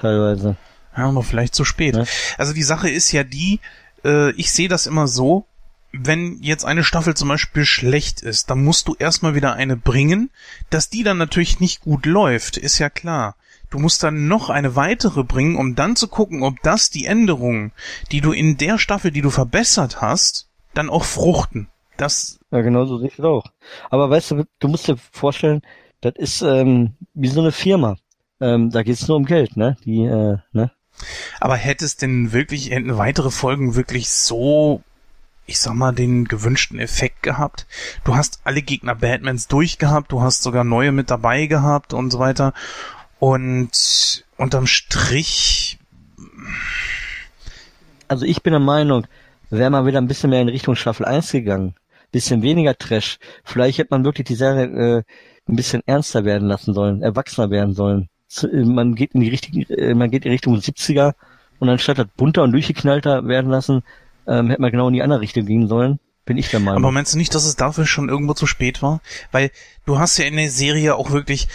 Teilweise. Ja, aber vielleicht zu spät. Ne? Also die Sache ist ja die, äh, ich sehe das immer so, wenn jetzt eine Staffel zum Beispiel schlecht ist, dann musst du erstmal wieder eine bringen. Dass die dann natürlich nicht gut läuft, ist ja klar. Du musst dann noch eine weitere bringen, um dann zu gucken, ob das die Änderungen, die du in der Staffel, die du verbessert hast, dann auch fruchten. Das, Ja, genau so sehe ich es auch. Aber weißt du, du musst dir vorstellen, das ist ähm, wie so eine Firma. Ähm, da geht's nur um Geld, ne? Die, äh, ne? aber hätte es denn wirklich, hätten weitere Folgen wirklich so, ich sag mal, den gewünschten Effekt gehabt? Du hast alle Gegner Batmans durchgehabt, du hast sogar neue mit dabei gehabt und so weiter. Und unterm Strich, Also ich bin der Meinung, wäre man wieder ein bisschen mehr in Richtung Staffel 1 gegangen, bisschen weniger Trash, vielleicht hätte man wirklich die Serie äh, ein bisschen ernster werden lassen sollen, erwachsener werden sollen. Äh, Man geht in die richtige, äh, man geht in Richtung 70er und anstatt das bunter und durchgeknallter werden lassen, ähm, hätte man genau in die andere Richtung gehen sollen. Bin ich der Meinung. aber meinst du nicht, dass es dafür schon irgendwo zu spät war? Weil du hast ja in der Serie auch wirklich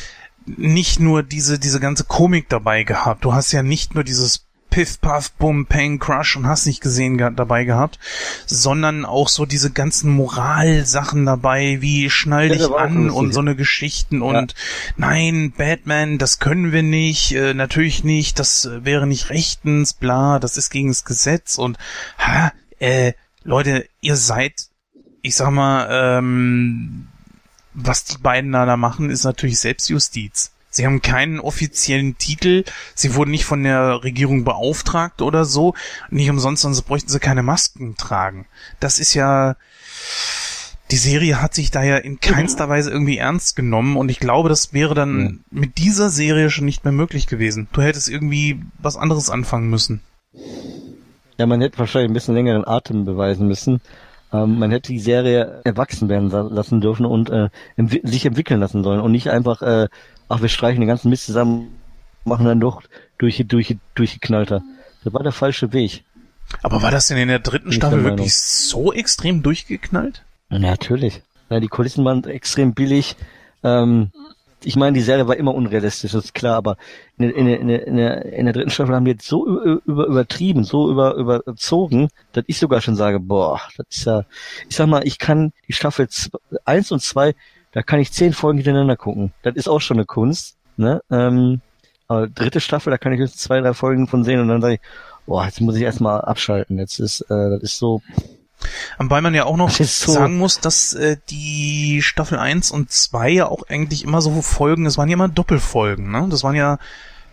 nicht nur diese, diese ganze Komik dabei gehabt. Du hast ja nicht nur dieses Piff, Puff, Bum, Pang, Crush und hast nicht gesehen ge dabei gehabt, sondern auch so diese ganzen Moralsachen dabei, wie schnall Ja, dich an und so eine Geschichten und nein, Batman, das können wir nicht, äh, natürlich nicht, das äh, wäre nicht rechtens, bla, das ist gegen das Gesetz und ha, äh, Leute, ihr seid, ich sag mal, ähm, was die beiden da, da machen, ist natürlich Selbstjustiz. Sie haben keinen offiziellen Titel. Sie wurden nicht von der Regierung beauftragt oder so. Nicht umsonst, sonst bräuchten sie keine Masken tragen. Das ist ja, die Serie hat sich da ja in keinster Weise irgendwie ernst genommen und ich glaube, das wäre dann mit dieser Serie schon nicht mehr möglich gewesen. Du hättest irgendwie was anderes anfangen müssen. Ja, man hätte wahrscheinlich ein bisschen längeren Atem beweisen müssen. Ähm, man hätte die Serie erwachsen werden lassen dürfen und äh, sich entwickeln lassen sollen und nicht einfach, äh, ach, wir streichen den ganzen Mist zusammen, machen dann doch durch, durch, durchgeknallter. Das war der falsche Weg. Aber war das denn in der dritten Staffel wirklich so extrem durchgeknallt? Natürlich. Ja, die Kulissen waren extrem billig. Ähm, ich meine, die Serie war immer unrealistisch, das ist klar, aber in, in, in, in, der, in der dritten Staffel haben die jetzt so über, übertrieben, so über, überzogen, dass ich sogar schon sage, boah, das ist ja, ich sag mal, ich kann die Staffel eins und zwei, da kann ich zehn Folgen hintereinander gucken. Das ist auch schon eine Kunst, ne? Ähm, aber dritte Staffel, da kann ich jetzt zwei, drei Folgen von sehen und dann sage ich, boah, jetzt muss ich erstmal abschalten. Jetzt ist, äh, das ist so, Wobei man ja auch noch so sagen muss, dass äh, die Staffel 1 und 2 ja auch eigentlich immer so Folgen, es waren ja immer Doppelfolgen, ne? Das waren ja.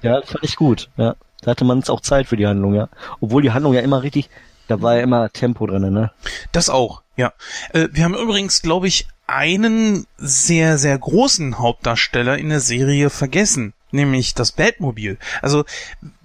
Ja, das fand ich gut, ja. Da hatte man es auch Zeit für die Handlung, ja. Obwohl die Handlung ja immer richtig, da war ja immer Tempo drin, ne? Das auch, ja. Äh, wir haben übrigens, glaube ich, einen sehr, sehr großen Hauptdarsteller in der Serie vergessen, nämlich das Batmobil. Also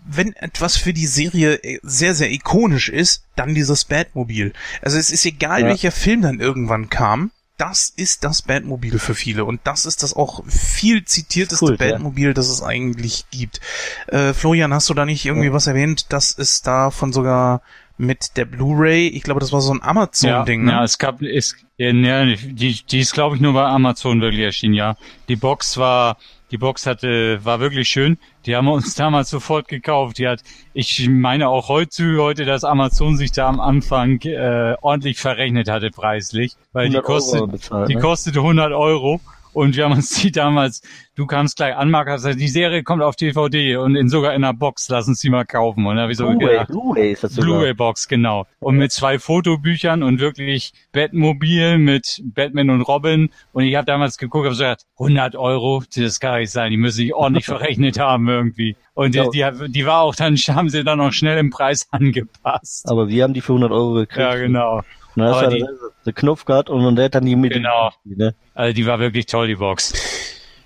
wenn etwas für die Serie äh, sehr, sehr ikonisch ist, dann dieses Batmobil. Also es ist egal, ja. welcher Film dann irgendwann kam. Das ist das Batmobil für viele und das ist das auch viel zitierteste cool, Batmobil, ja. das es eigentlich gibt. Äh, Florian, hast du da nicht irgendwie ja. was erwähnt, dass es davon sogar mit der Blu-ray, ich glaube, das war so ein Amazon-Ding, ja, ne? Ja, es gab, es, ja, die, die ist, glaube ich, nur bei Amazon wirklich erschienen, ja. Die Box war die Box hatte, war wirklich schön. Die haben wir uns damals sofort gekauft. Die hat, ich meine auch heute, heute, dass Amazon sich da am Anfang äh, ordentlich verrechnet hatte preislich, weil die kostet, bezahlt, die ne? kostete 100 Euro und wir haben uns die damals, du kamst gleich an, Marc, hast gesagt, die Serie kommt auf DVD und in sogar in einer Box, lass uns die mal kaufen. Und da habe ich so Blu-ray, Blu-ray ist das Blu-ray-Box, genau. Und mit zwei Fotobüchern und wirklich Batmobil mit Batman und Robin. Und ich habe damals geguckt, habe gesagt, 100 Euro, das kann nicht sein, die müssen sich ordentlich verrechnet haben irgendwie. Und die, die, die war auch dann, haben sie dann noch schnell im Preis angepasst. Aber wir haben die für 100 Euro gekriegt. Ja, genau. Und dann hast du die, den Knopf gehabt und der hat dann die mit. Genau. Ne? Also die war wirklich toll, die Box.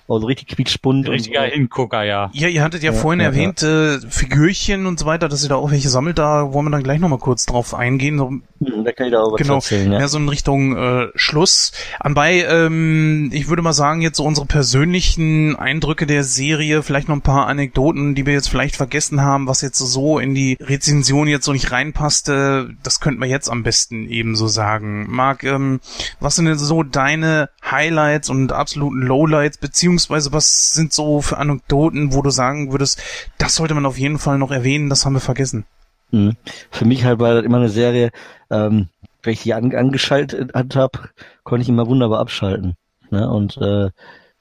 Also richtig quietschbunt. Richtiger und, Hingucker, ja. Ja, ihr hattet ja, ja vorhin ja, erwähnt, äh, Figürchen und so weiter, dass ihr da auch welche sammelt, da wollen wir dann gleich nochmal kurz drauf eingehen. So, hm, da kann ich da auch was genau, erzählen, ja. ja. so in Richtung äh, Schluss. Anbei, ähm, ich würde mal sagen, jetzt so unsere persönlichen Eindrücke der Serie, vielleicht noch ein paar Anekdoten, die wir jetzt vielleicht vergessen haben, was jetzt so in die Rezension jetzt so nicht reinpasste, das könnten wir jetzt am besten eben so sagen. Marc, ähm, was sind denn so deine Highlights und absoluten Lowlights, beziehungsweise beziehungsweise was sind so für Anekdoten, wo du sagen würdest, das sollte man auf jeden Fall noch erwähnen, das haben wir vergessen? Mhm. Für mich halt war das immer eine Serie, ähm, wenn ich die an, angeschaltet habe, konnte ich immer wunderbar abschalten. Ne? Und äh,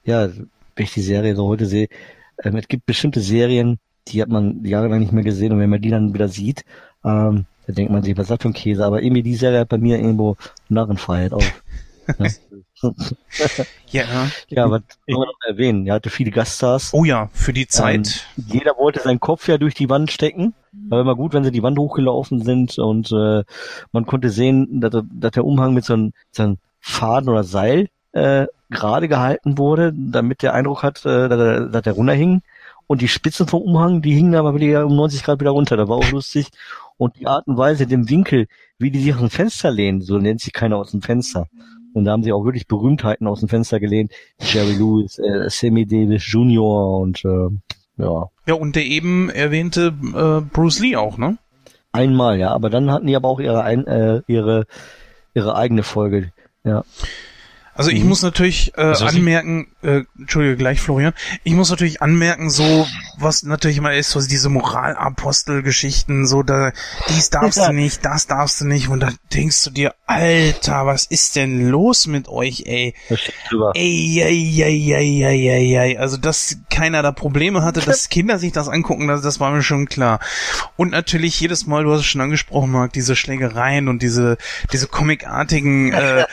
ja, wenn ich die Serie so heute sehe, ähm, es gibt bestimmte Serien, die hat man jahrelang nicht mehr gesehen und wenn man die dann wieder sieht, ähm, dann denkt man sich, was ist das für ein Käse? Aber irgendwie die Serie hat bei mir irgendwo Narrenfreiheit auf. ne? ja. Ja, was kann man noch erwähnen? Er hatte viele Gaststars. Oh ja, für die Zeit. Ähm, jeder wollte seinen Kopf ja durch die Wand stecken. War immer gut, wenn sie die Wand hochgelaufen sind und äh, man konnte sehen, dass, dass der Umhang mit so einem, so einem Faden oder Seil äh, gerade gehalten wurde, damit der Eindruck hat, äh, dass, er, dass er runterhing. Und die Spitzen vom Umhang, die hingen aber wieder um 90 Grad wieder runter. Da war auch lustig. Und die Art und Weise, dem Winkel, wie die sich aus dem Fenster lehnen, so nennt sich keiner aus dem Fenster. Und da haben sie auch wirklich Berühmtheiten aus dem Fenster gelehnt. Jerry Lewis, äh, Sammy Davis Jr. und äh, ja. Ja, und der eben erwähnte äh, Bruce Lee auch, ne? Einmal, ja. Aber dann hatten die aber auch ihre, ein, äh, ihre, ihre eigene Folge. Ja. Also ich mhm. muss natürlich äh, also anmerken, äh, entschuldige gleich Florian, ich muss natürlich anmerken, so was natürlich immer ist, so diese Moralapostel-Geschichten, so da dies darfst du nicht, das darfst du nicht und da denkst du dir, Alter, was ist denn los mit euch, ey? Ey, ey, ey, ey, ey, ey, ey. Also dass keiner da Probleme hatte, dass Kinder sich das angucken, das, das war mir schon klar. Und natürlich jedes Mal, du hast es schon angesprochen, Marc, diese Schlägereien und diese diese comicartigen, äh,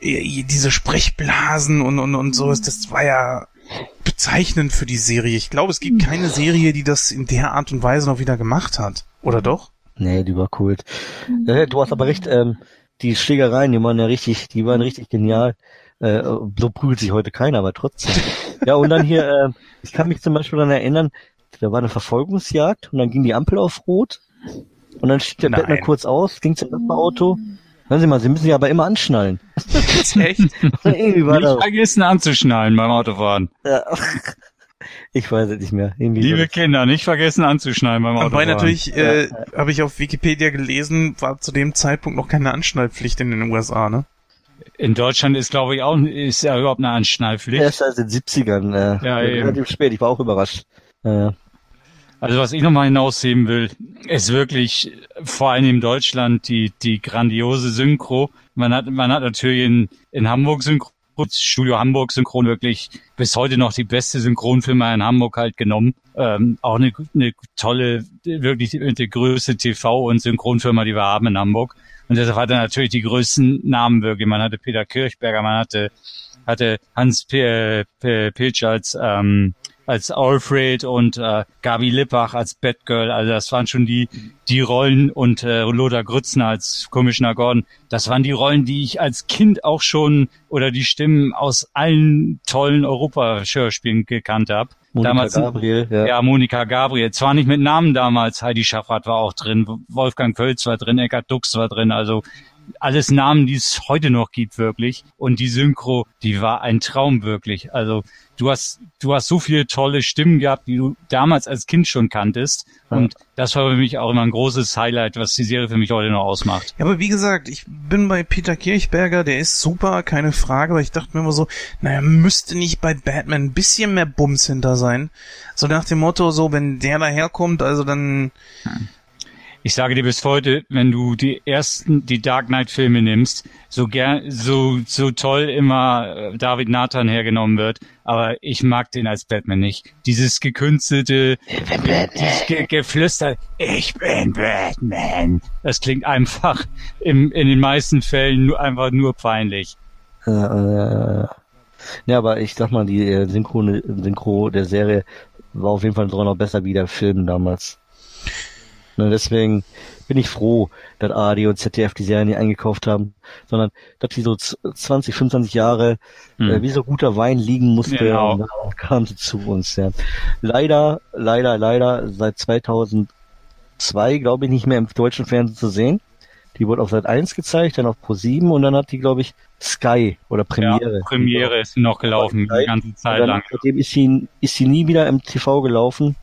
diese Sprechblasen und, und, und so ist, das war ja bezeichnend für die Serie. Ich glaube, es gibt keine Serie, die das in der Art und Weise noch wieder gemacht hat. Oder doch? Nee, die war cool. Äh, du hast aber recht, ähm, die Schlägereien, die waren ja richtig, die waren richtig genial. Äh, so prügelt sich heute keiner, aber trotzdem. ja, und dann hier, äh, ich kann mich zum Beispiel daran erinnern, da war eine Verfolgungsjagd und dann ging die Ampel auf Rot und dann stieg der Nein. Batman kurz aus, ging zum Nachbarauto. Hören Sie mal, Sie müssen sich aber immer anschnallen. Ist echt? Irgendwie war Nicht vergessen anzuschnallen beim Autofahren. ja. Ich weiß es nicht mehr. Irgendwie Liebe Kinder, nicht vergessen anzuschnallen beim Autofahren. Wobei natürlich, äh, habe ich auf Wikipedia gelesen, war zu dem Zeitpunkt noch keine Anschnallpflicht in den USA, ne? In Deutschland ist, glaube ich, auch ist ja überhaupt eine Anschnallpflicht. Erst seit den 70ern. Äh, Ja, eben. relativ spät. Ich war auch überrascht. Äh, Also was ich nochmal hinausheben will, ist wirklich vor allem in Deutschland die, die grandiose Synchro. Man hat, man hat natürlich in, in Hamburg Synchro, Studio Hamburg Synchron wirklich bis heute noch die beste Synchronfirma in Hamburg halt genommen. Ähm, auch eine, eine tolle, wirklich die, größte TV- und Synchronfirma, die wir haben in Hamburg. Und deshalb hat er natürlich die größten Namen wirklich. Man hatte Peter Kirchberger, man hatte, hatte Hans P P Pilch als, ähm, als Alfred und äh, Gabi Lippach als Batgirl. Also das waren schon die die Rollen und äh, Lothar Grützner als Commissioner Gordon. Das waren die Rollen, die ich als Kind auch schon oder die Stimmen aus allen tollen Europahörspielen gekannt habe. Monika Damals Gabriel, ja. ja, Monika Gabriel. Zwar nicht mit Namen damals, Heidi Schaffrath war auch drin, Wolfgang Kölz war drin, Eckhard Dux war drin, also alles Namen, die es heute noch gibt, wirklich. Und die Synchro, die war ein Traum, wirklich. Also du hast, du hast so viele tolle Stimmen gehabt, die du damals als Kind schon kanntest. Und das war für mich auch immer ein großes Highlight, was die Serie für mich heute noch ausmacht. Ja, aber wie gesagt, ich bin bei Peter Kirchberger, der ist super, keine Frage, aber ich dachte mir immer so, naja, müsste nicht bei Batman ein bisschen mehr Bums hinter sein. So nach dem Motto, so, wenn der daherkommt, also dann, Ich sage dir bis heute, wenn du die ersten, die Dark Knight Filme nimmst, so gern, so, so toll immer äh, David Nathan hergenommen wird, aber ich mag den als Batman nicht. Dieses gekünstelte, dieses ge Geflüster, ich bin Batman. Das klingt einfach im, in den meisten Fällen nur, einfach nur peinlich. Äh, äh, ja, aber ich sag mal, die äh, Synchro, Synchro der Serie war auf jeden Fall sogar noch besser wie der Film damals. Ne, deswegen bin ich froh, dass ARD und ZDF die Serie nicht eingekauft haben, sondern dass die so z- 20, 25 Jahre Hm. äh, wie so guter Wein liegen musste Genau. und dann kamen sie zu uns. Ja. Leider, leider, leider seit 2002, glaube ich, nicht mehr im deutschen Fernsehen zu sehen. Die wurde auf Sat 1 gezeigt, dann auf Pro 7 und dann hat die, glaube ich, Sky oder Premiere. Ja, Premiere ist noch gelaufen, die ganze Zeit Und dann, lang. seitdem ist sie, ist sie nie wieder im TV gelaufen.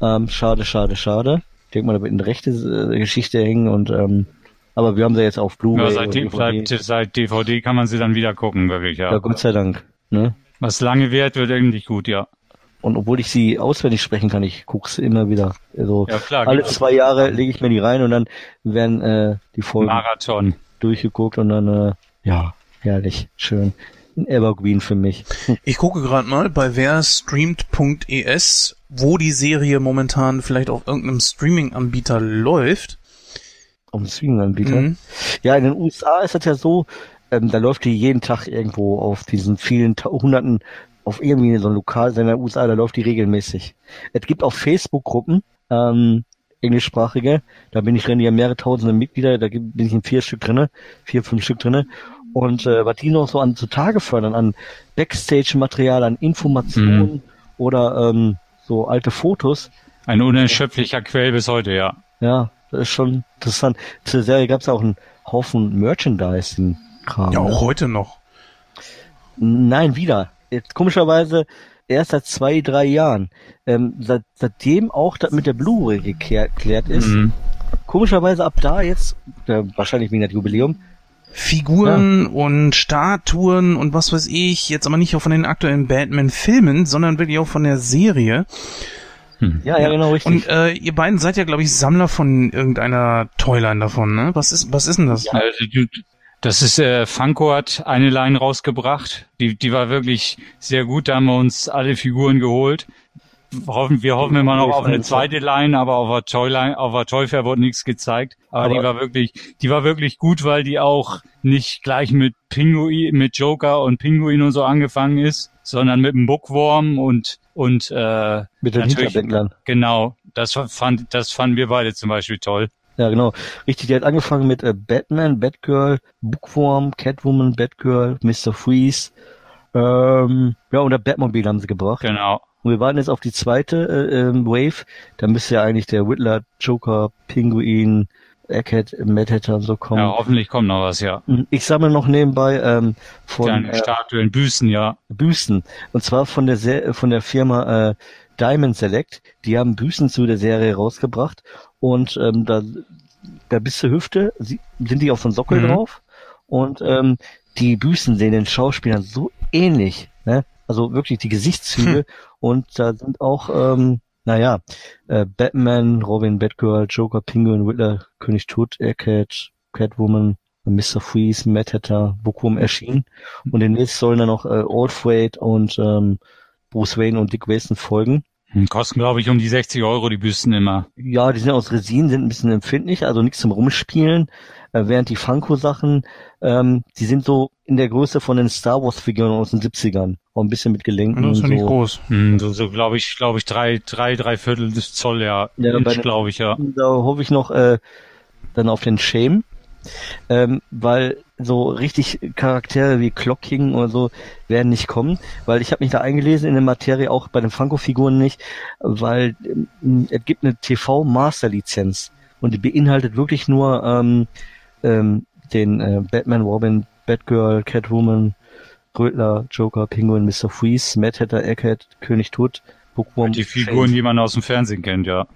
Ähm, schade, schade, schade. Ich denke mal, da wird eine rechte äh, Geschichte hängen und ähm, aber wir haben sie jetzt auf Blu-ray. Ja, seit, DVD. seit, seit DVD kann man sie dann wieder gucken, wirklich, ja, ja. Gott sei Dank. Ne? Was lange währt, wird eigentlich gut, ja. Und obwohl ich sie auswendig sprechen kann, ich gucke sie immer wieder. Also Ja, klar. alle gibt's zwei Jahre lege ich mir die rein und dann werden äh, die Folgen Marathon. durchgeguckt und dann äh, ja, herrlich, schön. Ein Evergreen für mich. ich gucke gerade mal bei werstreamt.es, wo die Serie momentan vielleicht auf irgendeinem Streaming-Anbieter läuft. Auf dem Streaming-Anbieter. Mhm. Ja, in den USA ist das ja so, ähm, da läuft die jeden Tag irgendwo auf diesen vielen hunderten, auf irgendwie so ein Lokalsender in den USA, da läuft die regelmäßig. Es gibt auch Facebook-Gruppen, ähm, englischsprachige, da bin ich drin, die haben mehrere tausende Mitglieder, da bin ich in vier Stück drinne, vier, fünf Stück drinne. Und äh, was die noch so an zutage fördern, an Backstage-Material, an Informationen oder ähm, so alte Fotos, Ein unerschöpflicher Quell bis heute, ja. ja, das ist schon interessant. Zur Serie gab es auch einen Haufen Merchandising-Kram. Ja, ne? auch heute noch. Nein, wieder. Jetzt, komischerweise erst seit zwei, drei Jahren. Ähm, seit, seitdem auch das mit der Blu-ray geklärt, geklärt ist. Mhm. Komischerweise ab da jetzt, äh, wahrscheinlich wegen der Jubiläum, Figuren und Statuen und was weiß ich, jetzt aber nicht auch von den aktuellen Batman-Filmen, sondern wirklich auch von der Serie. ja, ja, genau, richtig. Und äh, ihr beiden seid ja, glaube ich, Sammler von irgendeiner Toyline davon, ne? Was ist, was ist denn das? Also, du- das ist, äh, Funko hat eine Line rausgebracht. Die, die war wirklich sehr gut. Da haben wir uns alle Figuren geholt. Hoffen, wir hoffen immer noch auf eine zweite Line, aber auf der Toy Line, auf der Toy Fair wurde nichts gezeigt. Aber, aber, die war wirklich, die war wirklich gut, weil die auch nicht gleich mit Pinguin, mit Joker und Pinguin und so angefangen ist, sondern mit dem Bookworm und und äh, mit den Hinterbändlern. Genau, das fand, das fanden wir beide zum Beispiel toll. Ja, genau. Richtig, die hat angefangen mit äh, Batman, Batgirl, Bookworm, Catwoman, Batgirl, Mr. Freeze, ähm, ja, und der Batmobile haben sie gebracht. Genau. Und wir warten jetzt auf die zweite äh, ähm, Wave. Da müsste ja eigentlich der Whittler, Joker, Pinguin, Egghead, Mad Hatter und so kommen. Ja, hoffentlich kommt noch was, ja. Ich sammle noch nebenbei ähm, von Kleine äh, Statuen, Büsten, ja. Büsten. Und zwar von der Se von der Firma äh, Diamond Select. Die haben Büsten zu der Serie rausgebracht und ähm, da da bis zur Hüfte sind die auf so einem Sockel mhm. drauf und ähm, die Büsten sehen den Schauspielern so ähnlich, ne? Also wirklich die Gesichtszüge hm. und da sind auch, ähm, naja, äh, Batman, Robin, Batgirl, Joker, Penguin, Riddler, König Tut, Aircat, Catwoman, Mr. Freeze, Mad Hatter, Bookworm erschienen und demnächst sollen dann noch äh, Oldthwaite und ähm, Bruce Wayne und Dick Grayson folgen. Hm, kosten, glaube ich, um die 60 Euro, die Büsten immer. Ja, die sind aus Resin, sind ein bisschen empfindlich, also nichts zum Rumspielen. Äh, während die Funko-Sachen, ähm, die sind so in der Größe von den Star Wars-Figuren aus den 70ern. Auch ein bisschen mit Gelenken. Das ist ja so. nicht groß. Hm, so, so glaube ich, glaube ich, drei, drei, drei Viertel des Zoll, ja. ja glaube ich, ja. Da hoffe ich noch äh, dann auf den Shame ähm, weil so richtig Charaktere wie Clock King oder so werden nicht kommen, weil ich habe mich da eingelesen in der Materie, auch bei den Funko-Figuren nicht, weil ähm, es gibt eine TV-Master-Lizenz und die beinhaltet wirklich nur ähm, ähm, den äh, Batman, Robin, Batgirl, Catwoman, Rödler, Joker, Penguin, Mr. Freeze, Mad Hatter, Egghead, König Tut, Bookworm. Die Figuren, Shade. die man aus dem Fernsehen kennt, ja.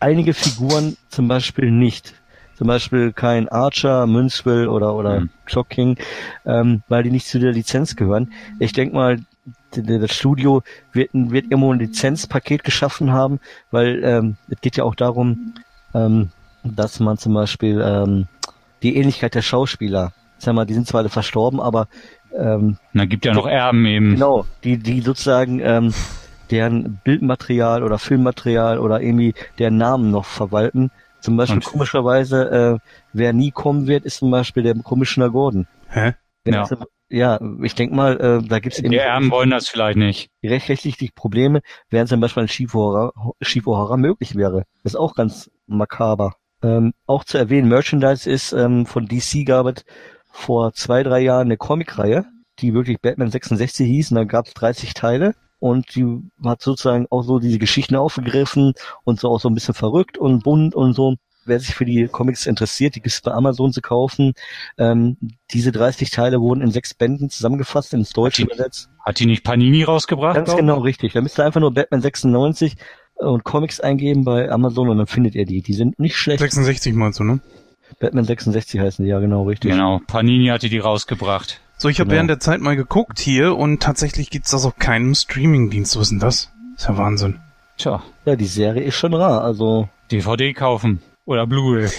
Einige Figuren zum Beispiel nicht zum Beispiel kein Archer, Münzwill oder oder mhm. Clocking, ähm, weil die nicht zu der Lizenz gehören. Ich denke mal, das Studio wird, wird irgendwo ein Lizenzpaket geschaffen haben, weil ähm, es geht ja auch darum, ähm, dass man zum Beispiel ähm, die Ähnlichkeit der Schauspieler, sag mal, die sind zwar alle verstorben, aber ähm, da gibt ja noch Erben eben. Genau, die die sozusagen ähm, deren Bildmaterial oder Filmmaterial oder irgendwie deren Namen noch verwalten zum Beispiel und komischerweise, äh, wer nie kommen wird, ist zum Beispiel der Commissioner Gordon. Hä? Ja. ja, ich denke mal, äh, da gibt's eben... Die Erben wollen das vielleicht nicht. Rechtlich Probleme, während zum Beispiel ein Shifu möglich wäre. Das ist auch ganz makaber. Ähm, auch zu erwähnen, Merchandise ist ähm, von DC gab es vor zwei, drei Jahren eine Comicreihe, die wirklich Batman 66 hieß und da gab es 30 Teile und die hat sozusagen auch so diese Geschichten aufgegriffen und so auch so ein bisschen verrückt und bunt und so. Wer sich für die Comics interessiert, die gibt es bei Amazon zu kaufen. Ähm, diese 30 Teile wurden in sechs Bänden zusammengefasst, ins Deutsche übersetzt. Hat die nicht Panini rausgebracht? Ganz genau, richtig. Da müsst ihr einfach nur Batman 96 und Comics eingeben bei Amazon und dann findet ihr die. Die sind nicht schlecht. 66 meinst du, ne? Batman 66 heißen die, ja genau, richtig. Genau, Panini hatte die rausgebracht. So, ich habe genau. während der Zeit mal geguckt hier und tatsächlich gibt's das auf keinem Streamingdienst. Was ist denn das? ist ja Wahnsinn. Tja. Ja, die Serie ist schon rar, also. DVD kaufen. Oder Blu-ray.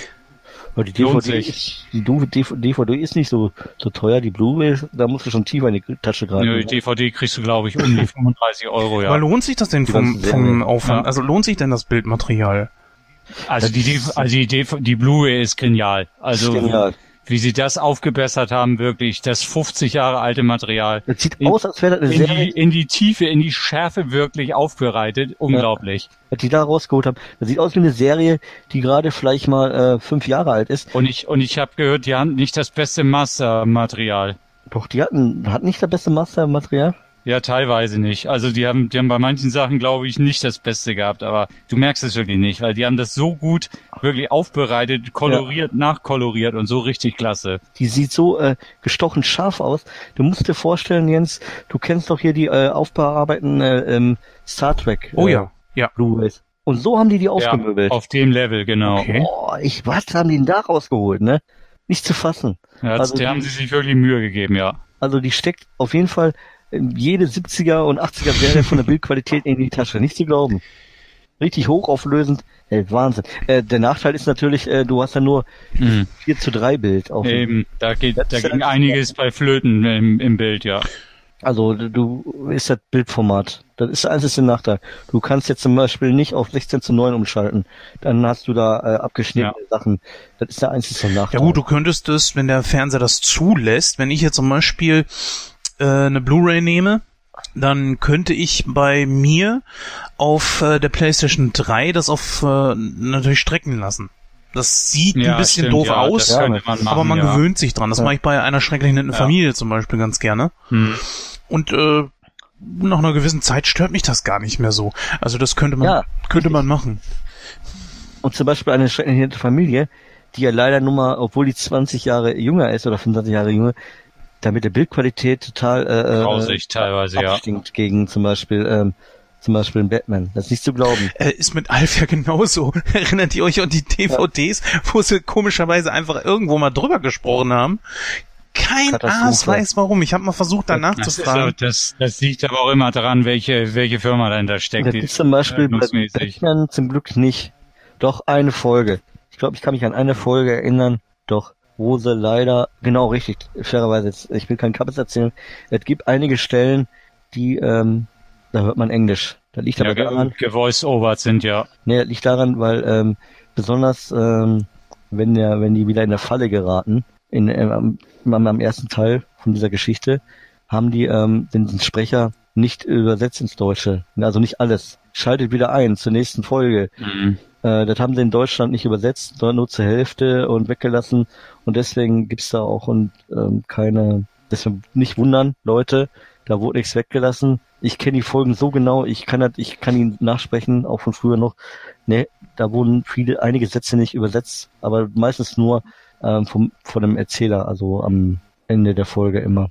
die DVD ist, die DVD ist nicht so, so teuer, die Blu-ray, da musst du schon tiefer in die Tasche greifen. Nö, die DVD kriegst du, glaube ich, um die 35 Euro, ja. Aber lohnt sich das denn vom, vom Aufwand? Ja. Also lohnt sich denn das Bildmaterial? Also die, also die, die Blu-ray ist genial. Also, genial wie sie das aufgebessert haben, wirklich, das 50 Jahre alte Material. Das sieht in, aus, als wäre das eine in Serie. Die, in die Tiefe, in die Schärfe wirklich aufbereitet. Unglaublich. Ja, was die da rausgeholt haben. Das sieht aus wie eine Serie, die gerade vielleicht mal äh, fünf Jahre alt ist. Und ich, und ich habe gehört, die haben nicht das beste Mastermaterial. Doch, die hatten, hatten nicht das beste Mastermaterial? Ja, teilweise nicht. Also die haben, die haben bei manchen Sachen, glaube ich, nicht das Beste gehabt, aber du merkst es wirklich nicht, weil die haben das so gut wirklich aufbereitet, koloriert, ja. nachkoloriert und so richtig klasse. Die sieht so äh, gestochen scharf aus. Du musst dir vorstellen, Jens, du kennst doch hier die äh, aufbearbeiteten äh, ähm, Star Trek. Oh ja, äh, ja. Blu-rays. Und so haben die die aufgemöbelt. Ja, auf dem Level, genau. Okay. Boah, ich, was haben die denn da rausgeholt, ne? Nicht zu fassen. Ja, also die, haben sie sich wirklich Mühe gegeben, ja. Also die steckt auf jeden Fall jede 70er und 80er Serie von der Bildqualität in die Tasche. Nicht zu glauben. Richtig hochauflösend. Ey, Wahnsinn. Äh, der Nachteil ist natürlich, äh, du hast ja nur mhm. 4 zu 3 Bild. Auf Eben, da geht, da ging einiges bei Flöten im, im Bild, ja. Also du ist das Bildformat. Das ist der einzige Nachteil. Du kannst jetzt zum Beispiel nicht auf 16 zu 9 umschalten. Dann hast du da äh, abgeschnittene ja. Sachen. Das ist der einzige Nachteil. Ja gut, du könntest es, wenn der Fernseher das zulässt, wenn ich jetzt zum Beispiel äh, eine Blu-ray nehme, dann könnte ich bei mir auf äh, der PlayStation 3 das auf äh, natürlich strecken lassen. Das sieht ja, ein bisschen stimmt, doof ja, aus, man machen, aber man ja. gewöhnt sich dran. Das mache ich bei einer schrecklichen Familie zum Beispiel ganz gerne. Hm. Und äh, nach einer gewissen Zeit stört mich das gar nicht mehr so. Also das könnte man, ja, könnte man machen. Und zum Beispiel eine schreckliche Familie, die ja leider nur mal, obwohl die 20 Jahre jünger ist oder 25 Jahre jünger, damit der Bildqualität total äh, äh Grausig teilweise, abstinkt ja. gegen zum Beispiel ähm, zum Beispiel in Batman. Das ist nicht zu glauben. Äh, ist mit Alf ja genauso. Erinnert ihr euch an die DVDs, ja. wo sie komischerweise einfach irgendwo mal drüber gesprochen haben? Kein Aas weiß warum. Ich habe mal versucht, danach das zu fragen. Das, das liegt aber auch immer daran, welche, welche Firma dahinter steckt. Das ist zum Beispiel bei Batman zum Glück nicht. Doch eine Folge. Ich glaube, ich kann mich an eine Folge erinnern. Doch, wo sie leider, genau richtig, fairerweise, jetzt, ich will keinen Kappes erzählen. Es gibt einige Stellen, die, ähm, da hört man Englisch. Das liegt ja, aber daran. Gevoice-overt sind, ja. Nee, das liegt daran, weil, ähm, besonders, ähm, wenn der, wenn die wieder in der Falle geraten, in, äh, am, am ersten Teil von dieser Geschichte haben die ähm, den, den Sprecher nicht übersetzt ins Deutsche. Also nicht alles. Schaltet wieder ein zur nächsten Folge. Mhm. Äh, das haben sie in Deutschland nicht übersetzt, sondern nur zur Hälfte und weggelassen. Und deswegen gibt's da auch und ähm, keine, deswegen nicht wundern, Leute, da wurde nichts weggelassen. Ich kenne die Folgen so genau, ich kann das, ich kann ihn nachsprechen, auch von früher noch. Ne, da wurden viele, einige Sätze nicht übersetzt, aber meistens nur ähm, vom, von dem Erzähler, also am Ende der Folge immer.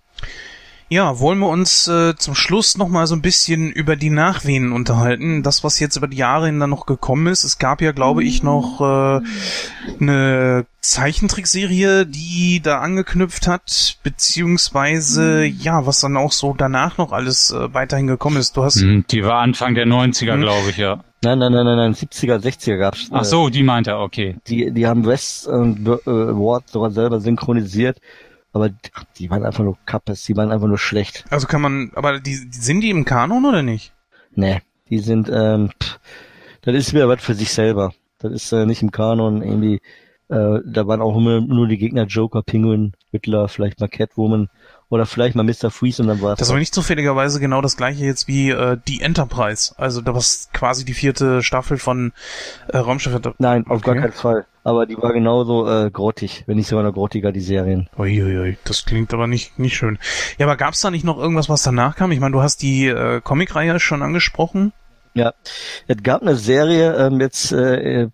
Ja, wollen wir uns äh, zum Schluss nochmal so ein bisschen über die Nachwehen unterhalten. Das, was jetzt über die Jahre hin dann noch gekommen ist. Es gab ja, glaube ich, noch äh, eine Zeichentrickserie, die da angeknüpft hat, beziehungsweise, ja, was dann auch so danach noch alles äh, weiterhin gekommen ist. Du hast... Hm, die war Anfang der 90er, hm. glaube ich, ja. Nein, nein, nein, nein, nein, 70er, 60er gab's. Ach so, die meint er, okay. Die, die haben West und äh, Ward sogar selber synchronisiert, aber die waren einfach nur Kappes, die waren einfach nur schlecht. Also kann man, aber die, sind die im Kanon oder nicht? Nee, die sind, ähm, pff, das ist wieder was für sich selber. Das ist äh, nicht im Kanon irgendwie, äh, da waren auch immer nur die Gegner Joker, Penguin, Riddler, vielleicht mal Catwoman oder vielleicht mal Mr. Freeze und dann war Das war nicht zufälligerweise genau das gleiche jetzt wie äh, die Enterprise. Also da war quasi die vierte Staffel von äh, Raumschiff. Nein, auf okay. gar keinen Fall. Aber die war genauso äh, grottig, wenn nicht sogar noch grottiger, die Serien. Uiuiui, das klingt aber nicht, nicht schön. Ja, aber gab's da nicht noch irgendwas, was danach kam? Ich meine, du hast die äh, Comicreihe schon angesprochen. Ja, es gab eine Serie ähm, jetzt, äh,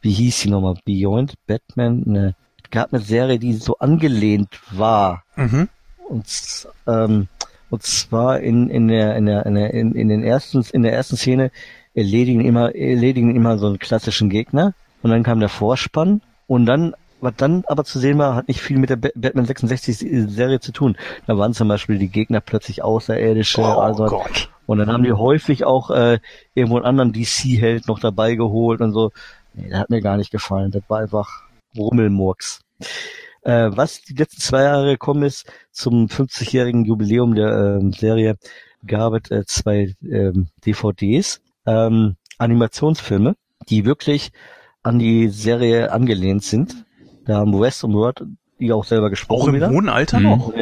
wie hieß sie nochmal? Beyond Batman? Ne, gab eine Serie, die so angelehnt war. Mhm. Und, ähm, und zwar in, in der, in der, in der, in, in den ersten, in der ersten Szene erledigen immer, erledigen immer so einen klassischen Gegner. Und dann kam der Vorspann. Und dann, was dann aber zu sehen war, hat nicht viel mit der Batman 66 Serie zu tun. Da waren zum Beispiel die Gegner plötzlich Außerirdische. Oh also, Gott. Und dann haben die häufig auch äh, irgendwo einen anderen DC-Held noch dabei geholt und so. Nee, der hat mir gar nicht gefallen. Das war einfach Rummelmurks. Äh, was die letzten zwei Jahre gekommen ist, zum 50-jährigen Jubiläum der äh, Serie, gab es äh, zwei ähm, DVDs, ähm, Animationsfilme, die wirklich an die Serie angelehnt sind. Da haben West und Word die auch selber gesprochen. Auch im wieder. hohen Alter mhm. noch?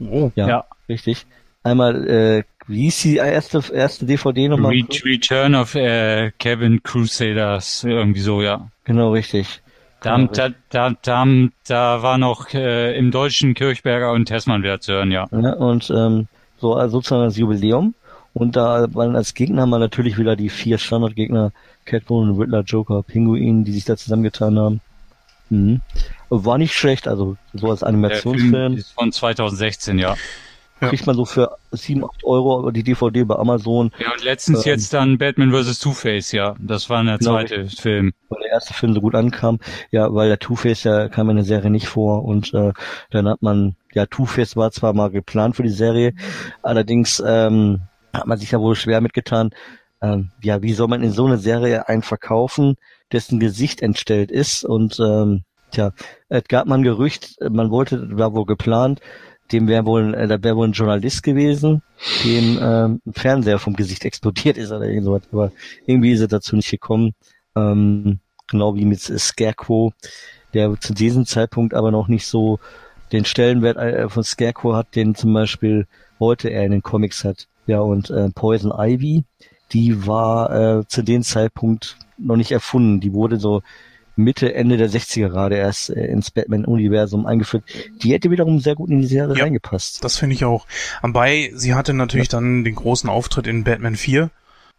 oh. Ja, ja, richtig. Einmal, äh, wie hieß die erste, erste DVD nochmal? Return of äh, Kevin Crusaders, irgendwie so, ja. Genau, richtig. Da, da, da, da, da war noch äh, im Deutschen Kirchberger und Tessmann zu hören, ja. ja und ähm, so also sozusagen das Jubiläum. Und da waren als Gegner mal natürlich wieder die vier Standardgegner, Catwoman, Riddler, Joker, Pinguin, die sich da zusammengetan haben. Mhm. War nicht schlecht, also so als Animationsfilm. Der Film ist von 2016, ja. Ja. Kriegt man so für 7, 8 Euro die DVD bei Amazon. Ja, und letztens ähm, jetzt dann Batman vs. Two-Face, ja. Das war der genau, zweite Film. Weil der erste Film so gut ankam. Ja, weil der Two-Face ja kam in der Serie nicht vor und äh, dann hat man, ja, Two-Face war zwar mal geplant für die Serie, allerdings ähm, hat man sich ja wohl schwer mitgetan, ähm, ja, wie soll man in so eine Serie einen verkaufen, dessen Gesicht entstellt ist und ähm, tja, es gab man Gerücht, man wollte, war wohl geplant, dem wäre wohl, äh, da wäre wohl ein Journalist gewesen, dem ähm, ein Fernseher vom Gesicht explodiert ist oder irgend sowas. Aber irgendwie ist er dazu nicht gekommen. Ähm, genau wie mit Scarecrow, der zu diesem Zeitpunkt aber noch nicht so den Stellenwert äh, von Scarecrow hat, den zum Beispiel heute er in den Comics hat. Ja, und äh, Poison Ivy, die war äh, zu dem Zeitpunkt noch nicht erfunden. Die wurde so Mitte, Ende der 60er gerade erst äh, ins Batman-Universum eingeführt. Die hätte wiederum sehr gut in die Serie Ja. reingepasst. Das finde ich auch. Wobei, sie hatte natürlich dann den großen Auftritt in Batman 4,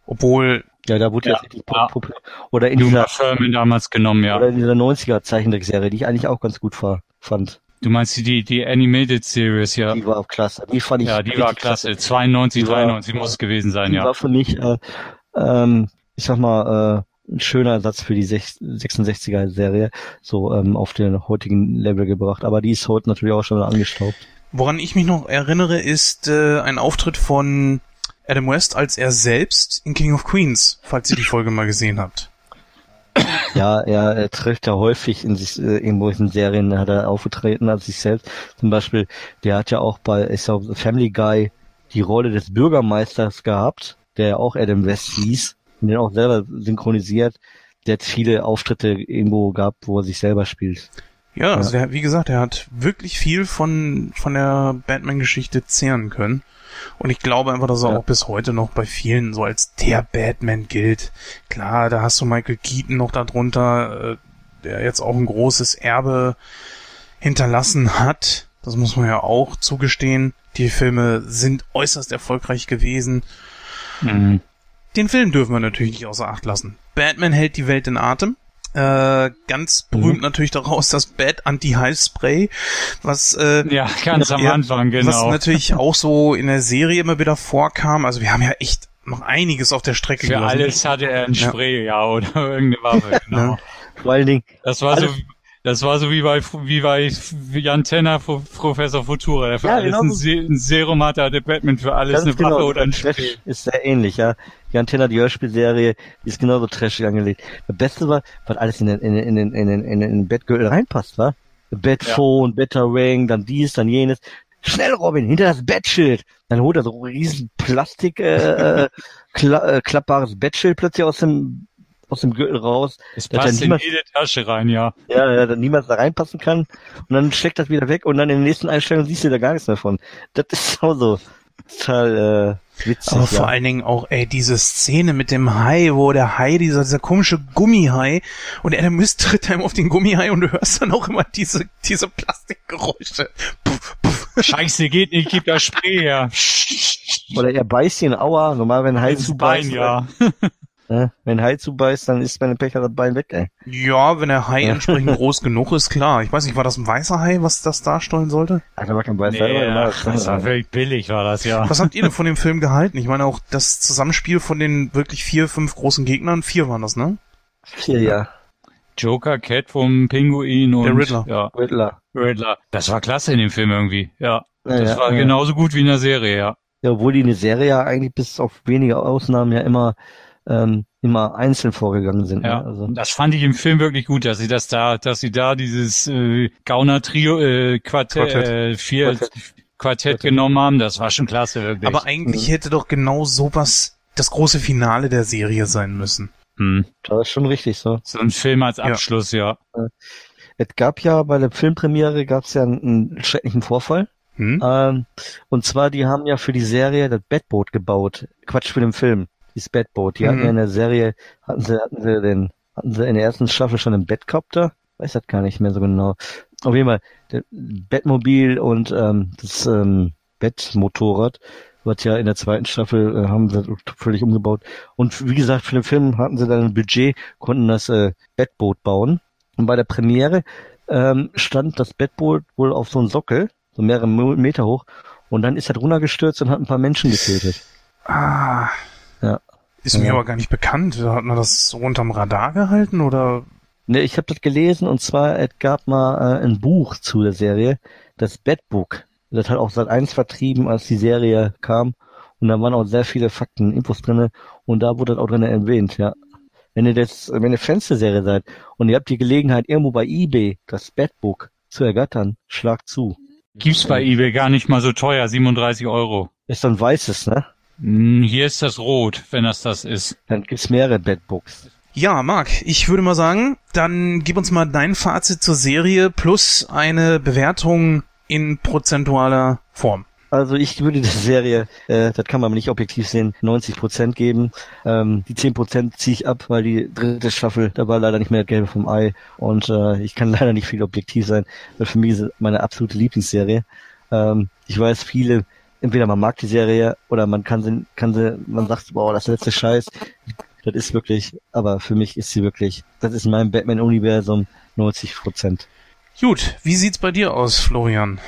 obwohl, Ja, da wurde Ja, ja, richtig ja. pop- populär. Oder in Numa dieser, Furman damals genommen, ja. oder in dieser 90er Zeichentrickserie, die ich eigentlich auch ganz gut fand. Du meinst die, die Animated Series, ja. Die war auch klasse. Die fand ich Ja, die war klasse. 92, Die war- 93 muss es gewesen sein, Die ja. war für mich, äh, ähm, ich sag mal, äh, ein schöner Ersatz für die sech- 66er Serie, so ähm, auf den heutigen Level gebracht. Aber die ist heute natürlich auch schon wieder angestaubt. woran ich mich noch erinnere, ist äh, ein Auftritt von Adam West als er selbst in King of Queens, falls ihr die Folge mal gesehen habt. Ja, er, er trifft ja häufig in sich, äh, in Serien hat er aufgetreten als sich selbst. Zum Beispiel, der hat ja auch bei ich glaub, Family Guy die Rolle des Bürgermeisters gehabt, der ja auch Adam West hieß und den auch selber synchronisiert. Der hat viele Auftritte irgendwo gehabt, wo er sich selber spielt. Ja, also der, wie gesagt, er hat wirklich viel von, von der Batman-Geschichte zehren können. Und ich glaube einfach, dass er Ja. auch bis heute noch bei vielen so als der Batman gilt. Klar, da hast du Michael Keaton noch darunter, äh, der jetzt auch ein großes Erbe hinterlassen hat. Das muss man ja auch zugestehen. Die Filme sind äußerst erfolgreich gewesen. Mhm. Den Film dürfen wir natürlich nicht außer Acht lassen. Batman hält die Welt in Atem. Äh, ganz berühmt natürlich daraus das Bat Anti-High-Spray, was äh, Ja, ganz am Ja, Anfang, was genau. natürlich auch so in der Serie immer wieder vorkam. Also wir haben ja echt noch einiges auf der Strecke Für gelassen. alles hatte er ein Ja. Spray, ja, oder irgendeine Waffe, genau. Ja. Vor allen Dingen, Das war so, Alles- das war so wie bei, wie bei Jan Tenner, Pro- Professor Futura, der für Ja, alles genau ein. Se ein Serum hatte, hatte Batman für alles eine Waffe oder ein Spray. ist sehr ähnlich, ja. Die Antenna, die Hörspielserie, die ist genauso trashig angelegt. Das Beste war, was alles in den, in den, in den, in den, in den Bettgürtel reinpasst, war? Bettphone, Betterring, dann dies, dann jenes. Schnell, Robin, hinter das Bettschild. Dann holt er so ein riesen Plastik, äh, äh, kla äh, klappbares Bettschild plötzlich aus dem, aus dem Gürtel raus. Es passt dann in niemals- jede Tasche rein, ja. Ja, ja, dann niemals da reinpassen kann. Und dann steckt das wieder weg und dann in den nächsten Einstellungen siehst du da gar nichts mehr von. Das ist auch so total, äh, witzig, Aber ja. vor allen Dingen auch, ey, diese Szene mit dem Hai, wo der Hai, dieser, dieser komische Gummihai, und Adam West tritt einem auf den Gummihai und du hörst dann auch immer diese, diese Plastikgeräusche. Puff, puff. Scheiße, geht nicht, gib das Spray her. Oder er beißt ihn, aua, normal, wenn ein Hai Ins zubeißt, Bein, ja. Ne? wenn ein Hai zubeißt, dann ist bei einem Pecher das Bein weg, ey. Ja, wenn der Hai Ja. entsprechend groß genug ist, klar. Ich weiß nicht, war das ein weißer Hai, was das darstellen sollte? Alter, war kein Beiß Nee, normal, ach, das war völlig billig, war das, ja. Was habt ihr denn von dem Film gehalten? Ich meine auch das Zusammenspiel von den wirklich vier, fünf großen Gegnern, vier waren das, ne? Vier, ja. Joker, Catwoman, Pinguin und Der Riddler. Ja, Riddler. Riddler. Das war klasse in dem Film irgendwie. Ja, Ja, das ja, war ja. genauso gut wie in der Serie, ja. Ja, obwohl die in der Serie ja eigentlich bis auf wenige Ausnahmen ja immer, ähm, immer einzeln vorgegangen sind. Ja, Ne? Also, das fand ich im Film wirklich gut, dass sie das da, dass sie da dieses äh, Gauner Trio äh, Quartett, Quartett. Äh, vier Quartett. Quartett, genommen haben, das war schon klasse wirklich. Aber eigentlich hätte doch genau sowas das große Finale der Serie sein müssen. hm. das ist schon richtig so. so ein Film als Ja. Abschluss, ja. Es gab ja bei der Filmpremiere gab's ja einen, einen schrecklichen Vorfall. Hm? Ähm, und zwar, die haben ja für die Serie das Batboot gebaut. Quatsch, für den Film. Dieses Batboot. Die hatten Mhm. ja in der Serie, hatten sie, hatten sie den, hatten sie in der ersten Staffel schon einen Batcopter. Weiß das gar nicht mehr so genau. Auf jeden Fall, der Batmobil und ähm, das ähm, Batmotorrad, was ja in der zweiten Staffel äh, haben sie völlig umgebaut. Und wie gesagt, für den Film hatten sie dann ein Budget, konnten das äh, Batboot bauen. Und bei der Premiere ähm, stand das Batboot wohl auf so einem Sockel, so mehrere Meter hoch, und dann ist er drunter gestürzt und hat ein paar Menschen getötet. Ah. Ja. Ist mir Ja. aber gar nicht bekannt. Hat man das so unterm Radar gehalten oder? Ne, ich habe das gelesen und zwar, es gab mal äh, ein Buch zu der Serie, das Batbook. Das hat auch seit eins vertrieben, als die Serie kam. Und da waren auch sehr viele Fakten, Infos drinne und da wurde das auch drin erwähnt, ja. Wenn ihr das, wenn ihr Fans der Serie seid und ihr habt die Gelegenheit, irgendwo bei Ebay das Batbook zu ergattern, schlagt zu. Gibt's bei eBay gar nicht mal so teuer, 37 Euro. Ist ein weißes, ne? Hm, Hier ist das rot, wenn das das ist. Dann gibt's mehrere Bedbooks. Ja, Marc, ich würde mal sagen, dann gib uns mal dein Fazit zur Serie plus eine Bewertung in prozentualer Form. Also ich würde der Serie, äh, das kann man nicht objektiv sehen, 90 Prozent geben. Ähm, die 10 Prozent ziehe ich ab, weil die dritte Staffel, da war leider nicht mehr das Gelbe vom Ei und äh, ich kann leider nicht viel objektiv sein, weil für mich ist es meine absolute Lieblingsserie. Ähm, ich weiß, viele, entweder man mag die Serie oder man kann sie, kann sie, man sagt, boah, das letzte Scheiß. Das ist wirklich, aber für mich ist sie wirklich, das ist in meinem Batman-Universum 90 Prozent. Gut, wie sieht's bei dir aus, Florian?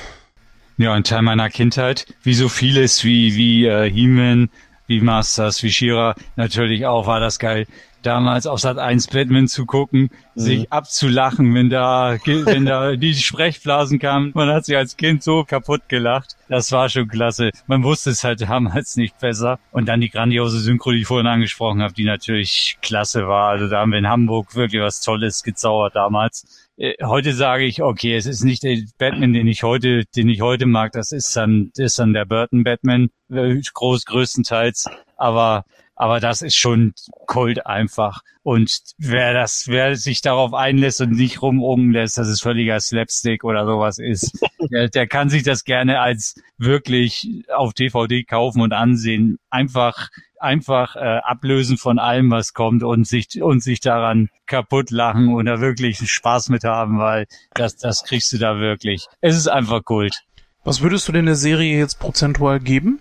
Ja, ein Teil meiner Kindheit, wie so vieles, wie, wie äh, He-Man, wie Masters, wie Shira, natürlich auch war das geil, damals auf Sat 1 Batman zu gucken, Mhm. sich abzulachen, wenn da, wenn da die Sprechblasen kamen. Man hat sich als Kind so kaputt gelacht. Das war schon klasse. Man wusste es halt damals nicht besser. Und dann die grandiose Synchro, die ich vorhin angesprochen habe, die natürlich klasse war. Also da haben wir in Hamburg wirklich was Tolles gezaubert damals. Äh, Heute sage ich, okay, es ist nicht der Batman, den ich heute, den ich heute mag. Das ist dann, das ist dann der Burton Batman, äh, groß, größtenteils. Aber, aber das ist schon Kult einfach. Und wer das, wer sich darauf einlässt und nicht rumungen lässt, dass es völliger Slapstick oder sowas ist, der, der kann sich das gerne als wirklich auf DVD kaufen und ansehen. Einfach, einfach äh, ablösen von allem, was kommt und sich und sich daran kaputt lachen oder wirklich Spaß mit haben, weil das, das kriegst du da wirklich. Es ist einfach Kult. Was würdest du denn der Serie jetzt prozentual geben?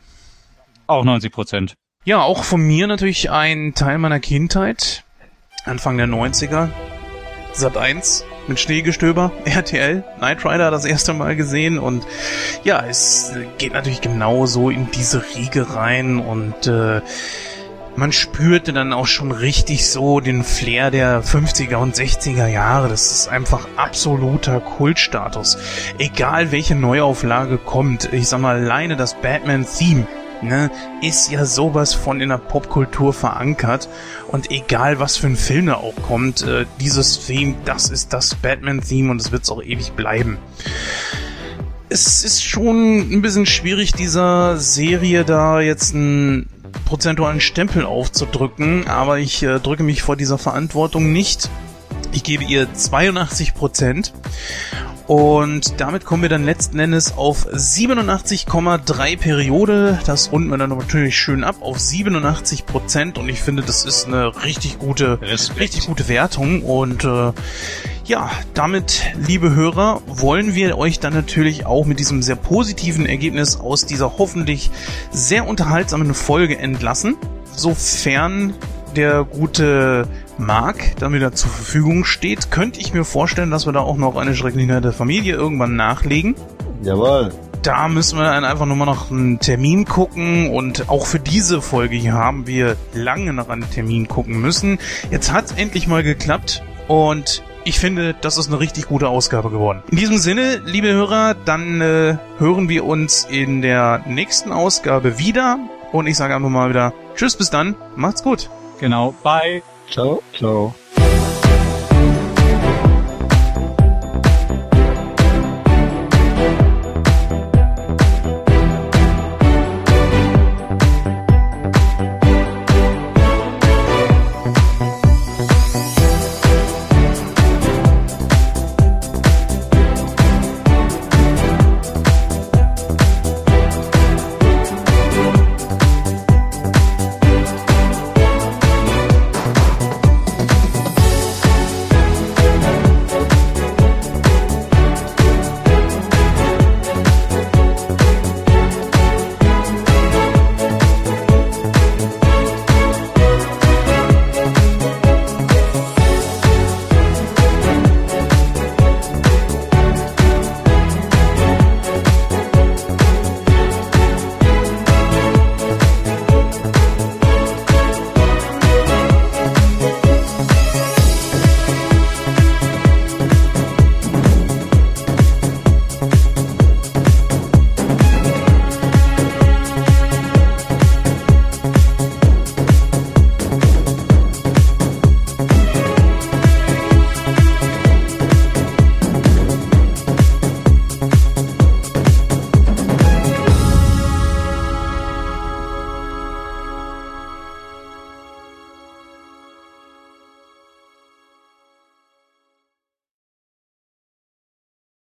Auch 90 Prozent. Ja, auch von mir natürlich ein Teil meiner Kindheit. Anfang der 90er. Sat 1 mit Schneegestöber, RTL, Knight Rider das erste Mal gesehen und ja, es geht natürlich genauso in diese Riege rein und äh, man spürte dann auch schon richtig so den Flair der 50er und 60er Jahre. Das ist einfach absoluter Kultstatus. Egal welche Neuauflage kommt, ich sag mal alleine das Batman-Theme ne, ist ja sowas von in der Popkultur verankert. Und egal was für ein Film da auch kommt, äh, dieses Theme, das ist das Batman-Theme und es wird es auch ewig bleiben. Es ist schon ein bisschen schwierig, dieser Serie da jetzt einen prozentualen Stempel aufzudrücken, aber ich äh, drücke mich vor dieser Verantwortung nicht. Ich gebe ihr 82 Prozent. Und damit kommen wir dann letzten Endes auf 87,3 Periode. Das runden wir dann natürlich schön ab auf 87 Prozent. Und ich finde, das ist eine richtig gute, Respekt. richtig gute Wertung. Und äh, ja, damit, liebe Hörer, wollen wir euch dann natürlich auch mit diesem sehr positiven Ergebnis aus dieser hoffentlich sehr unterhaltsamen Folge entlassen. Sofern der gute Mark dann wieder zur Verfügung steht, könnte ich mir vorstellen, dass wir da auch noch eine schreckliche der Familie irgendwann nachlegen. Jawohl. Da müssen wir dann einfach nur mal noch einen Termin gucken und auch für diese Folge hier haben wir lange nach einem Termin gucken müssen. Jetzt hat es endlich mal geklappt und ich finde, das ist eine richtig gute Ausgabe geworden. In diesem Sinne, liebe Hörer, dann äh, hören wir uns in der nächsten Ausgabe wieder und ich sage einfach mal wieder Tschüss, bis dann, macht's gut. Genau. Bye. Ciao. Ciao.